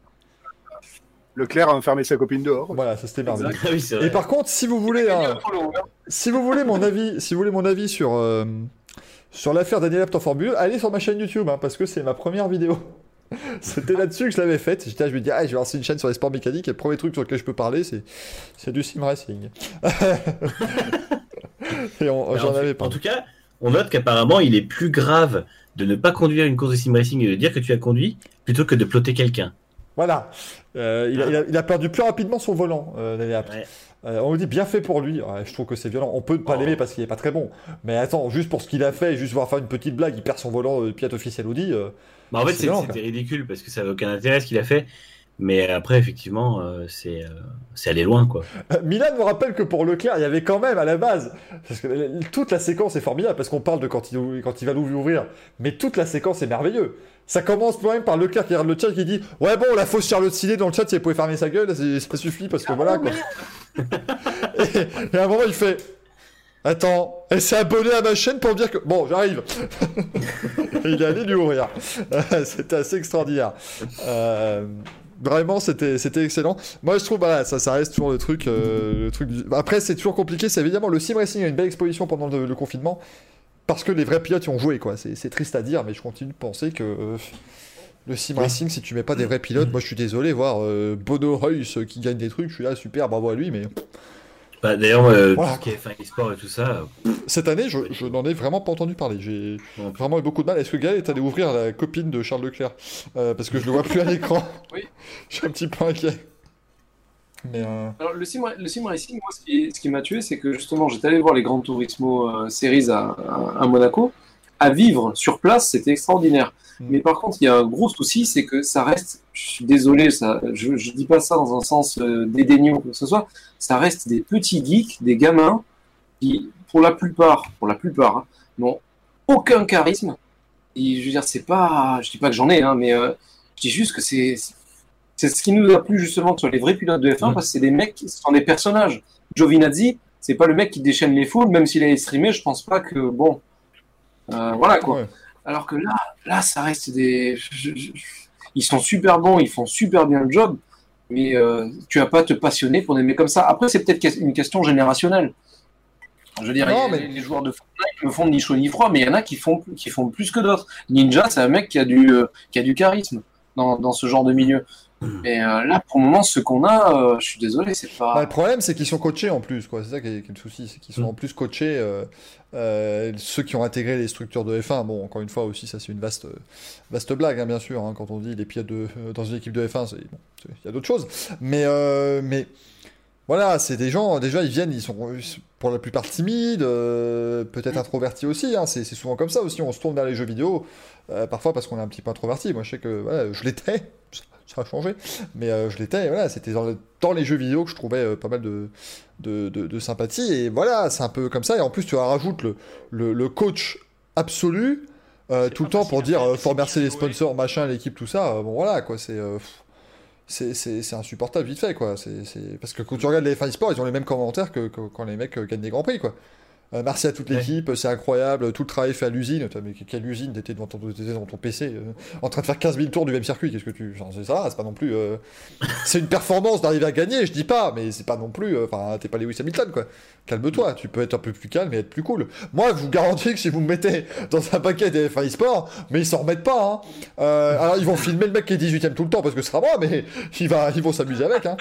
Leclerc a enfermé sa copine dehors. Voilà, ça c'était merveilleux. Ah oui, Et par contre, si vous voulez, hein, un follower. si vous voulez mon avis, si vous voulez mon avis sur euh, sur l'affaire Daniel Apt en Formule, allez sur ma chaîne YouTube, hein, parce que c'est ma première vidéo. C'était là-dessus que je l'avais faite. J'étais je me dis, ah, je vais lancer une chaîne sur les sports mécaniques et le premier truc sur lequel je peux parler, c'est c'est du sim racing. et on- j'en en, avais tout, pas. en tout cas, on note qu'apparemment, il est plus grave de ne pas conduire une course de sim racing et de dire que tu as conduit plutôt que de plotter quelqu'un. Voilà. Euh, il, a, il a- il a perdu plus rapidement son volant, euh. Ouais. Euh, on nous dit bien fait pour lui. Ouais, je trouve que c'est violent. On peut pas Oh. l'aimer parce qu'il est pas très bon. Mais attends, juste pour ce qu'il a fait, juste voir faire une petite blague, il perd son volant de pilote officiel Audi. Bah, en fait, C'est c'est- violent, c'était ridicule parce que ça n'avait aucun intérêt ce qu'il a fait. Mais après, effectivement, euh, c'est euh, c'est allé loin, quoi. Euh, Milan me rappelle que pour Leclerc, il y avait quand même à la base, parce que toute la séquence est formidable, parce qu'on parle de quand il, quand il va l'ouvrir, mais toute la séquence est merveilleuse. Ça commence quand même par Leclerc qui regarde le chat qui dit Ouais, bon, la fausse Charlotte Ciné dans le chat, si elle pouvait fermer sa gueule, ça suffit, parce que voilà quoi. et, et à un moment, il fait Attends, elle s'est abonnée à ma chaîne pour me dire que. Bon, j'arrive. il est allé lui ouvrir. C'était assez extraordinaire. Euh, Vraiment, c'était c'était excellent. Moi, je trouve, voilà, ça, ça reste toujours le truc. euh, le truc du- Après, c'est toujours compliqué. C'est évidemment le sim racing a une belle exposition pendant le, le confinement parce que les vrais pilotes y ont joué, quoi. C'est c'est triste à dire, mais je continue de penser que euh, le sim racing, si tu mets pas des vrais pilotes, moi, je suis désolé, voir Bono Reus qui gagne des trucs, je suis là, super, bravo à lui, mais Bah, D'ailleurs, euh, Voilà, tout ce qui est fin e-sport et tout ça, cette année, je, je n'en ai vraiment pas entendu parler. J'ai Ouais. vraiment eu beaucoup de mal. Est-ce que Gaël est allé ouvrir la copine de Charles Leclerc Euh, Parce que je le vois plus à l'écran. Oui. Je suis un petit peu inquiet. Mais euh, Alors, le sim, le sim racing, moi, ce qui, ce qui m'a tué, c'est que justement, j'étais allé voir les Gran Turismo euh, Series à, à- à Monaco. À vivre sur place, c'était extraordinaire. Mm. Mais par contre, il y a un gros souci, c'est que ça reste, je suis désolé, ça, je ne dis pas ça dans un sens euh, dédaigneux ou que ce soit, ça reste des petits geeks, des gamins, qui, pour la plupart, pour la plupart, hein, n'ont aucun charisme. Et, je veux dire, c'est pas, je dis pas que j'en ai, hein, mais euh, je dis juste que c'est, c'est ce qui nous a plu justement sur les vrais pilotes de F1 Mm. parce que c'est des mecs qui sont des personnages. Giovinazzi, c'est pas le mec qui déchaîne les foules, même s'il a streamé, je pense pas que bon, euh, voilà quoi. Ouais. Alors que là, là, ça reste des, ils sont super bons, ils font super bien le job, mais euh, tu vas pas te passionner pour des mecs comme ça. Après, c'est peut-être une question générationnelle. Je veux dire, Non, mais- les joueurs de Fortnite ne font ni chaud ni froid, mais il y en a qui font, qui font plus que d'autres. Ninja, c'est un mec qui a du, euh, qui a du charisme dans, dans ce genre de milieu. Mais euh, là, pour le moment, ce qu'on a, euh, je suis désolé, c'est Bah, pas. le problème, c'est qu'ils sont coachés en plus, quoi. C'est ça qui est, qui est le souci, c'est qu'ils sont Mm. en plus coachés. euh, euh, ceux qui ont intégré les structures de F1, bon, encore une fois aussi, ça c'est une vaste, vaste blague, hein, bien sûr. hein, quand on dit les pilotes de, euh, dans une équipe de F1, c'est- bon, c'est- il y a d'autres choses. Mais, euh, mais voilà, c'est des gens, déjà, ils viennent, ils sont pour la plupart timides, euh, peut-être introvertis aussi. hein, c'est c'est souvent comme ça aussi. On se tourne vers les jeux vidéo, euh, parfois parce qu'on est un petit peu introverti. Moi, je sais que voilà, je l'étais. Ça- a changé, mais euh, je l'étais. et Voilà, c'était dans, le- dans les jeux vidéo que je trouvais euh, pas mal de, de, de, de sympathie. Et voilà, c'est un peu comme ça. Et en plus, tu rajoutes le, le, le coach absolu euh, tout le temps pour dire faut remercier les sponsors, machin, l'équipe, tout ça. Bon, voilà, quoi. C'est. c'est- c'est c'est insupportable vite fait quoi. C'est c'est- Parce que quand tu regardes les F1 eSports, ils ont les mêmes commentaires que, que- quand les mecs gagnent des grands prix quoi. Euh, merci à toute Ouais. l'équipe, c'est incroyable, tout le travail fait à l'usine. Mais quelle usine T'étais devant ton, t'étais devant ton PC euh, en train de faire 15 000 tours du même circuit. Qu'est-ce que tu. C'est ça, c'est pas non plus. euh, C'est une performance d'arriver à gagner, je dis pas, mais c'est pas non plus. euh, Enfin, t'es pas Lewis Hamilton quoi. Calme-toi, tu peux être un peu plus calme et être plus cool. Moi, je vous garantis que si vous me mettez dans un paquet des F1 eSports, mais ils s'en remettent pas. Hein. Euh, alors, ils vont filmer le mec qui est 18ème tout le temps parce que ce sera moi, mais il va, ils vont s'amuser avec. Hein.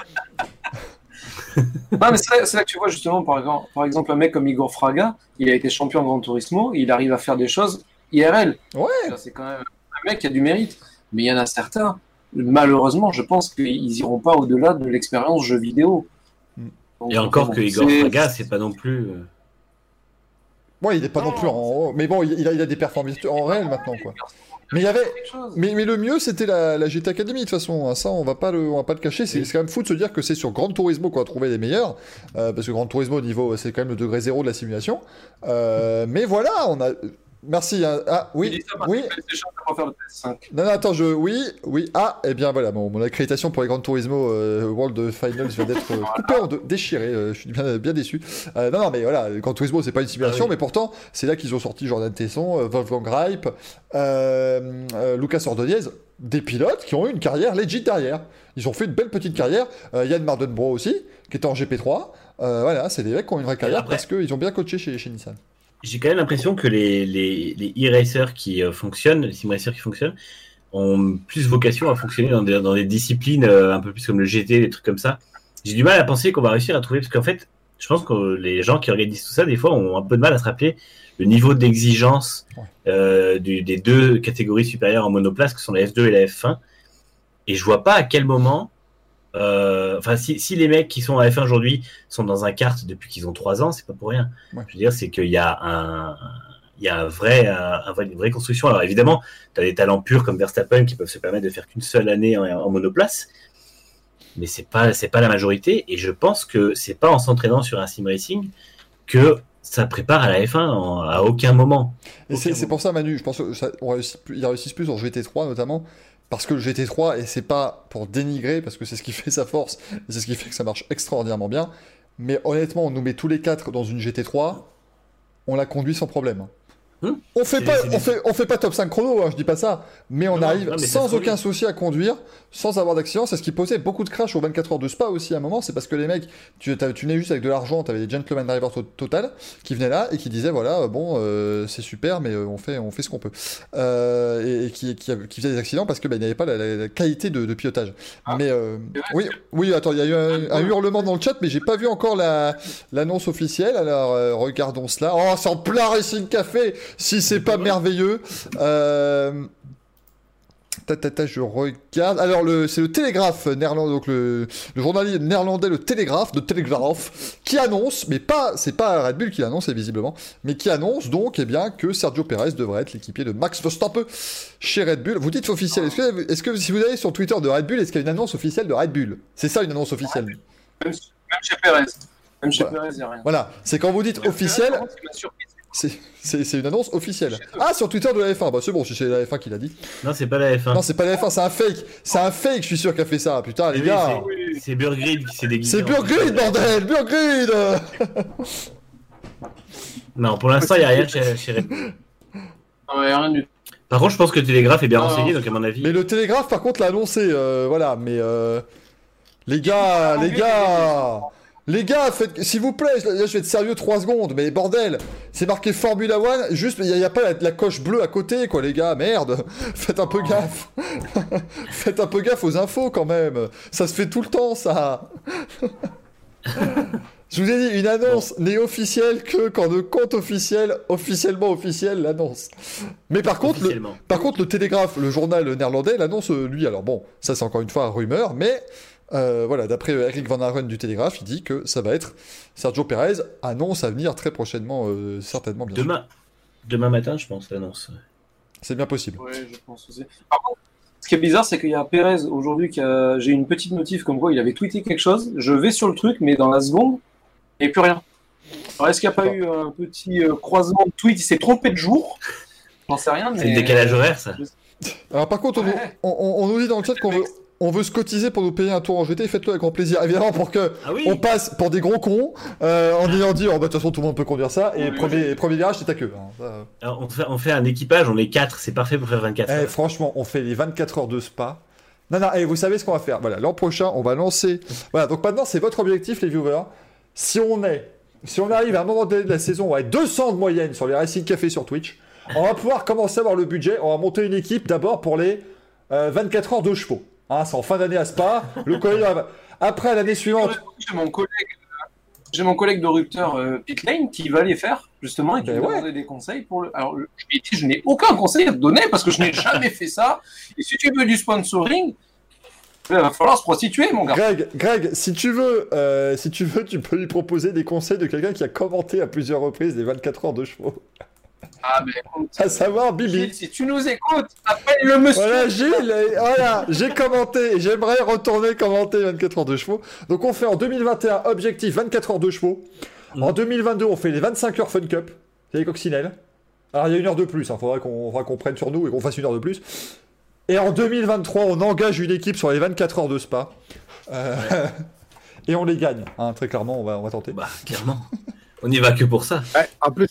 Non, mais c'est là, que tu vois justement, par exemple, par exemple, un mec comme Igor Fraga, il a été champion de Gran Turismo, il arrive à faire des choses IRL. Ouais. C'est quand même un mec qui a du mérite. Mais il y en a certains, malheureusement, je pense qu'ils iront pas au-delà de l'expérience jeu vidéo. Mm. Donc, Et encore bon, que Igor Fraga, c'est pas non plus. euh, Bon, il est pas non, Non, plus en haut, mais bon, il a, il a des performances en réel maintenant quoi. Mais il y avait. Mais, mais le mieux, c'était la, la GT Academy, de toute façon. hein. Ça, on va pas le, on va pas le cacher. C'est Oui. quand même fou de se dire que c'est sur Gran Turismo qu'on a trouvé les meilleurs. euh, parce que Gran Turismo, au niveau, c'est quand même le degré zéro de la simulation. Euh, mais voilà, on a. Merci. hein. Ah, oui, oui. que PlayStation va pas faire le PS5. Non, non, attends, je. Oui, oui. Ah, eh bien voilà, mon, mon accréditation pour les Gran Turismo euh, World Finals vient d'être euh, coupée en deux, déchirée. euh, je suis bien, bien déçu. Euh, non, non, mais voilà, Gran Turismo, c'est pas une simulation, Ah oui. mais pourtant, c'est là qu'ils ont sorti Jordan Tesson, euh, Wolfgang Reip, euh, euh, Lucas Ordonez, des pilotes qui ont eu une carrière legit derrière. Ils ont fait une belle petite carrière. Euh, Yann Mardenbro aussi, qui était en GP3. Euh, voilà, c'est des mecs qui ont une vraie carrière après- parce qu'ils ont bien coaché chez, chez Nissan. J'ai quand même l'impression que les, les, les e-racers qui euh, fonctionnent, les sim-racers qui fonctionnent, ont plus vocation à fonctionner dans des, dans des disciplines euh, un peu plus comme le GT, des trucs comme ça. J'ai du mal à penser qu'on va réussir à trouver, parce qu'en fait, je pense que les gens qui organisent tout ça, des fois, ont un peu de mal à se rappeler le niveau d'exigence euh, des deux catégories supérieures en monoplace, que sont la F2 et la F1. Et je vois pas à quel moment, enfin, si, si les mecs qui sont à F1 aujourd'hui sont dans un kart depuis qu'ils ont 3 ans, c'est pas pour rien. Ouais. Je veux dire, c'est qu'il y a un, il y a un vrai, un- vrai- une vraie construction. Alors évidemment, tu as des talents purs comme Verstappen qui peuvent se permettre de faire qu'une seule année en, en monoplace, mais c'est pas, c'est pas la majorité. Et je pense que c'est pas en s'entraînant sur un sim racing que ça prépare à la F1 en- à aucun moment. Et c'est pour ça, Manu, je pense qu'ils réussissent plus sur GT3 notamment, parce que le GT3, et c'est pas pour dénigrer, parce que c'est ce qui fait sa force, et c'est ce qui fait que ça marche extraordinairement bien, mais honnêtement, on nous met tous les quatre dans une GT3, on la conduit sans problème. Hum. On fait pas, on fait, on fait pas top 5 chrono, hein, je dis pas ça, mais on Non, arrive non, mais ça sans aucun souci à conduire, sans avoir d'accident. C'est ce qui posait beaucoup de crash aux 24 heures de Spa aussi à un moment, c'est parce que les mecs, tu, tu venais juste avec de l'argent, t'avais des gentleman drivers to- total qui venaient là et qui disaient voilà, euh, bon, euh, c'est super, mais euh, on fait, on fait ce qu'on peut. Euh, et, et qui, qui, qui faisaient des accidents parce que bah, il n'avait pas la, la- la qualité de, de pilotage. Ah. mais euh, oui, oui, attends, il y a eu un, un hurlement dans le chat, mais j'ai pas vu encore la, l'annonce officielle. Alors euh, regardons cela. Oh, c'est en plein Racing Café, si c'est pas merveilleux. Euh, Je regarde. Alors, le, c'est le Télégraphe néerlandais, donc le, le journal néerlandais, le Télégraphe, de Telegraph, qui annonce, mais pas, c'est pas Red Bull qui l'annonce, visiblement, mais qui annonce donc, eh bien, que Sergio Perez devrait être l'équipier de Max Verstappen chez Red Bull. Vous dites officiel. Est-ce que, est-ce que si vous allez sur Twitter de Red Bull, est-ce qu'il y a une annonce officielle de Red Bull? C'est ça une annonce officielle. Même, même chez Perez. Même chez Voilà. Perez, il n'y a rien. Voilà. C'est quand vous dites officiel, Perez, c'est une annonce officielle. Ah, sur Twitter de la F1. Bah, c'est bon, si c'est la F1 qui l'a dit. Non, c'est pas la F1. Non, c'est pas la F1, c'est un fake. C'est un fake, je suis sûr, qui a fait ça. Putain, les Oui, gars. c'est- Burgrid qui s'est déguisé. C'est Burgrid, bordel Burgrid Non, pour l'instant, il n'y a rien chez, chez. Non, il n'y a rien du tout. Par contre, je pense que Télégraphe est bien renseigné, donc à mon avis. Mais le Télégraphe, par contre, l'a annoncé. euh, voilà, mais... euh, Les gars, les gars Les gars, faites... s'il vous plaît, là je vais être sérieux 3 secondes, mais bordel, c'est marqué Formula One, juste il n'y a, pas la, la coche bleue à côté, quoi, les gars, merde, faites un peu gaffe. faites un peu gaffe aux infos quand même, ça se fait tout le temps, ça. Je vous ai dit, une annonce n'est officielle que quand le compte officiel, officiellement officiel, l'annonce. Mais par contre, le, par contre, le Télégraphe, le journal néerlandais, l'annonce, lui, alors bon, ça c'est encore une fois rumeur, mais euh, voilà, d'après Eric Van Haren du Télégraphe, il dit que ça va être Sergio Perez, annonce à venir très prochainement, euh, certainement bien sûr. Demain, demain matin, je pense, l'annonce. C'est bien possible. Ouais, je pense aussi. Par contre, ce qui est bizarre, c'est qu'il y a Perez aujourd'hui qui a. J'ai une petite notif comme quoi il avait tweeté quelque chose. Je vais sur le truc, mais dans la seconde, il n'y a plus rien. Alors, est-ce qu'il n'y a pas eu un petit euh, croisement de tweets Il s'est trompé de jour J'en sais rien, mais. C'est le décalage horaire, ça. Alors par contre, on, nous- Ouais. on- on- on nous dit dans le chat qu'on veut, on veut se cotiser pour nous payer un tour en GT, faites-le avec grand plaisir, évidemment, pour que Ah oui on passe pour des gros cons, euh, en ayant dit, oh bah de toute façon tout le monde peut conduire ça, et Oui, premier, premier virage c'est ta queue. hein, ça. Alors, on, fait, on fait un équipage, on est 4, c'est parfait pour faire 24 Eh, heures. franchement, on fait les 24 heures de spa. Non, non, et vous savez ce qu'on va faire. Voilà, l'an prochain, on va lancer. Voilà, donc maintenant, c'est votre objectif, les viewers. Si on est, si on arrive à un moment donné de la saison à être 200 de moyenne sur les Racing Café sur Twitch, on va pouvoir commencer à avoir le budget. On va monter une équipe d'abord pour les euh, 24 heures de chevaux. Hein, c'est en fin d'année à Spa. Le collègue, après l'année suivante. J'ai mon collègue, euh, j'ai mon collègue de rupteur euh, Pit Lane qui va les faire justement et qui Ben va ouais. des conseils pour le. Alors je lui ai dit, je n'ai aucun conseil à te donner parce que je n'ai jamais fait ça. Et si tu veux du sponsoring, il va falloir se prostituer, mon gars. Greg, Greg, si tu veux, euh, si tu veux, tu peux lui proposer des conseils de quelqu'un qui a commenté à plusieurs reprises les 24 heures de chevaux. Ah ben écoute, À savoir Bibi. Gilles, si tu nous écoutes, appelle le monsieur. Voilà, Gilles, voilà, j'ai commenté, j'aimerais retourner commenter 24 heures de chevaux. Donc on fait en 2021 objectif 24 heures de chevaux. En 2022, on fait les 25 heures Fun Cup. C'est les coccinelles. Alors il y a une heure de plus, il faudra qu'on faudra qu'on prenne sur nous et qu'on fasse une heure de plus. Et en 2023, on engage une équipe sur les 24 heures de spa. Euh, et on les gagne, hein, très clairement, on va, on va tenter. Bah, clairement. on y va que pour ça. Ouais, en plus,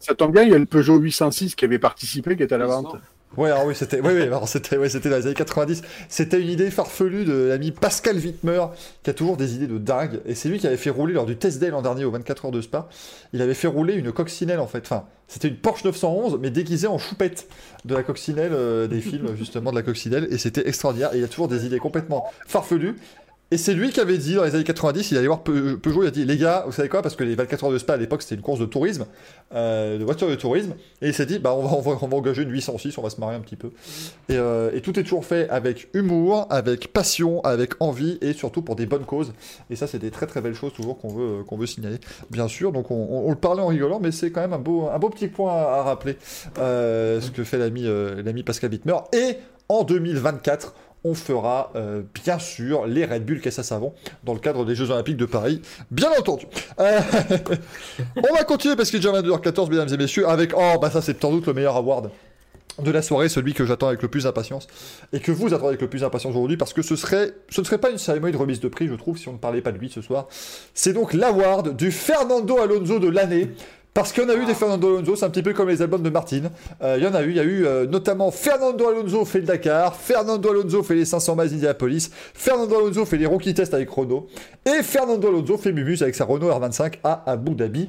ça tombe bien, il y a le Peugeot 806 qui avait participé, qui est à la vente. Ouais, alors oui, c'était, dans les années 90. C'était une idée farfelue de l'ami Pascal Wittmer, qui a toujours des idées de dingue. Et c'est lui qui avait fait rouler lors du test day l'an dernier aux 24 heures de Spa. Il avait fait rouler une coccinelle en fait. Enfin, c'était une Porsche 911, mais déguisée en choupette de la coccinelle euh, des films justement de la coccinelle. Et c'était extraordinaire. Et il y a toujours des idées complètement farfelues. Et c'est lui qui avait dit dans les années 90, il allait voir Pe- Peugeot, il a dit les gars, vous savez quoi Parce que les 24 heures de Spa à l'époque c'était une course de tourisme, euh, de voiture de tourisme, et il s'est dit bah on va, engager une 806, on va se marrer un petit peu. Et, euh, et tout est toujours fait avec humour, avec passion, avec envie et surtout pour des bonnes causes. Et ça, c'est des très très belles choses toujours qu'on veut, qu'on veut signaler, bien sûr. Donc on, le parlait en rigolant, mais c'est quand même un beau, un beau petit point à, rappeler euh, ce que fait l'ami l'ami Pascal Wittmer. Et en 2024, on fera euh, bien sûr les Red Bull Caisse à Savon dans le cadre des Jeux Olympiques de Paris, bien entendu. Euh, on va continuer parce qu'il est déjà 22h14, mesdames et messieurs, avec, oh bah ça c'est sans doute le meilleur award de la soirée, celui que j'attends avec le plus d'impatience et que vous attendez avec le plus d'impatience aujourd'hui parce que ce serait, ce ne serait pas une cérémonie de remise de prix, je trouve, si on ne parlait pas de lui ce soir. C'est donc l'award du Fernando Alonso de l'année. Parce qu'il y en a eu des Fernando Alonso, c'est un petit peu comme les albums de Martine. Euh, il y en a eu, il y a eu euh, notamment Fernando Alonso fait le Dakar, Fernando Alonso fait les 500 miles d'Indianapolis, Fernando Alonso fait les rookie tests avec Renault, et Fernando Alonso fait Mumus avec sa Renault R25 à Abu Dhabi.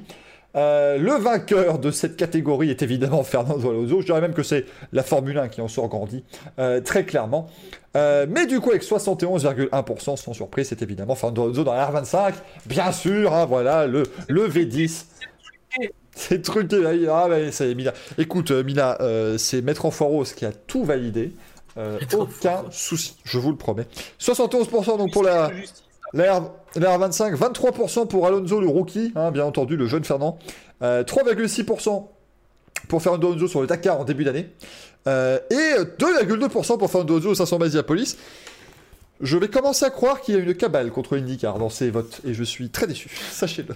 Euh, le vainqueur de cette catégorie est évidemment Fernando Alonso. Je dirais même que c'est la Formule 1 qui en sort grandi, très clairement. Euh, mais du coup, avec 71,1%, sans surprise, c'est évidemment Fernando Alonso dans la R25. Bien sûr, hein, voilà, le, le V10. C'est truqué, là, il- ah ouais, ça y est, Mina. Écoute, euh, Mina, euh, c'est Maître Enfoiros qui a tout validé. Euh, aucun souci, je vous le promets. 71% donc pour la, la, R, la R25, 23% pour Alonso le rookie, hein, bien entendu, le jeune Fernand. Euh, 3,6% pour Fernando Alonso sur le Dakar en début d'année. Euh, et 2,2% pour Fernando Alonso au 500 Diapolis. Je vais commencer à croire qu'il y a une cabale contre IndyCar dans ces votes, et je suis très déçu, sachez-le.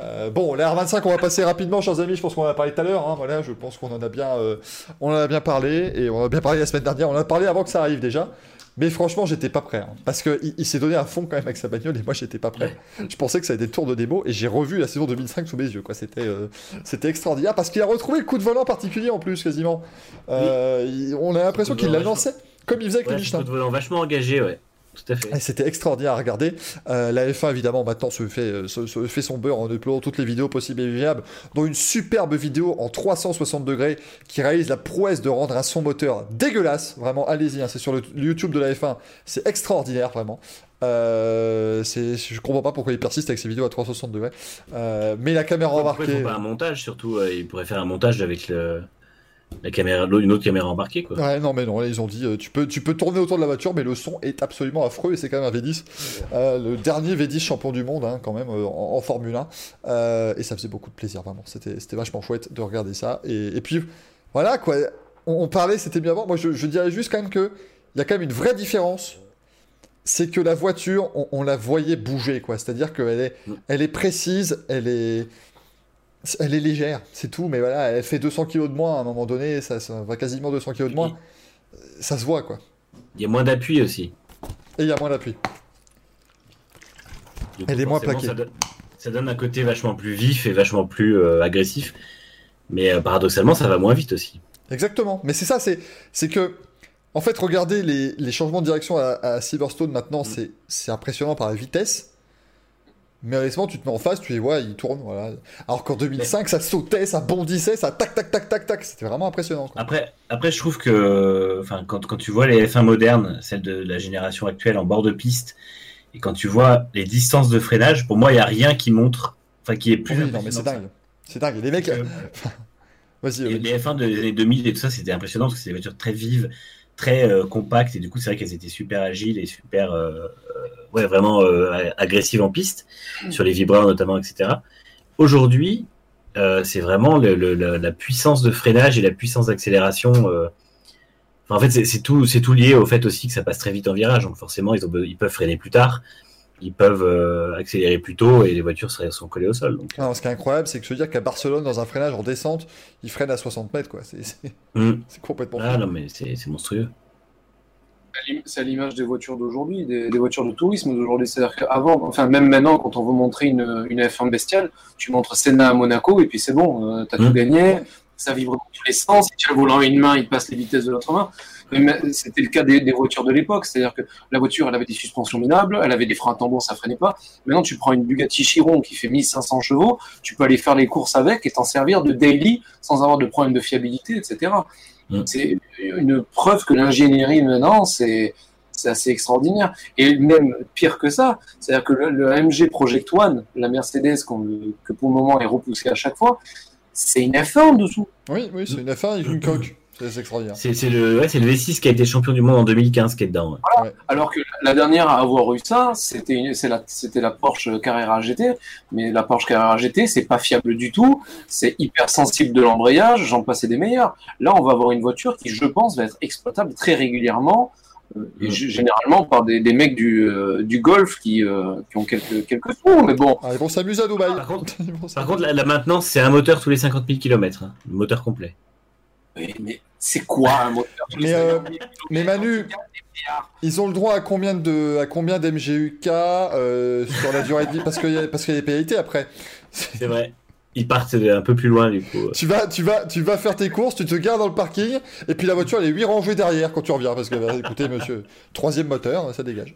Euh, bon, la R25, on va passer rapidement, chers amis, je pense qu'on en a parlé tout à l'heure, hein, voilà, je pense qu'on en a bien, euh, on en a bien parlé, et on en a bien parlé la semaine dernière, on en a parlé avant que ça arrive déjà, mais franchement, j'étais pas prêt, hein, parce qu'il il, s'est donné à fond quand même avec sa bagnole, et moi, j'étais pas prêt. Je pensais que ça allait être des tours de démo, et j'ai revu la saison 2005 sous mes yeux, quoi, c'était euh, c'était extraordinaire, parce qu'il a retrouvé le coup de volant particulier en plus, quasiment. Il- on a Coup de qu'il l'a volant lancé, comme il faisait avec Ouais, les Michelin. coup de volant vachement engagé, ouais. tout à fait. Et c'était extraordinaire à regarder. Euh, la F1, évidemment, maintenant se fait, euh, se, se fait son beurre en uploadant toutes les vidéos possibles et viables, dont une superbe vidéo en 360 degrés qui réalise la prouesse de rendre un son moteur dégueulasse. Vraiment, allez-y, hein, c'est sur le, le YouTube de la F1. C'est extraordinaire, vraiment. Euh, c'est, je comprends pas pourquoi il persiste avec ses vidéos à 360 degrés. Euh, mais la caméra Pourquoi ils embarquée. font pas un montage surtout euh, Ils pourraient faire un montage avec le, la caméra, une autre caméra embarquée quoi. Ouais, non, mais non, là, ils ont dit, euh, tu peux, tu peux tourner autour de la voiture, mais le son est absolument affreux, et c'est quand même un V10. Euh, le dernier V10 champion du monde, hein, quand même, euh, en, en Formule 1. Euh, et ça faisait beaucoup de plaisir, vraiment. C'était, c'était vachement chouette de regarder ça. Et, et puis, voilà, quoi. On, on parlait, c'était bien avant. Moi, je, je dirais juste quand même que il y a quand même une vraie différence. C'est que la voiture, on, on la voyait bouger, quoi. C'est-à-dire qu'elle est, elle est précise, elle est. Elle est légère, c'est tout, mais voilà, elle fait 200 kg de moins à un moment donné, ça, ça va quasiment 200 kg de moins ça se voit quoi. Il y a moins d'appui aussi. Et il y a moins d'appui. Elle est moins plaquée. Ça donne, ça donne un côté vachement plus vif et vachement plus euh, agressif. Mais euh, paradoxalement, ça va moins vite aussi. Exactement. Mais c'est ça, c'est que en fait, regardez les, les changements de direction à, à Silverstone maintenant, c'est c'est impressionnant par la vitesse. Mais honnêtement, tu te mets en face, tu les vois, ils tournent, voilà. Alors qu'en 2005, ça sautait, ça bondissait, ça tac tac tac tac tac, c'était vraiment impressionnant. quoi. Après, après je trouve que quand, quand tu vois les F1 modernes, celles de la génération actuelle en bord de piste, et quand tu vois les distances de freinage, pour moi, il n'y a rien qui montre, enfin, qui est plus. Oui, non, mais c'est dingue. C'est dingue. Les mecs, vas-y. Vas-y. les F1 des années 2000 et tout ça, c'était impressionnant parce que c'est des voitures très vives, très euh, compactes et du coup, c'est vrai qu'elles étaient super agiles et super, euh, euh, ouais, vraiment euh, agressives en piste, sur les vibreurs notamment, etc. Aujourd'hui, c'est vraiment le- le- la, la puissance de freinage et la puissance d'accélération. enfin, en fait, c'est tout, c'est tout lié au fait aussi que ça passe très vite en virage. Donc forcément, ils, ont, ils peuvent freiner plus tard, ils peuvent euh, accélérer plus tôt et les voitures seraient- sont collées au sol. Donc, Non, ce qui est incroyable, c'est que je veux dire qu'à Barcelone, dans un freinage en descente, ils freinent à 60 mètres, quoi. C'est c'est- c'est complètement ah fou. non, mais c'est c'est monstrueux. C'est à l'image des voitures d'aujourd'hui, des, des voitures de tourisme d'aujourd'hui. C'est-à-dire qu'avant, enfin même maintenant, quand on veut montrer une, une F1 bestiale, tu montres Senna à Monaco et puis c'est bon, euh, t'as Mm. tout gagné, ça vibre dans tous les sens, il tient le volant à une main, il passe les vitesses de l'autre main. C'était le cas des, des voitures de l'époque, c'est-à-dire que la voiture, elle avait des suspensions minables, elle avait des freins à tambour, ça freinait pas. Maintenant, tu prends une Bugatti Chiron qui fait 1500 chevaux, tu peux aller faire les courses avec et t'en servir de daily sans avoir de problème de fiabilité, etc. Mm. C'est une preuve que l'ingénierie maintenant, c'est c'est assez extraordinaire. Et même pire que ça, c'est-à-dire que le, le AMG Project One, la Mercedes que pour le moment est repoussée à chaque fois, c'est une F1 en dessous. Oui, oui, c'est une F1 avec une coque. C'est extraordinaire. C'est c'est le, ouais, c'est le V6 qui a été champion du monde en 2015 qui est dedans. ouais. Alors que la dernière à avoir eu ça, c'était une- c'est la, c'était la Porsche Carrera GT, mais la Porsche Carrera GT, c'est pas fiable du tout, c'est hyper sensible de l'embrayage, j'en passais des meilleurs. Là, on va avoir une voiture qui, je pense, va être exploitable très régulièrement, et g- généralement par des, des mecs du, euh, du golf qui, euh, qui ont quelques, quelques sous, mais bon, Ah, ils vont s'amuser à Dubaï. Par contre- Ils vont Par contre, la, la maintenance, c'est un moteur tous les 50 000 km, hein, le moteur complet. mais, mais c'est quoi un moteur Mais, euh, mais Manu, ils ont le droit à combien de à combien d'MGUK euh, sur la durée de vie? Parce qu'il y a parce qu'il y a des pénalités après. C'est vrai. Ils partent un peu plus loin, du coup. Tu vas tu vas tu vas faire tes courses, tu te gares dans le parking et puis la voiture elle est 8 rangées derrière quand tu reviens parce que bah, écoutez monsieur, troisième moteur, ça dégage.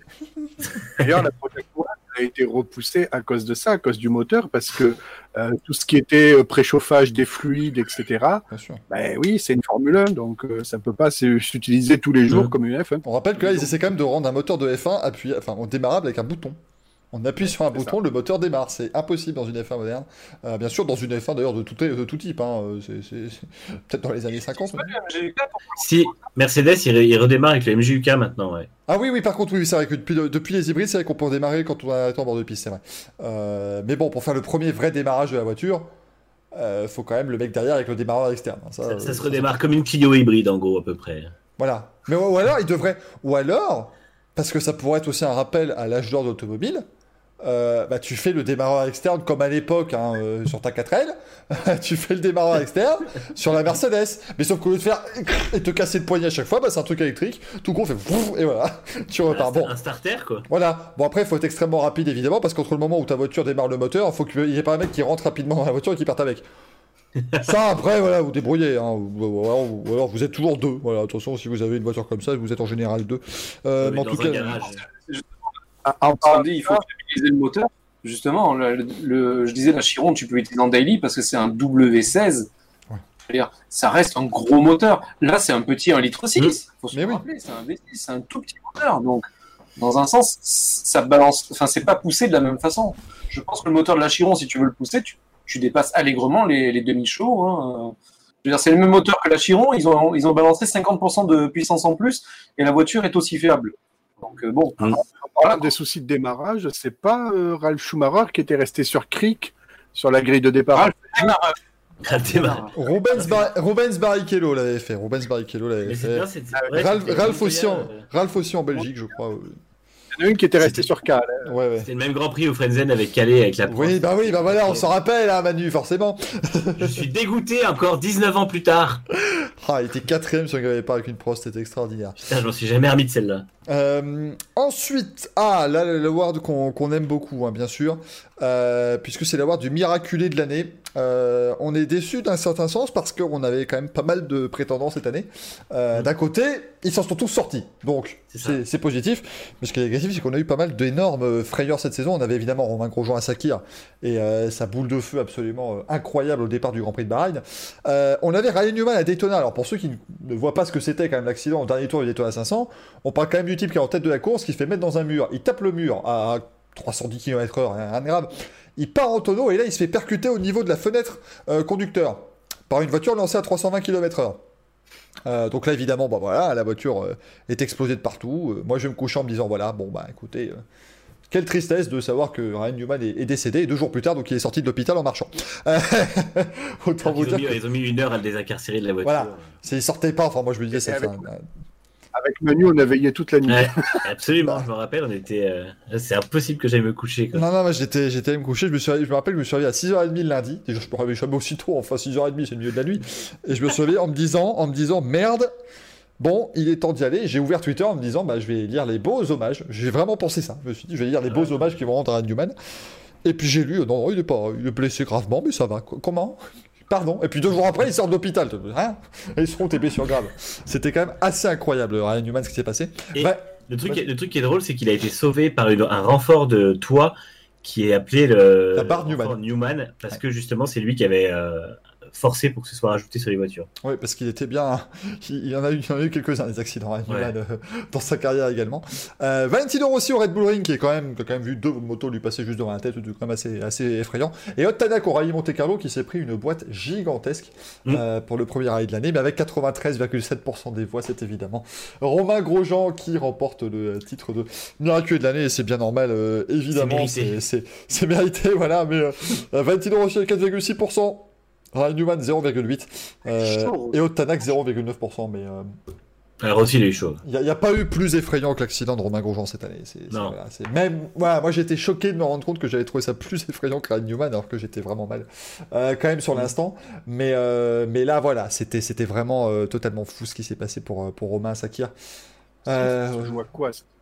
D'ailleurs, la Project One a été repoussée à cause de ça, à cause du moteur, parce que euh, tout ce qui était euh, préchauffage des fluides, etc., Bien sûr. ben oui, c'est une Formule 1, donc euh, ça peut pas se- s'utiliser tous les jours comme une F1. On rappelle que là ils essaient quand même de rendre un moteur de F1 appuyé enfin on démarrable avec un bouton. On appuie sur un bouton, le moteur démarre. C'est impossible dans une F1 moderne. Euh, bien sûr, dans une F1 d'ailleurs de tout, de tout type. Hein. euh, Peut-être dans les années 50. mais- Si Mercedes, il, il redémarre avec le MGUK maintenant, ouais. Ah oui, oui, par contre, oui, c'est vrai que depuis, le- depuis les hybrides, c'est vrai qu'on peut démarrer quand on est en bord de piste, c'est vrai. Euh, mais bon, pour faire le premier vrai démarrage de la voiture, euh, faut quand même le mec derrière avec le démarreur externe. hein. Ça, Ça, ça se redémarre comme une Clio hybride, en gros, à peu près. Voilà. Mais ou ou alors, il devrait. Ou alors, parce que ça pourrait être aussi un rappel à l'âge d'or de l'automobile, euh, bah, tu fais le démarreur externe comme à l'époque hein, euh, sur ta 4L, tu fais le démarreur externe sur la Mercedes. Mais sauf qu'au lieu de faire et te casser le poignet à chaque fois, bah, c'est un truc électrique, tout con fait et voilà, tu repars. Bon, Un starter, quoi. voilà. Bon, après, il faut être extrêmement rapide, évidemment, parce qu'entre le moment où ta voiture démarre le moteur, il faut qu'il y ait pas un mec qui rentre rapidement dans la voiture et qui parte avec. Ça, après, voilà, vous débrouillez. Hein. Ou, alors, ou alors vous êtes toujours deux. Voilà, attention, si vous avez une voiture comme ça, vous êtes en général deux. Euh, On mais en tout cas. Ah, en Sandy, il faut utiliser le moteur. Justement, le, le- je disais la Chiron, tu peux l'utiliser en daily parce que c'est un W16. Ouais. C'est-à-dire, ça reste un gros moteur. Là, c'est un petit 1 litre 6. Mm. faut se Mais le oui. rappeler, c'est un V6, c'est un tout petit moteur. Donc, dans un sens, ça balance. Enfin, c'est pas poussé de la même façon. Je pense que le moteur de la Chiron, si tu veux le pousser, tu, tu dépasses allègrement les, les demi-chauds. hein. Je veux dire, c'est le même moteur que la Chiron. Ils ont, ils ont balancé 50% de puissance en plus et la voiture est aussi fiable. Donc, euh, bon. Mm. Des soucis de démarrage, c'est pas euh, Ralph Schumacher qui était resté sur Creek sur la grille de départ. Ralph démarre- Ah, démarre. Rubens, Bar- Rubens Barrichello l'avait fait. Rubens Barrichello l'avait fait. bien, Ah, vrai, Ralph, Ralph aussi en, euh, Ralph aussi en Belgique, je crois. Il y en a une qui était restée sur Cal. hein. Ouais, ouais. C'était le même Grand Prix au Frenzen avec Calais, avec la Oui, bah oui, bah voilà, on s'en rappelle, hein, Manu, forcément. Je suis dégoûté encore 19 ans plus tard. Ah, il était quatrième sur un pas avec une Prost, c'était extraordinaire. Putain, je m'en suis jamais remis de celle-là. Euh, ensuite, ah, là, l'award qu'on qu'on aime beaucoup, hein, bien sûr, euh, puisque c'est l'award du miraculé de l'année. Euh, on est déçu d'un certain sens parce qu'on avait quand même pas mal de prétendants cette année. Mm. D'un côté, ils s'en sont tous sortis, donc C'est ça. c'est c'est positif. Mais ce qui est négatif, c'est qu'on a eu pas mal d'énormes frayeurs cette saison. On avait évidemment Romain Grosjean à Sakir et sa boule de feu absolument incroyable au départ du Grand Prix de Bahreïn. On avait Ryan Newman à Daytona. Alors pour ceux qui ne voient pas ce que c'était quand même l'accident au dernier tour du Daytona 500, on parle quand même du type qui est en tête de la course, qui se fait mettre dans un mur. Il tape le mur à 310 km/h, rien de grave. Il part en tonneau et là il se fait percuter au niveau de la fenêtre euh, conducteur par une voiture lancée à 320 km/h. Euh, donc là évidemment, bah voilà, la voiture euh, est explosée de partout. Euh, moi je me coucher en me disant voilà, bon bah écoutez, euh, quelle tristesse de savoir que Ryan Newman est, est décédé et deux jours plus tard, donc il est sorti de l'hôpital en marchant. Autant vous Ils ont, dire mis, que ils ont mis une heure à le désincarcérer de la voiture. Voilà. s'il sortait pas, enfin moi je me disais c'est un- un- Avec Manu, on a veillé toute la nuit. Ouais, absolument, je me rappelle, on était. euh, C'est impossible que j'aille me coucher. Quoi. Non, non, moi j'étais, j'étais allé me coucher, je me, suis, je me rappelle je me suis réveillé à 6h30 le lundi, déjà je me réveille jamais aussitôt, enfin 6h30 c'est le milieu de la nuit, et je me suis réveillé en me disant, en me disant, merde, bon, il est temps d'y aller, j'ai ouvert Twitter en me disant, bah je vais lire les beaux hommages, j'ai vraiment pensé ça, je me suis dit, je vais lire les beaux Ouais. hommages qui vont rendre à Newman, et puis j'ai lu, non, non, il est pas, il est blessé gravement, mais ça va, Qu- comment? Pardon. Et puis deux jours après, il sort de l'hôpital. Hein Ils seront tes blessures graves. C'était quand même assez incroyable, Ryan Newman, ce qui s'est passé. Et Ouais. le, truc, Vas-y. le truc qui est drôle, c'est qu'il a été sauvé par une- un renfort de toit qui est appelé le La barre Newman. Newman, parce que justement, c'est lui qui avait euh, forcé pour que ce soit rajouté sur les voitures. Oui, parce qu'il était bien. Il y en a eu, il y en a eu quelques-uns des accidents Ouais. Euh, dans sa carrière également. Euh, Valentino Rossi au Red Bull Ring, qui est quand même, qui a quand même vu deux motos lui passer juste devant la tête, c'est quand même assez, assez effrayant. Et Hot Tanak au Rallye Monte Carlo, qui s'est pris une boîte gigantesque Mm. euh, pour le premier rallye de l'année, mais avec 93,7% des voix, c'est évidemment Romain Grosjean qui remporte le titre de miraculeux de l'année, et c'est bien normal, euh, évidemment, C'est mérité. mérité, voilà. Mais euh, Valentino Rossi avec 4,6%. Ryan Newman 0,8 euh, et Otanak 0,9%. Mais euh, Alors aussi, il a eu chaud. il n'y a, pas eu plus effrayant que l'accident de Romain Grosjean cette année. C'est, c'est- Non. voilà, même, voilà, moi j'étais choqué de me rendre compte que j'avais trouvé ça plus effrayant que Ryan Newman alors que j'étais vraiment mal euh, quand même sur l'instant. Mais, euh, mais là voilà, c'était, c'était vraiment euh, totalement fou ce qui s'est passé pour, euh, pour Romain Sakir. Euh, Ça joue à quoi ça? Ah,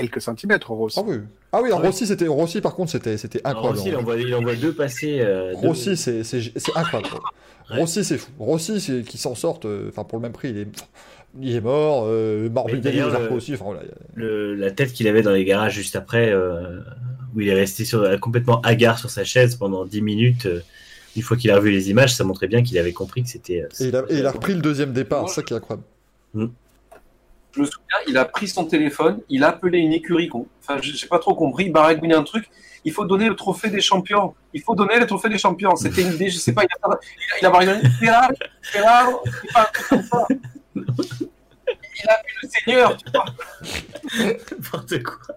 Quelques centimètres, Ross. ah oui, ah oui, alors Ouais. Rossi, c'était, Rossi par contre c'était, c'était incroyable. aussi, il envoie, il envoie deux passés. euh, deux- Rossi, c'est, c'est, c'est incroyable. Ouais. Rossi, c'est fou. Rossi, c'est qui s'en sortent, euh, enfin pour le même prix, il est, il est mort. Euh, Morbidelli, le- aussi. Voilà, le- la tête qu'il avait dans les garages juste après, euh, où il est resté sur, complètement hagard sur sa chaise pendant 10 minutes. euh, une fois qu'il a revu les images, ça montrait bien qu'il avait compris que c'était. euh, Et il, a, et il a repris le deuxième départ, c'est ça qui est incroyable. Je me souviens, il a pris son téléphone, il a appelé une écurie. Enfin, je j'ai pas trop compris. Il baragouinait un truc. Il faut donner le trophée des champions. Il faut donner le trophée des champions. C'était une idée, je sais pas. Il a, il a, il a baragouiné. Ferrari, Ferrari, il comme ça. A appelé le Seigneur, tu vois. N'importe quoi.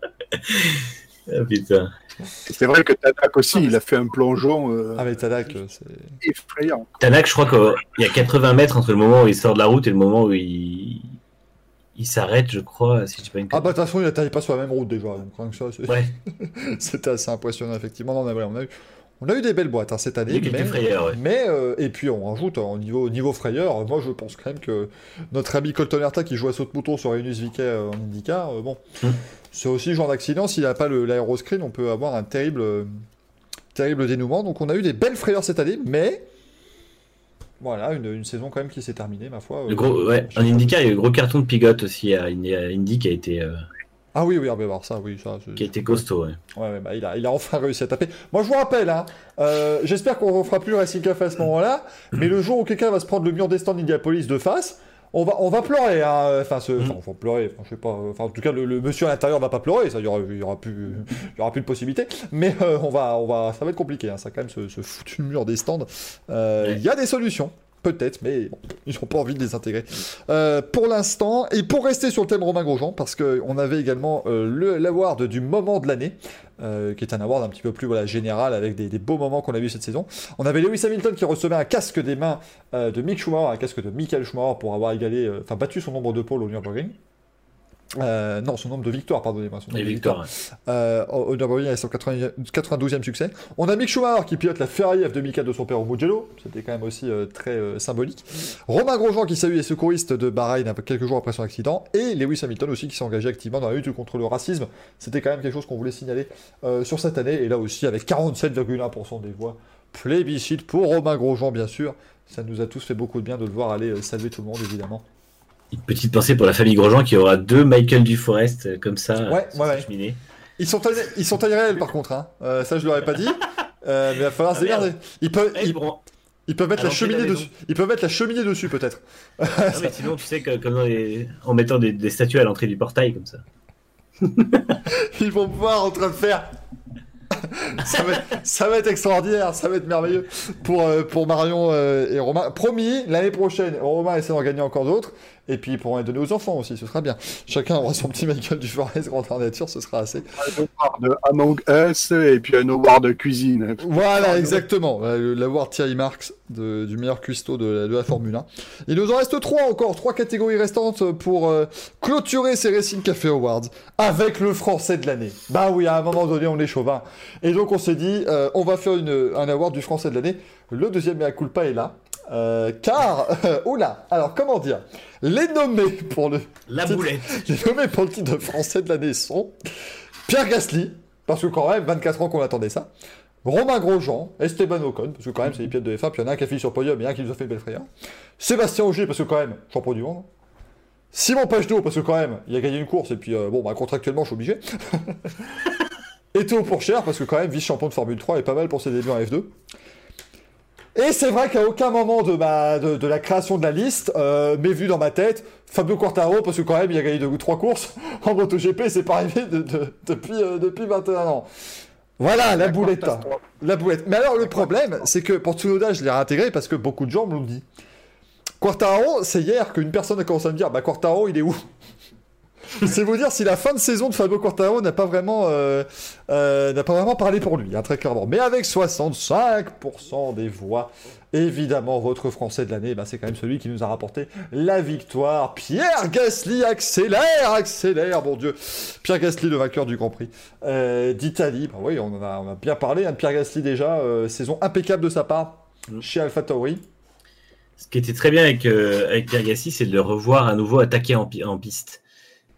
Ah, putain. C'est vrai que Tanak aussi, il a fait un plongeon euh, Avec Tadak, euh, c'est. effrayant. Tanak, je crois qu'il y a 80 mètres entre le moment où il sort de la route et le moment où il, il s'arrête, je crois, si je dis pas une Ah bah de toute façon, il n'atterrit pas sur la même route déjà. Donc, ça, c'est- Ouais, c'était assez impressionnant effectivement. Non, on, a, on, a eu, on a eu des belles boîtes hein, cette année. il y a quelques mais, frayeurs, ouais. mais, euh, et puis on rajoute hein, au niveau, au niveau frayeur. Moi, je pense quand même que notre ami Colton Herta qui joue à saut de mouton sur Renus Viquet euh, en IndyCar, euh, bon, Hmm. c'est aussi le genre d'accident. S'il n'a pas le- l'aéroscreen, on peut avoir un terrible. euh, terrible dénouement. Donc on a eu des belles frayeurs cette année, mais voilà, une, une saison quand même qui s'est terminée, ma foi. Le euh, gros, ouais, en IndyCar, il y a eu le gros carton de Pigot aussi à Indy, à Indy qui a été, euh, Ah oui, oui, on va voir ça, oui. Ça, qui a été costaud. ouais. Ouais, bah, il, a, il a enfin réussi à taper. Moi, je vous rappelle, hein, euh, j'espère qu'on ne fera plus le Racing Café à ce moment-là, mais le jour où quelqu'un va se prendre le mur des stands d'Indianapolis de face, on va, on va pleurer. Hein. Enfin, ce, enfin, on va pleurer. Enfin, je sais pas. Enfin, en tout cas, le, le monsieur à l'intérieur va pas pleurer. Ça, il y aura, y aura plus, il y aura plus de possibilités. Mais euh, on va, on va, ça va être compliqué. Hein. Ça quand même ce, ce foutu mur des stands. Euh, Il Ouais. y a des solutions. Peut-être, mais ils n'ont pas envie de les intégrer. Euh, pour l'instant, et pour rester sur le thème Romain Grosjean, parce qu'on avait également euh, l'award du moment de l'année, euh, qui est un award un petit peu plus général avec des, beaux moments qu'on a vu cette saison. On avait Lewis Hamilton qui recevait un casque des mains de Mick Schumacher, un casque de Michael Schumacher pour avoir égalé, enfin battu son nombre de pôles au Nürburgring. Euh, non, son nombre de victoires, pardonnez-moi. son nombre Et de victoire. euh, au Nürburgring avec son 80 92e succès. On a Mick Schumacher qui pilote la Ferrari F2004 de son père au Mugello, c'était quand même aussi euh, très euh, symbolique. Romain Grosjean qui salue les secouristes de Bahreïn quelques jours après son accident, et Lewis Hamilton aussi qui s'est engagé activement dans la lutte contre le racisme. C'était quand même quelque chose qu'on voulait signaler sur cette année, et là aussi avec 47,1% des voix. Plébiscite pour Romain Grosjean, bien sûr. Ça nous a tous fait beaucoup de bien de le voir aller saluer tout le monde, évidemment. Une petite pensée pour la famille Grosjean qui aura deux Michael Duforest euh, comme ça. Ouais, ouais, ouais. cheminée. Ils sont, taille- ils sont par contre, hein. Euh, ça je leur ai pas dit. Euh, mais il va falloir se Ah, merde. démerder. Ils peuvent, Eh, ils, peuvent mettre la cheminée dessus. Ils peuvent mettre la cheminée dessus peut-être. Non, mais sinon, tu sais, que, comme dans les- en mettant des, des statues à l'entrée du portail comme ça. Ils vont pouvoir en train de faire. ça, va être, ça va être extraordinaire, ça va être merveilleux pour, euh, pour Marion euh, et Romain. Promis, l'année prochaine, Romain essaie d'en gagner encore d'autres. Et puis ils pourront les donner aux enfants aussi, ce sera bien. Chacun aura son petit Michael du Forest grandeur nature, ce sera assez. Un award de Among Us et puis un award de cuisine. Voilà, exactement. Euh, L'avoir Thierry Marx de- du meilleur cuistot de, la- de la Formule 1. Il nous en reste trois encore, trois catégories restantes pour euh, clôturer ces Racing Café Awards avec le français de l'année. Bah oui, à un moment donné, on est chauvin. Et donc on s'est dit, euh, on va faire une, un award du français de l'année. Le deuxième mea culpa est là. Euh, car, oula, alors comment dire? Les nommés pour le La C'est- boulette. les nommés pour le titre de français de l'année sont Pierre Gasly, parce que quand même, 24 ans qu'on attendait ça. Romain Grosjean, Esteban Ocon, parce que quand même, c'est les pilotes de F1, puis il y en a un qui a fini sur podium et un qui nous a fait une belle frayeur. Sébastien Auger, parce que quand même, champion du monde. Simon Pagenaud, parce que quand même, il a gagné une course, et puis euh, bon, bah, contractuellement, je suis obligé. et Théo Pourchère, parce que quand même, vice-champion de Formule 3 est pas mal pour ses débuts en F2. Et c'est vrai qu'à aucun moment de, ma, de, de la création de la liste, euh, m'est vu dans ma tête Fabio Quartaro, parce que quand même, il a gagné deux ou trois courses en MotoGP, c'est pas arrivé de- de- depuis, euh, depuis 21 ans. Voilà, la boulette. La boulette. Mais alors, le problème, c'est que pour Tsunoda, je l'ai réintégré parce que beaucoup de gens me l'ont dit. Quartaro, c'est hier qu'une personne a commencé à me dire Bah, Quartaro, il est où? C'est vous dire si la fin de saison de Fabio Quartaro n'a pas vraiment, euh, euh, n'a pas vraiment parlé pour lui, hein, très clairement. Mais avec 65% des voix, évidemment, votre Français de l'année, bah, c'est quand même celui qui nous a rapporté la victoire. Pierre Gasly accélère, accélère, mon Dieu. Pierre Gasly, le vainqueur du Grand Prix euh, d'Italie. Bah oui, on en a, on a bien parlé hein, de Pierre Gasly déjà. saison impeccable de sa part Mm. chez Alpha Tauri. Ce qui était très bien avec, euh, avec Pierre Gasly, c'est de le revoir à nouveau attaquer en piste.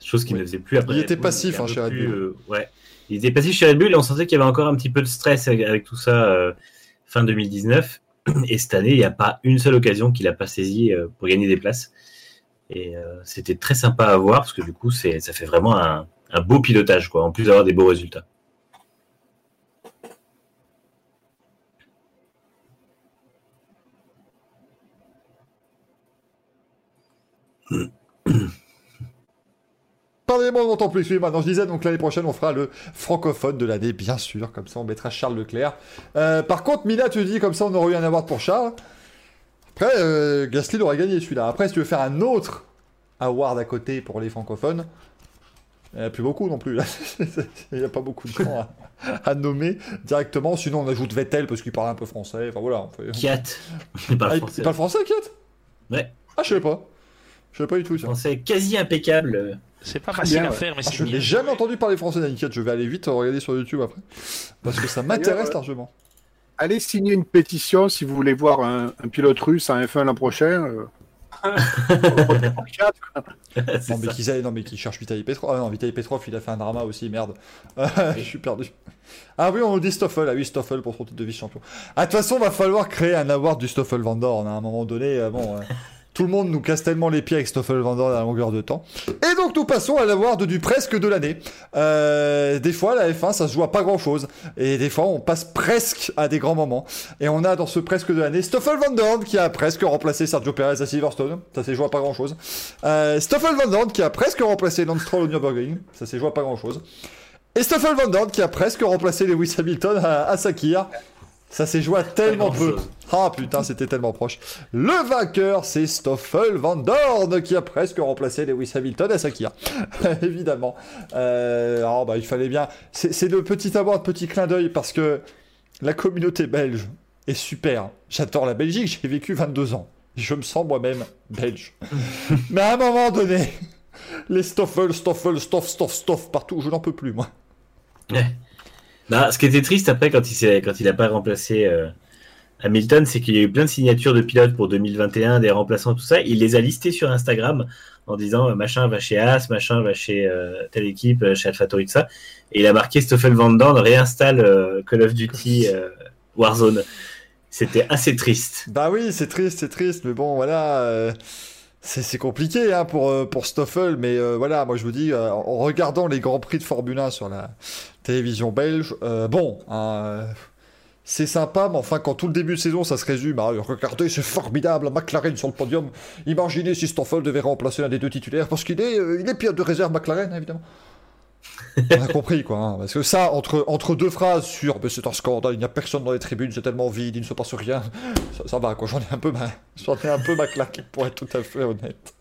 Chose qu'il Oui. ne faisait plus après. Il était Bull, passif, hein, chez Red Bull. euh, ouais. Il était passif chez Red Bull et on sentait qu'il y avait encore un petit peu de stress avec, avec tout ça euh, fin 2019. Et cette année, il n'y a pas une seule occasion qu'il n'a pas saisie euh, pour gagner des places. Et euh, c'était très sympa à voir parce que du coup, c'est, ça fait vraiment un, un beau pilotage, quoi, en plus d'avoir des beaux résultats. Pardonnez-moi, on n'entend plus. Maintenant je disais, donc l'année prochaine, on fera le francophone de l'année, bien sûr. Comme ça, on mettra Charles Leclerc. Euh, par contre, Mila, tu dis, comme ça, on aurait eu un award pour Charles. Après, euh, Gasly l'aurait gagné celui-là. Après, si tu veux faire un autre award à côté pour les francophones, il n'y en a plus beaucoup non plus. là. il n'y a pas beaucoup de gens à, à nommer directement. Sinon, on ajoute Vettel parce qu'il parle un peu français. Enfin voilà. Kiat, il parle Ah, français. il parle français, Kiat Ouais. Ah, je savais pas. Je savais pas du tout ça. Français quasi impeccable. C'est pas facile bien, à ouais. faire, mais Ah, c'est je n'ai jamais entendu parler français d'Aniket. Je vais aller vite regarder sur YouTube après. Parce que ça m'intéresse D'ailleurs, largement. Allez signer une pétition si vous voulez voir un, un pilote russe en F1 l'an prochain. euh, non, mais qu'ils aillent- non, mais qui cherche Vitaly Petrov. Ah non, Vitaly Petrov, il a fait un drama aussi, merde. je suis perdu. Ah oui, on nous dit Stoffel. Ah oui, Stoffel pour son titre de vice-champion. Ah, de toute façon, va falloir créer un award du Stoffel Van Dorn à un moment donné. euh, bon, euh, tout le monde nous casse tellement les pieds avec Stoffel Van Dorn à longueur de temps. Et donc, nous passons à l'award du presque de l'année. Euh, des fois, la F1, ça se joue à pas grand-chose. Et des fois, on passe presque à des grands moments. Et on a dans ce presque de l'année Stoffel Van Dorn qui a presque remplacé Sergio Perez à Silverstone. Ça s'est joué à pas grand-chose. Euh, Stoffel Van Dorn qui a presque remplacé Lance Stroll au Nürburgring. Ça s'est joué à pas grand-chose. Et Stoffel Van Dorn qui a presque remplacé Lewis Hamilton à Sakir. Ça s'est joué à tellement peu. Ah putain, c'était tellement proche. Le vainqueur, c'est Stoffel Van Dorn qui a presque remplacé Lewis Hamilton à Sakir. Évidemment. Euh, alors, bah, il fallait bien. C'est le petit avoir de petit clin d'œil parce que la communauté belge est super. J'adore la Belgique, j'ai vécu 22 ans. Je me sens moi-même belge. Mais à un moment donné, les Stoffel, Stoffel, Stoff, Stoff, Stoff partout, je n'en peux plus, moi. Bah, ce qui était triste après, quand il quand il n'a pas remplacé euh, Hamilton, c'est qu'il y a eu plein de signatures de pilotes pour 2021, des remplaçants, tout ça. Il les a listés sur Instagram en disant euh, machin va chez As, machin va chez euh, telle équipe, chez AlphaTauri, tout ça. Et il a marqué Stoffel Van Dorn réinstalle euh, Call of Duty Warzone. C'était assez triste. Bah oui, c'est triste, c'est triste, mais bon, voilà. C'est compliqué hein, pour, euh, pour Stoffel, mais euh, voilà, moi je vous dis, euh, en regardant les Grands Prix de Formule 1 sur la télévision belge, bon, hein, c'est sympa, mais enfin, quand tout le début de saison ça se résume à regardez, c'est formidable, McLaren sur le podium, imaginez si Stoffel devait remplacer l'un des deux titulaires, parce qu'il est, il est de réserve McLaren, évidemment. On a compris quoi, hein, parce que ça, entre, deux phrases sur c'est un scandale, il n'y a personne dans les tribunes, c'est tellement vide, il ne se passe rien, ça, ça va quoi, j'en ai un peu ma, j'en ai un peu ma claque pour être tout à fait honnête.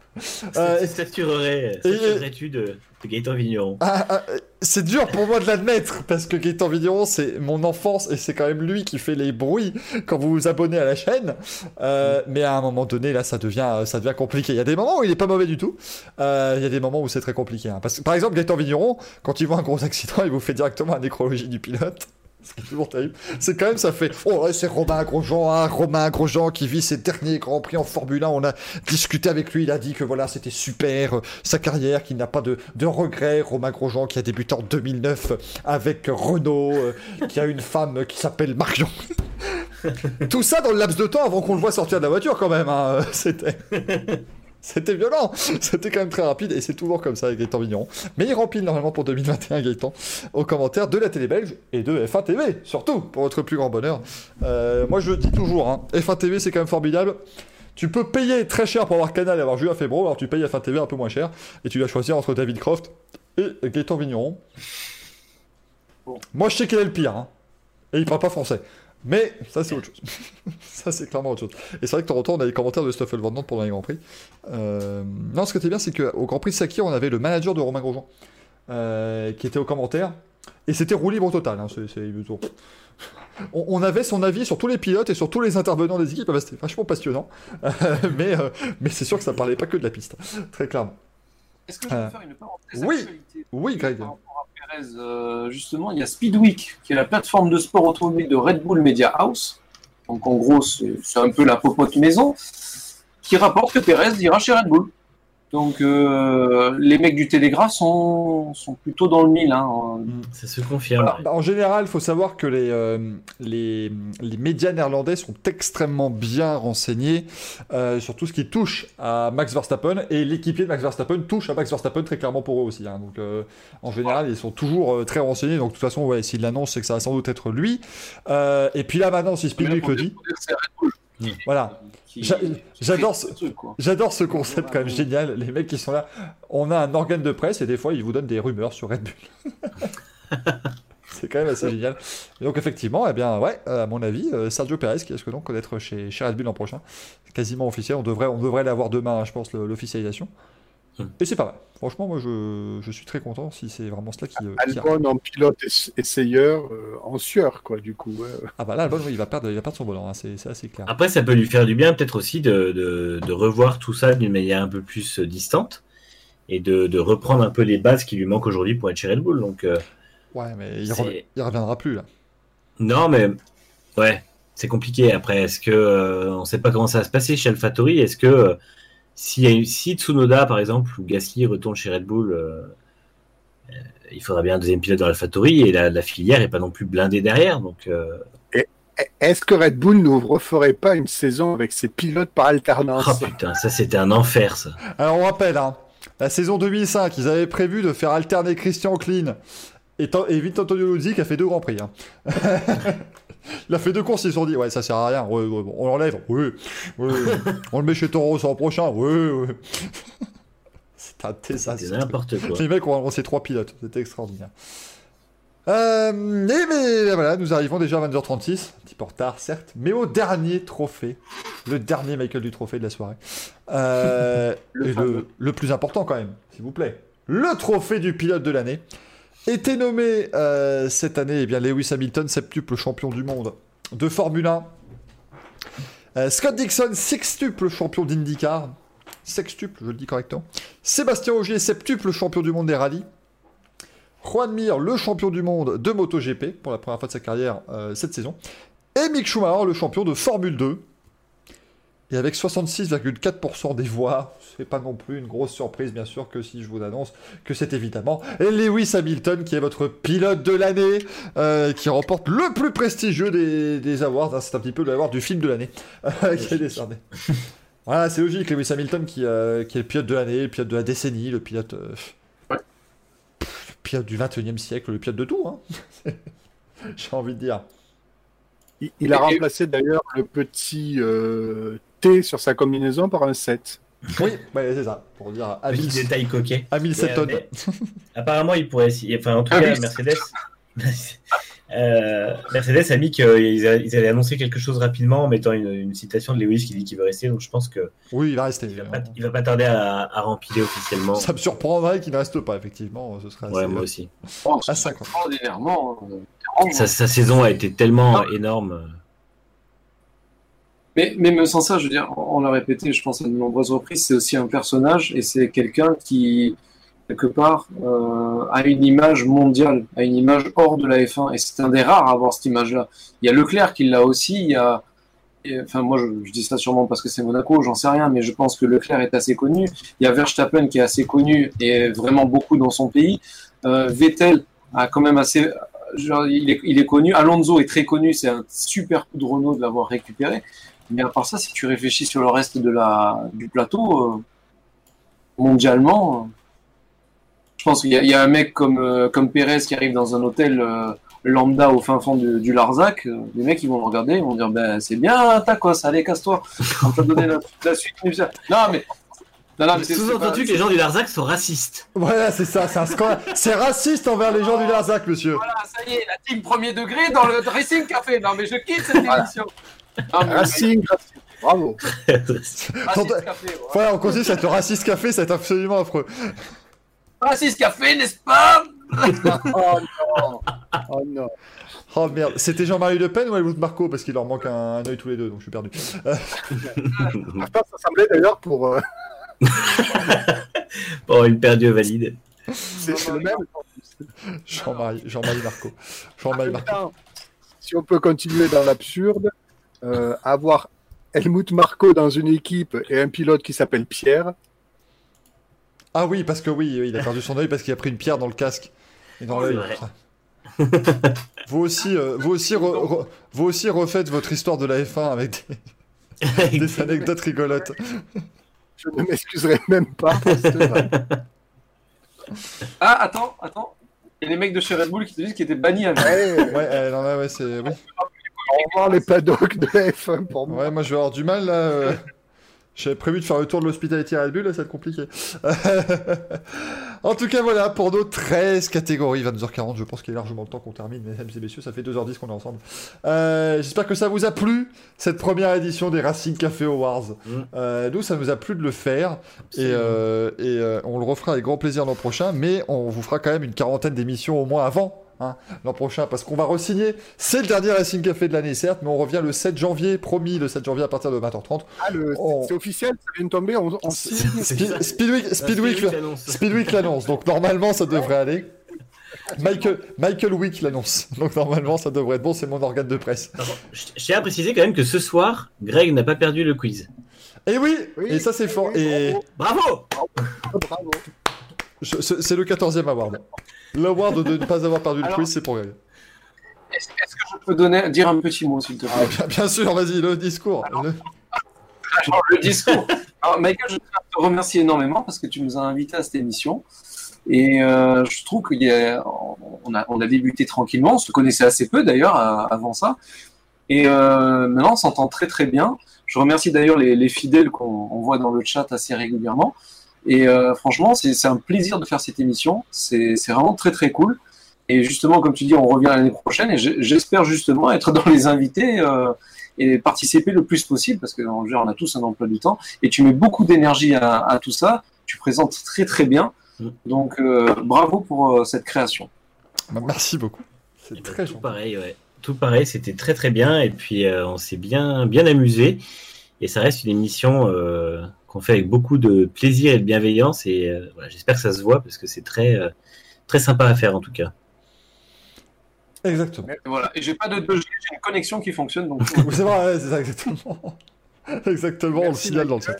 Euh, de, de Gaëtan Vigneron Ah, ah, euh, c'est dur pour moi de l'admettre parce que Gaëtan Vigneron c'est mon enfance et c'est quand même lui qui fait les bruits quand vous vous abonnez à la chaîne. Euh, Mais à un moment donné là ça devient ça devient compliqué. Il y a des moments où il est pas mauvais du tout. Euh, il y a des moments où c'est très compliqué. hein. Parce par exemple Gaëtan Vigneron quand il voit un gros accident il vous fait directement la nécrologie du pilote. C'est quand même, ça fait. Oh, c'est Romain Grosjean, hein, Romain Grosjean qui vit ses derniers grands prix en Formule 1. On a discuté avec lui. Il a dit que voilà, c'était super, euh, sa carrière, qu'il n'a pas de, regrets. Romain Grosjean qui a débuté en 2009 avec Renault, euh, qui a une femme qui s'appelle Marion. Tout ça dans le laps de temps avant qu'on le voit sortir de la voiture, quand même. hein. C'était. C'était violent, c'était quand même très rapide et c'est toujours comme ça avec Gaëtan Vigneron. Mais il remplit normalement pour 2021 Gaëtan aux commentaires de la télé belge et de F1 TV, surtout pour votre plus grand bonheur. Euh, moi je le dis toujours, hein, F1 TV c'est quand même formidable. Tu peux payer très cher pour avoir Canal et avoir Julien Febro, alors tu payes F1 TV un peu moins cher et tu dois choisir entre David Croft et Gaëtan Vigneron. Bon. Moi je sais quel est le pire, hein. et il parle pas français. Mais ça c'est autre chose. ça c'est clairement autre chose. Et c'est vrai que de temps en temps on a les commentaires de Stoffel Van pendant les Grands Prix. Euh, Non, ce qui était bien c'est qu'au Grand Prix de Sakir on avait le manager de Romain Grosjean euh, qui était aux commentaires. Et c'était roue libre au total. hein, On, on avait son avis sur tous les pilotes et sur tous les intervenants des équipes. Ah bah, C'était vachement passionnant. Euh, mais mais c'est sûr que ça parlait pas que de la piste. Très clairement. Est-ce que je peux faire une parenthèse oui. Oui, Greg. Euh, justement, il y a Speedweek, qui est la plateforme de sport automobile de Red Bull Media House. Donc, en gros, c'est c'est un peu la popote maison, qui rapporte que Perez ira chez Red Bull. Donc, euh, les mecs du Télégraphe sont, sont plutôt dans le mille. Hein. Ça se confirme. Bah, en général, il faut savoir que les, euh, les, les médias néerlandais sont extrêmement bien renseignés euh, sur tout ce qui touche à Max Verstappen et l'équipier de Max Verstappen touche à Max Verstappen très clairement pour eux aussi. hein. Donc, euh, en général, ils sont toujours euh, très renseignés. Donc, de toute façon, ouais, s'il l'annonce, c'est que ça va sans doute être lui. Euh, et puis là, maintenant, si Speedweek le dit, Voilà. j'adore ce-. J'adore ce concept quand même génial. Les mecs qui sont là, on a un organe de presse et des fois ils vous donnent des rumeurs sur Red Bull. C'est quand même assez génial. Et donc effectivement, eh bien ouais, à mon avis, euh, Sergio Perez qui risque donc d'être chez, chez Red Bull l'an prochain, quasiment officiel. On devrait, on devrait l'avoir demain, hein, je pense, l'officialisation. Hmm. Et c'est pas mal. Franchement, moi je, je suis très content si c'est vraiment cela qui. euh, qui. Albon en pilote ess- essayeur euh, en sueur, quoi, du coup. ouais. Ah bah là, Albon, oui, il va perdre, il va perdre son volant, hein, c'est assez clair. Après, ça peut lui faire du bien, peut-être aussi, de, de, de revoir tout ça d'une manière un peu plus euh, distante et de, de reprendre un peu les bases qui lui manquent aujourd'hui pour être chez Red Bull. Donc, euh, Ouais, mais il, rev- il reviendra plus là. non, mais ouais, c'est compliqué. Après, est-ce que euh, on sait pas comment ça va se passer chez AlphaTauri Est-ce que euh, si, Tsunoda, par exemple, ou Gasly retourne chez Red Bull, euh, euh, il faudra bien un deuxième pilote dans l'AlphaTauri et la, la filière est pas non plus blindée derrière. Donc, euh, Est-ce que Red Bull ne referait pas une saison avec ses pilotes par alternance? Oh putain, ça c'était un enfer ça. Alors on rappelle, hein, la saison 2005, ils avaient prévu de faire alterner Christian Klein et, et Vito Antonio Luzzi qui a fait deux grands prix. hein. Il a fait deux courses, ils se sont dit, ouais, ça sert à rien, ouais, ouais, bon, on l'enlève, oui, oui, on le met chez Toro l'an prochain, oui, oui. C'est un désastre. C'est n'importe quoi. Les mecs ont lancé trois pilotes, c'était extraordinaire. Euh, et mais voilà, nous arrivons déjà à 22h36, un petit peu en retard certes, mais au dernier trophée, le dernier Michael du trophée de la soirée. Euh, le plus important quand même, s'il vous plaît, le trophée du pilote de l'année. Était nommé euh, cette année eh bien, Lewis Hamilton, septuple champion du monde de Formule 1. Euh, Scott Dixon, sextuple champion d'IndyCar. Sextuple, je le dis correctement. Sébastien Ogier, septuple champion du monde des rallyes. Juan Mir, le champion du monde de MotoGP pour la première fois de sa carrière euh, cette saison. Et Mick Schumacher, le champion de Formule 2. Et avec 66,4% des voix, c'est pas non plus une grosse surprise, bien sûr, que si je vous annonce que c'est évidemment Lewis Hamilton qui est votre pilote de l'année, euh, qui remporte le plus prestigieux des, des awards. hein, c'est un petit peu l'award du film de l'année euh, qui est décerné. Voilà, c'est logique, Lewis Hamilton qui, euh, qui est le pilote de l'année, le pilote de la décennie, le pilote, euh, Ouais. le pilote du 21 e siècle, le pilote de tout. Hein. J'ai envie de dire. Il, il a Et- remplacé d'ailleurs le petit euh, T sur sa combinaison par un 7. Oui, ouais, c'est ça, pour dire à Petit 1000 détail coquet. à 1007 Mais, tonnes. mais, apparemment, il pourrait essayer. Enfin, en tout Ah cas. Mercedes. euh, Mercedes a mis qu'ils allaient annoncer quelque chose rapidement en mettant une, une citation de Lewis qui dit qu'il veut rester. Donc, je pense qu'il Oui, il va rester. va, pas- il va pas tarder à, à rempiler officiellement. Ça me surprendrait qu'il ne reste pas, effectivement. Ce serait assez, Ouais, moi aussi. Oh, 50. extraordinairement. euh. Sa, sa saison a été tellement Ah. énorme. Mais mais même sans ça, je veux dire, on l'a répété, je pense à de nombreuses reprises, c'est aussi un personnage et c'est quelqu'un qui quelque part euh, a une image mondiale, a une image hors de la F1 et c'est un des rares à avoir cette image-là. Il y a Leclerc qui l'a aussi, il y a enfin moi je, je dis ça sûrement parce que c'est Monaco, j'en sais rien, mais je pense que Leclerc est assez connu. Il y a Verstappen qui est assez connu et vraiment beaucoup dans son pays. Euh, Vettel a quand même assez genre, il, est, il est connu. Alonso est très connu, c'est un super coup de Renault de l'avoir récupéré. Mais à part ça, si tu réfléchis sur le reste de la, du plateau, euh, mondialement, euh, je pense qu'il y, a- il y a un mec comme, euh, comme Pérez qui arrive dans un hôtel euh, lambda au fin fond du, du Larzac. euh, les mecs, ils vont le regarder, ils vont dire ben, C'est bien, tacos, allez, casse-toi. On t'a donné la, la suite. Non, mais. Sous-entendu que les gens du Larzac sont racistes. Voilà, c'est ça, c'est un scandale. C'est raciste envers les gens du Larzac, monsieur. Voilà, ça y est, la team premier degré dans le Racing Café. Non, mais je quitte cette émission. Mais- Racing, Racing. Bravo. Café, ouais. Voilà, on continue, le raciste café, ça va être absolument affreux. Racing Café, n'est-ce pas? Oh non. Oh non. Oh merde, c'était Jean-Marie Le Pen ou Helmut Marco? Parce qu'il leur manque un, un œil tous les deux, donc je suis perdu. Je pense que ça semblait d'ailleurs pour. euh, Bon, une perdue valide. c'est c'est le même. Jean-Marie, Jean-Marie Marco. Jean-Marie Marco. Attends, Si on peut continuer dans l'absurde, euh, avoir Helmut Marco dans une équipe et un pilote qui s'appelle Pierre, Ah oui, parce que oui, il a perdu son œil parce qu'il a pris une pierre dans le casque. Et dans l'œil. vous aussi, euh, vous aussi, re- re- vous aussi refaites votre histoire de la F1 avec des, des anecdotes rigolotes. je ne m'excuserai même pas pour. Ah, attends, attends. Il y a des mecs de chez Red Bull qui te disent qu'ils étaient bannis à vie. Ouais, Ouais, euh, non, ouais, ouais, c'est. Oui. Au revoir les paddocks de la F1 pour moi. Ouais, moi je vais avoir du mal là. euh. J'avais prévu de faire le tour de l'hospitalité Red Bull, là ça va être compliqué. en tout cas, voilà, pour nos 13 catégories, 22h40, je pense qu'il est largement le temps qu'on termine, mesdames et messieurs, ça fait 2h10 qu'on est ensemble. Euh, J'espère que ça vous a plu, cette première édition des Racing Café Awards. Mm. Euh, nous, ça nous a plu de le faire, et, euh, et euh, on le refera avec grand plaisir l'an prochain, mais on vous fera quand même une quarantaine d'émissions au moins avant. Hein, L'an prochain, parce qu'on va re-signer. C'est le dernier Racing Café de l'année, certes, mais on revient le 7 janvier, promis, le 7 janvier à partir de 20h30. Ah. C'est officiel, ça vient de tomber, on, on signe. Speed-. Speedweek, Speedweek, Speedweek l'annonce. Donc normalement ça devrait aller. Michael, Michael Wick l'annonce, donc normalement ça devrait être bon, c'est mon organe de presse. Alors, Je je tiens à préciser quand même que ce soir, Greg n'a pas perdu le quiz. Et oui, Oui, et ça c'est fort. oui, Et Bravo Bravo. C'est le 14e award. L'award de ne pas avoir perdu le Alors- quiz, c'est pour gagner. Est-ce que je peux donner, dire un petit mot, s'il te plaît? Ah, bien, bien sûr, vas-y, le discours. Le- Alors, le discours. Alors, Michael, je tiens à te remercier énormément parce que tu nous as invités à cette émission. Et euh, je trouve y a, on débuté tranquillement. On se connaissait assez peu d'ailleurs à- avant ça. Et euh, maintenant, on s'entend très très bien. Je remercie d'ailleurs les, les fidèles qu'on on voit dans le chat assez régulièrement. Et euh, franchement, c'est un plaisir de faire cette émission. C'est vraiment très très cool. Et justement, comme tu dis, on revient l'année prochaine. Et j'espère justement être dans les invités. euh, et participer le plus possible parce que dire, on a tous un emploi du temps et tu mets beaucoup d'énergie à, à tout ça. Tu présentes très très bien. Mm. Donc euh, bravo pour euh, cette création. Bah, Merci beaucoup. C'est très tout gentil. pareil, ouais. Tout pareil, c'était très très bien et puis euh, on s'est bien bien amusé et ça reste une émission euh, qu'on fait avec beaucoup de plaisir et de bienveillance et euh, voilà, j'espère que ça se voit parce que c'est très euh, très sympa à faire en tout cas. Exactement. Et voilà. Et j'ai pas de 2G, j'ai une connexion qui fonctionne. Donc C'est vrai, ouais, c'est ça, exactement. Exactement, on le signale dans le chat.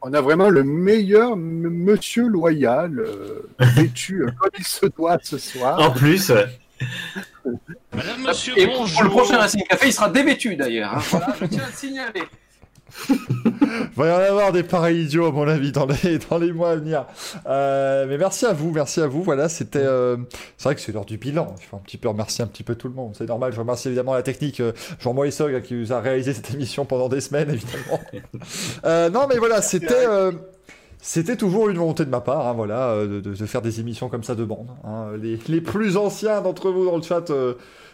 On a vraiment le meilleur m- monsieur loyal, euh, vêtu comme il se doit ce soir. En plus, Madame, monsieur, et pour le bonjour. prochain Racing Café, il sera dévêtu d'ailleurs. hein. Voilà, je tiens à le signaler. Il va y en avoir des pareils idiots, à mon avis, dans les, dans les mois à venir. Euh, mais merci à vous, merci à vous. Voilà, c'était. euh, c'est vrai que c'est l'heure du bilan. Il faut un petit peu remercier un petit peu tout le monde. C'est normal. Je remercie évidemment la technique, euh, Jean Moïsog, hein, qui nous a réalisé cette émission pendant des semaines, évidemment. Non, mais voilà, c'était. c'était toujours une volonté de ma part, hein, voilà, de, de- de faire des émissions comme ça de bande. hein. Les, les plus anciens d'entre vous dans le chat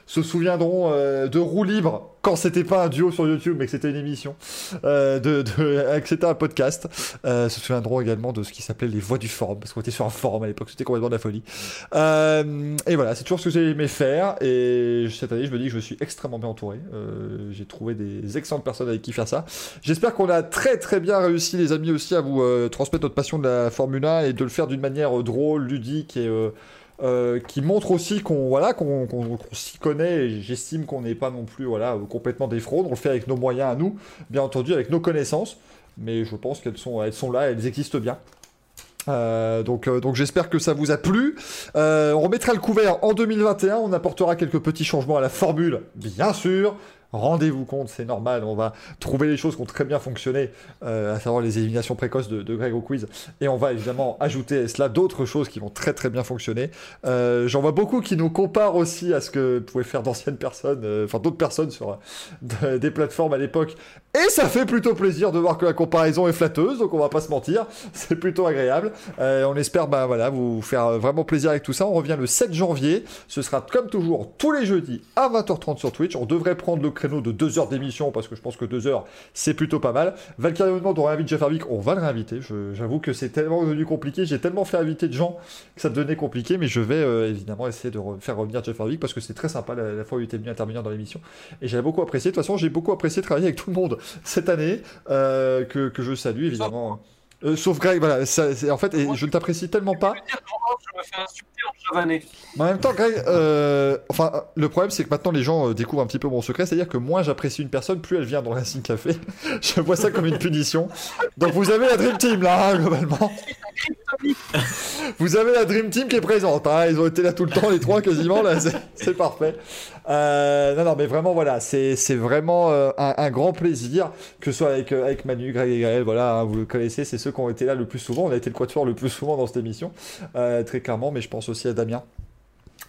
se souviendront euh, de Roue Libre, quand c'était pas un duo sur YouTube, mais que c'était une émission, euh, de, euh, que c'était un podcast. Se souviendront également de ce qui s'appelait les voix du forum, parce qu'on était sur un forum à l'époque, c'était complètement de la folie. Et voilà, c'est toujours ce que j'ai aimé faire, et cette année, je me dis que je suis extrêmement bien entouré. J'ai trouvé des excellentes personnes avec qui faire ça. J'espère qu'on a très très bien réussi, les amis, aussi à vous transmettre notre passion de la Formule 1 et de le faire d'une manière drôle, ludique et euh, qui montre aussi qu'on voilà qu'on s'y connaît. J'estime qu'on n'est pas non plus voilà complètement des fraudes. On le fait avec nos moyens à nous, bien entendu, avec nos connaissances. Mais je pense qu'elles sont elles sont là, elles existent bien. Euh, donc, euh, donc j'espère que ça vous a plu. On remettra le couvert en 2021. On apportera quelques petits changements à la formule, bien sûr. Rendez-vous compte, c'est normal. On va trouver les choses qui ont très bien fonctionné, euh, à savoir les éliminations précoces de, de Greg au quiz. Et on va évidemment ajouter à cela d'autres choses qui vont très très bien fonctionner. Euh, J'en vois beaucoup qui nous comparent aussi à ce que pouvaient faire d'anciennes personnes, euh, enfin d'autres personnes sur de- des plateformes à l'époque. Et ça fait plutôt plaisir de voir que la comparaison est flatteuse, donc on va pas se mentir. C'est plutôt agréable. Euh, on espère bah, voilà, vous faire vraiment plaisir avec tout ça. On revient le 7 janvier. Ce sera comme toujours tous les jeudis à 20h30 sur Twitch. On devrait prendre le créneau de 2 heures d'émission parce que je pense que 2 heures c'est plutôt pas mal. Valkyrie nous demande on réinvite Jeff Harvick. On va le réinviter. J'avoue que c'est tellement devenu compliqué. J'ai tellement fait inviter de gens que ça devenait compliqué. Mais je vais euh, évidemment essayer de re- faire revenir Jeff Harvick parce que c'est très sympa la, la fois où il était venu intervenir dans l'émission. Et j'avais beaucoup apprécié. De toute façon, j'ai beaucoup apprécié travailler avec tout le monde cette année euh, que, que je salue évidemment. Euh, sauf Greg, voilà, ça, en fait, et je ne t'apprécie tellement pas. Je me fais en même temps, Greg, euh, enfin, le problème, c'est que maintenant les gens euh, découvrent un petit peu mon secret, c'est-à-dire que moins j'apprécie une personne, plus elle vient dans le Racing Café. je vois ça comme une punition. Donc vous avez la Dream Team là, hein, globalement. vous avez la Dream Team qui est présente. hein, Ils ont été là tout le temps, les trois quasiment. Là, c'est- parfait. Euh, non, non, mais vraiment, voilà, c'est c'est vraiment euh, un, un grand plaisir que ce soit avec, avec Manu, Greg et Gaël. Voilà, hein, vous le connaissez, c'est ceux qui ont été là le plus souvent. On a été le quatuor le plus souvent dans cette émission, très clairement. Mais je pense aussi à Damien.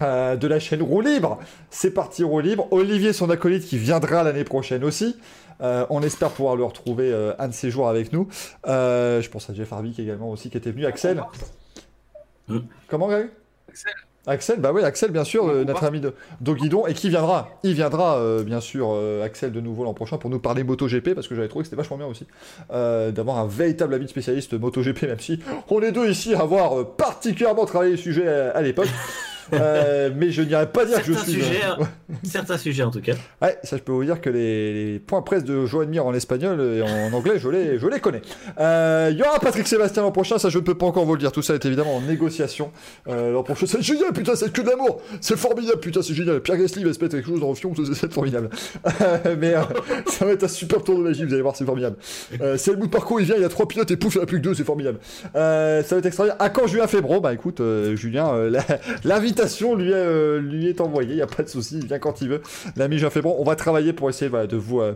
Euh, de la chaîne Roue Libre. C'est parti Roue Libre. Olivier, son acolyte, qui viendra l'année prochaine aussi. Euh, on espère pouvoir le retrouver euh, un de ces jours avec nous. Je pense à Jeff Harvick également aussi qui était venu. Axel. Mm. Comment Greg? Axel. Axel, bah oui, Axel, bien sûr, euh, notre ami de d'Oguidon, et qui viendra. Il viendra, euh, bien sûr, euh, Axel, de nouveau l'an prochain pour nous parler MotoGP, parce que j'avais trouvé que c'était vachement bien aussi euh, d'avoir un véritable ami de spécialiste MotoGP, même si on est deux ici à avoir euh, particulièrement travaillé le sujet à, à l'époque. Euh, mais je n'irais pas dire que je suis. sujets, hein. certains sujets en tout cas. Ouais, ça je peux vous dire que les, les points presse de Joan Mir en espagnol et en anglais, je les, je les connais. Euh, Il y aura Patrick Sébastien l'an prochain, ça je ne peux pas encore vous le dire. Tout ça est évidemment en négociation. Euh, l'an prochain, c'est génial, putain, c'est que de l'amour. C'est formidable, putain, c'est génial. Pierre Gasly va se mettre quelque chose dans le fion, c'est formidable. Mais ça va être un super tour de magie, vous allez voir, c'est formidable. C'est le bout de parcours, il vient, il y a trois pilotes et pouf, il n'y en a plus que deux, c'est formidable. Ça va être extraordinaire. À quand Julien Fébron Bah écoute, Julien, la- l'invitation lui, est, euh, lui est envoyée, il n'y a pas de souci, il vient quand il veut. L'ami Julien Fébron, on va travailler pour essayer voilà, de, vous, euh,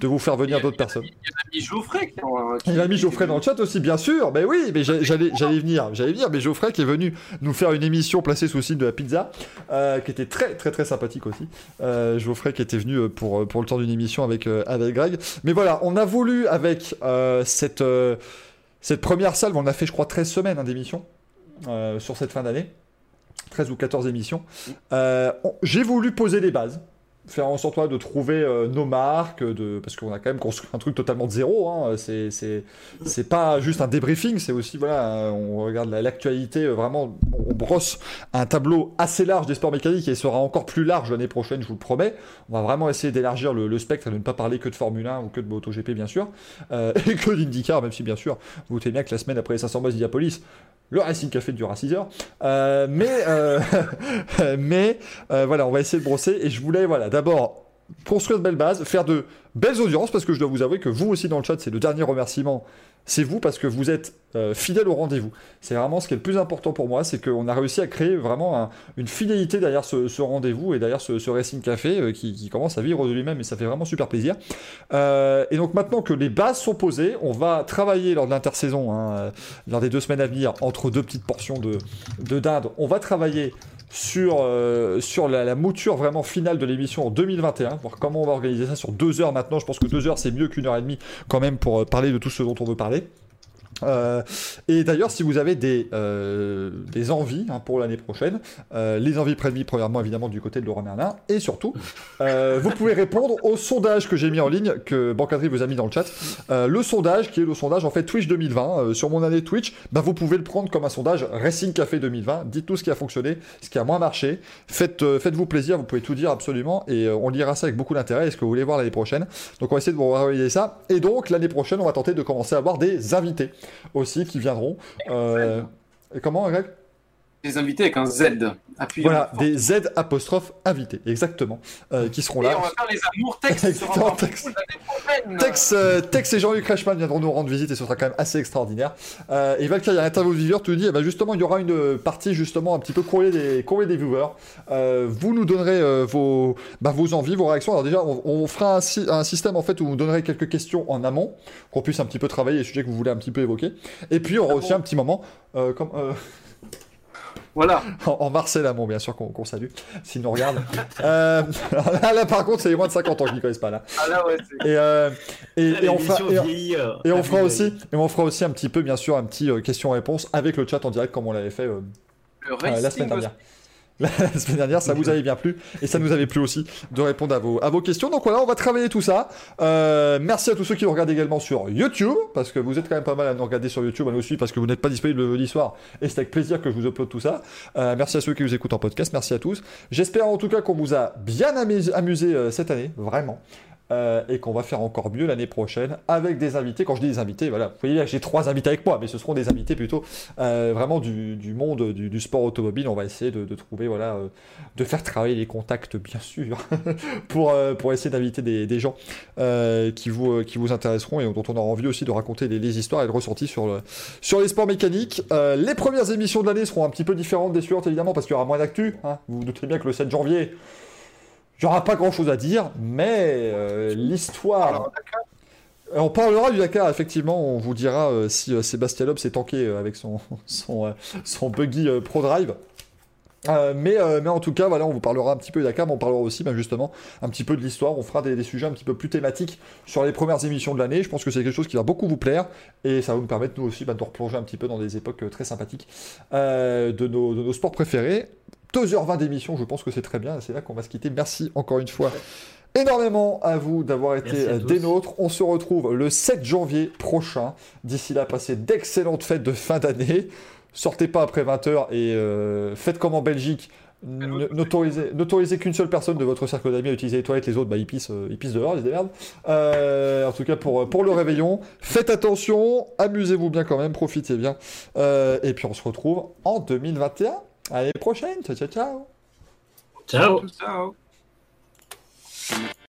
de vous faire venir d'autres personnes. Il y a l'ami Geoffrey qui en- qui- Il a mis Geoffrey dans le chat aussi, bien sûr. Mais oui, mais j'a- j'allais, j'allais venir, j'allais venir. Mais Geoffrey qui est venu nous faire une émission placée sous le signe de la pizza, euh, qui était très très très sympathique aussi. Euh, Geoffrey qui était venu euh, pour pour le temps d'une émission avec euh, avec Greg. Mais voilà, on a voulu avec euh, cette euh, cette première salve, on a fait je crois 13 semaines hein, d'émission euh, sur cette fin d'année. 13 ou 14 émissions. Euh, J'ai voulu poser les bases faire en sorte de trouver euh, nos marques, parce qu'on a quand même construit un truc totalement de zéro. Hein. C'est, pas juste un débriefing, c'est aussi, voilà, on regarde la- l'actualité, euh, vraiment, on brosse un tableau assez large des sports mécaniques et il sera encore plus large l'année prochaine, je vous le promets. On va vraiment essayer d'élargir le, spectre et de ne pas parler que de Formule 1 ou que de MotoGP, bien sûr, et que d'IndyCar, même si, bien sûr, vous vous bien que la semaine après les 500 miles d'Indianapolis, le Racing Café durera 6 heures. Euh, mais euh, euh, voilà, on va essayer de brosser. Et je voulais, voilà, d'abord construire de belles bases, faire de belles audiences, parce que je dois vous avouer que vous aussi dans le chat, c'est le dernier remerciement. C'est vous parce que vous êtes euh, fidèle au rendez-vous. C'est vraiment ce qui est le plus important pour moi, c'est qu'on a réussi à créer vraiment un- une fidélité derrière ce, rendez-vous et derrière ce, Racing Café euh, qui, commence à vivre de lui-même et ça fait vraiment super plaisir. Euh, et donc maintenant que les bases sont posées, on va travailler lors de l'intersaison, hein, lors des deux semaines à venir, entre deux petites portions de, de on va travailler sur, euh, sur la, la mouture vraiment finale de l'émission en 2021, voir comment on va organiser ça sur deux heures maintenant. Je pense que deux heures c'est mieux qu'une heure et demie quand même pour euh, parler de tout ce dont on veut parler. Euh, et d'ailleurs, si vous avez des, euh, des envies hein, pour l'année prochaine, euh, les envies prévues premièrement évidemment du côté de Laurent Merlin, et surtout, vous pouvez répondre au sondage que j'ai mis en ligne, que Bancadry vous a mis dans le chat. Le sondage, qui est le sondage en fait Twitch 2020, euh, sur mon année Twitch, bah, vous pouvez le prendre comme un sondage Racing Café 2020. Dites tout ce qui a fonctionné, ce qui a moins marché. Faites, faites-vous plaisir, vous pouvez tout dire absolument, et on lira ça avec beaucoup d'intérêt. Est-ce que vous voulez voir l'année prochaine Donc on va essayer de vous réaliser ça. Et donc l'année prochaine, on va tenter de commencer à avoir des invités aussi qui viendront. Euh, et comment, Greg? Les invités avec un Z. Appuyez Voilà, des Z apostrophe invités, exactement, euh, qui seront Et là. on va faire les amours textes. Texte. cool. Tex, euh, Tex et Jean-Luc Reichmann viendront nous rendre visite et ce sera quand même assez extraordinaire. Euh, et Valkyrie, à l'interview viewer, tu dis, eh ben justement, il y aura une partie justement un petit peu courrier des, courrier des viewers. Euh, vous nous donnerez euh, vos, bah, vos envies, vos réactions. Alors déjà, on, on fera un, sy- un système en fait où vous donnerez quelques questions en amont, qu'on puisse un petit peu travailler les sujets que vous voulez un petit peu évoquer. Et puis, on aura aussi un petit moment, euh, comme, Voilà. en, en Marcel Amont, bien sûr, qu'on qu'on salue, s'il nous regarde. euh, là, là, par contre, c'est les moins de 50 ans qui n'y connaissent pas là. Ah là, ouais, c'est- Et, euh, et, et on fera, et euh, et on à fera vue aussi, et on fera aussi un petit peu, bien sûr, un petit euh, question-réponse avec le chat en direct comme on l'avait fait euh, le euh, la semaine dernière. La semaine dernière, ça vous avait bien plu et ça nous avait plu aussi de répondre à vos, à vos questions. Donc voilà, on va travailler tout ça. Euh, merci à tous ceux qui nous regardent également sur YouTube parce que vous êtes quand même pas mal à nous regarder sur YouTube, à nous suivre parce que vous n'êtes pas disponible le jeudi soir et c'est avec plaisir que je vous upload tout ça. Euh, merci à ceux qui nous écoutent en podcast, merci à tous. J'espère en tout cas qu'on vous a bien amusé, amusé, euh, cette année, vraiment. Euh, et qu'on va faire encore mieux l'année prochaine avec des invités. Quand je dis des invités, voilà, vous voyez, j'ai trois invités avec moi, mais ce seront des invités plutôt euh, vraiment du, monde du, sport automobile. On va essayer de, trouver, voilà, euh, de faire travailler les contacts, bien sûr, pour, essayer d'inviter des, gens qui, vous, intéresseront et dont on aura envie aussi de raconter les, histoires et le ressenti sur, le, sur les sports mécaniques. Les premières émissions de l'année seront un petit peu différentes des suivantes, évidemment, parce qu'il y aura moins d'actu. hein. Vous vous doutez bien que le 7 janvier, il n'y aura pas grand chose à dire, mais euh, l'histoire. On parlera du Dakar, effectivement. On vous dira euh, si euh, Sébastien Loeb s'est tanké euh, avec son, son, son buggy Pro Drive. Euh, mais, mais en tout cas, voilà, on vous parlera un petit peu du Dakar, mais on parlera aussi ben, justement un petit peu de l'histoire. On fera des, des sujets un petit peu plus thématiques sur les premières émissions de l'année. Je pense que c'est quelque chose qui va beaucoup vous plaire et ça va nous permettre, nous aussi, ben, de replonger un petit peu dans des époques très sympathiques de, nos, de nos sports préférés. 2h20 d'émission, je pense que c'est très bien. C'est là qu'on va se quitter. Merci encore une fois énormément à vous d'avoir été euh, des nôtres. On se retrouve le 7 janvier prochain. D'ici là, passez d'excellentes fêtes de fin d'année. Sortez pas après 20h et euh, faites comme en Belgique. N'autorisez n'autorisez qu'une seule personne de votre cercle d'amis à utiliser les toilettes, les autres, bah, ils, pissent, euh, ils pissent dehors, ils se démerdent. Euh, en tout cas, pour, pour le réveillon, faites attention, amusez-vous bien quand même, profitez bien. Euh, et puis on se retrouve en 2021. À l'année prochaine, ciao ciao ciao. Ciao. Ciao.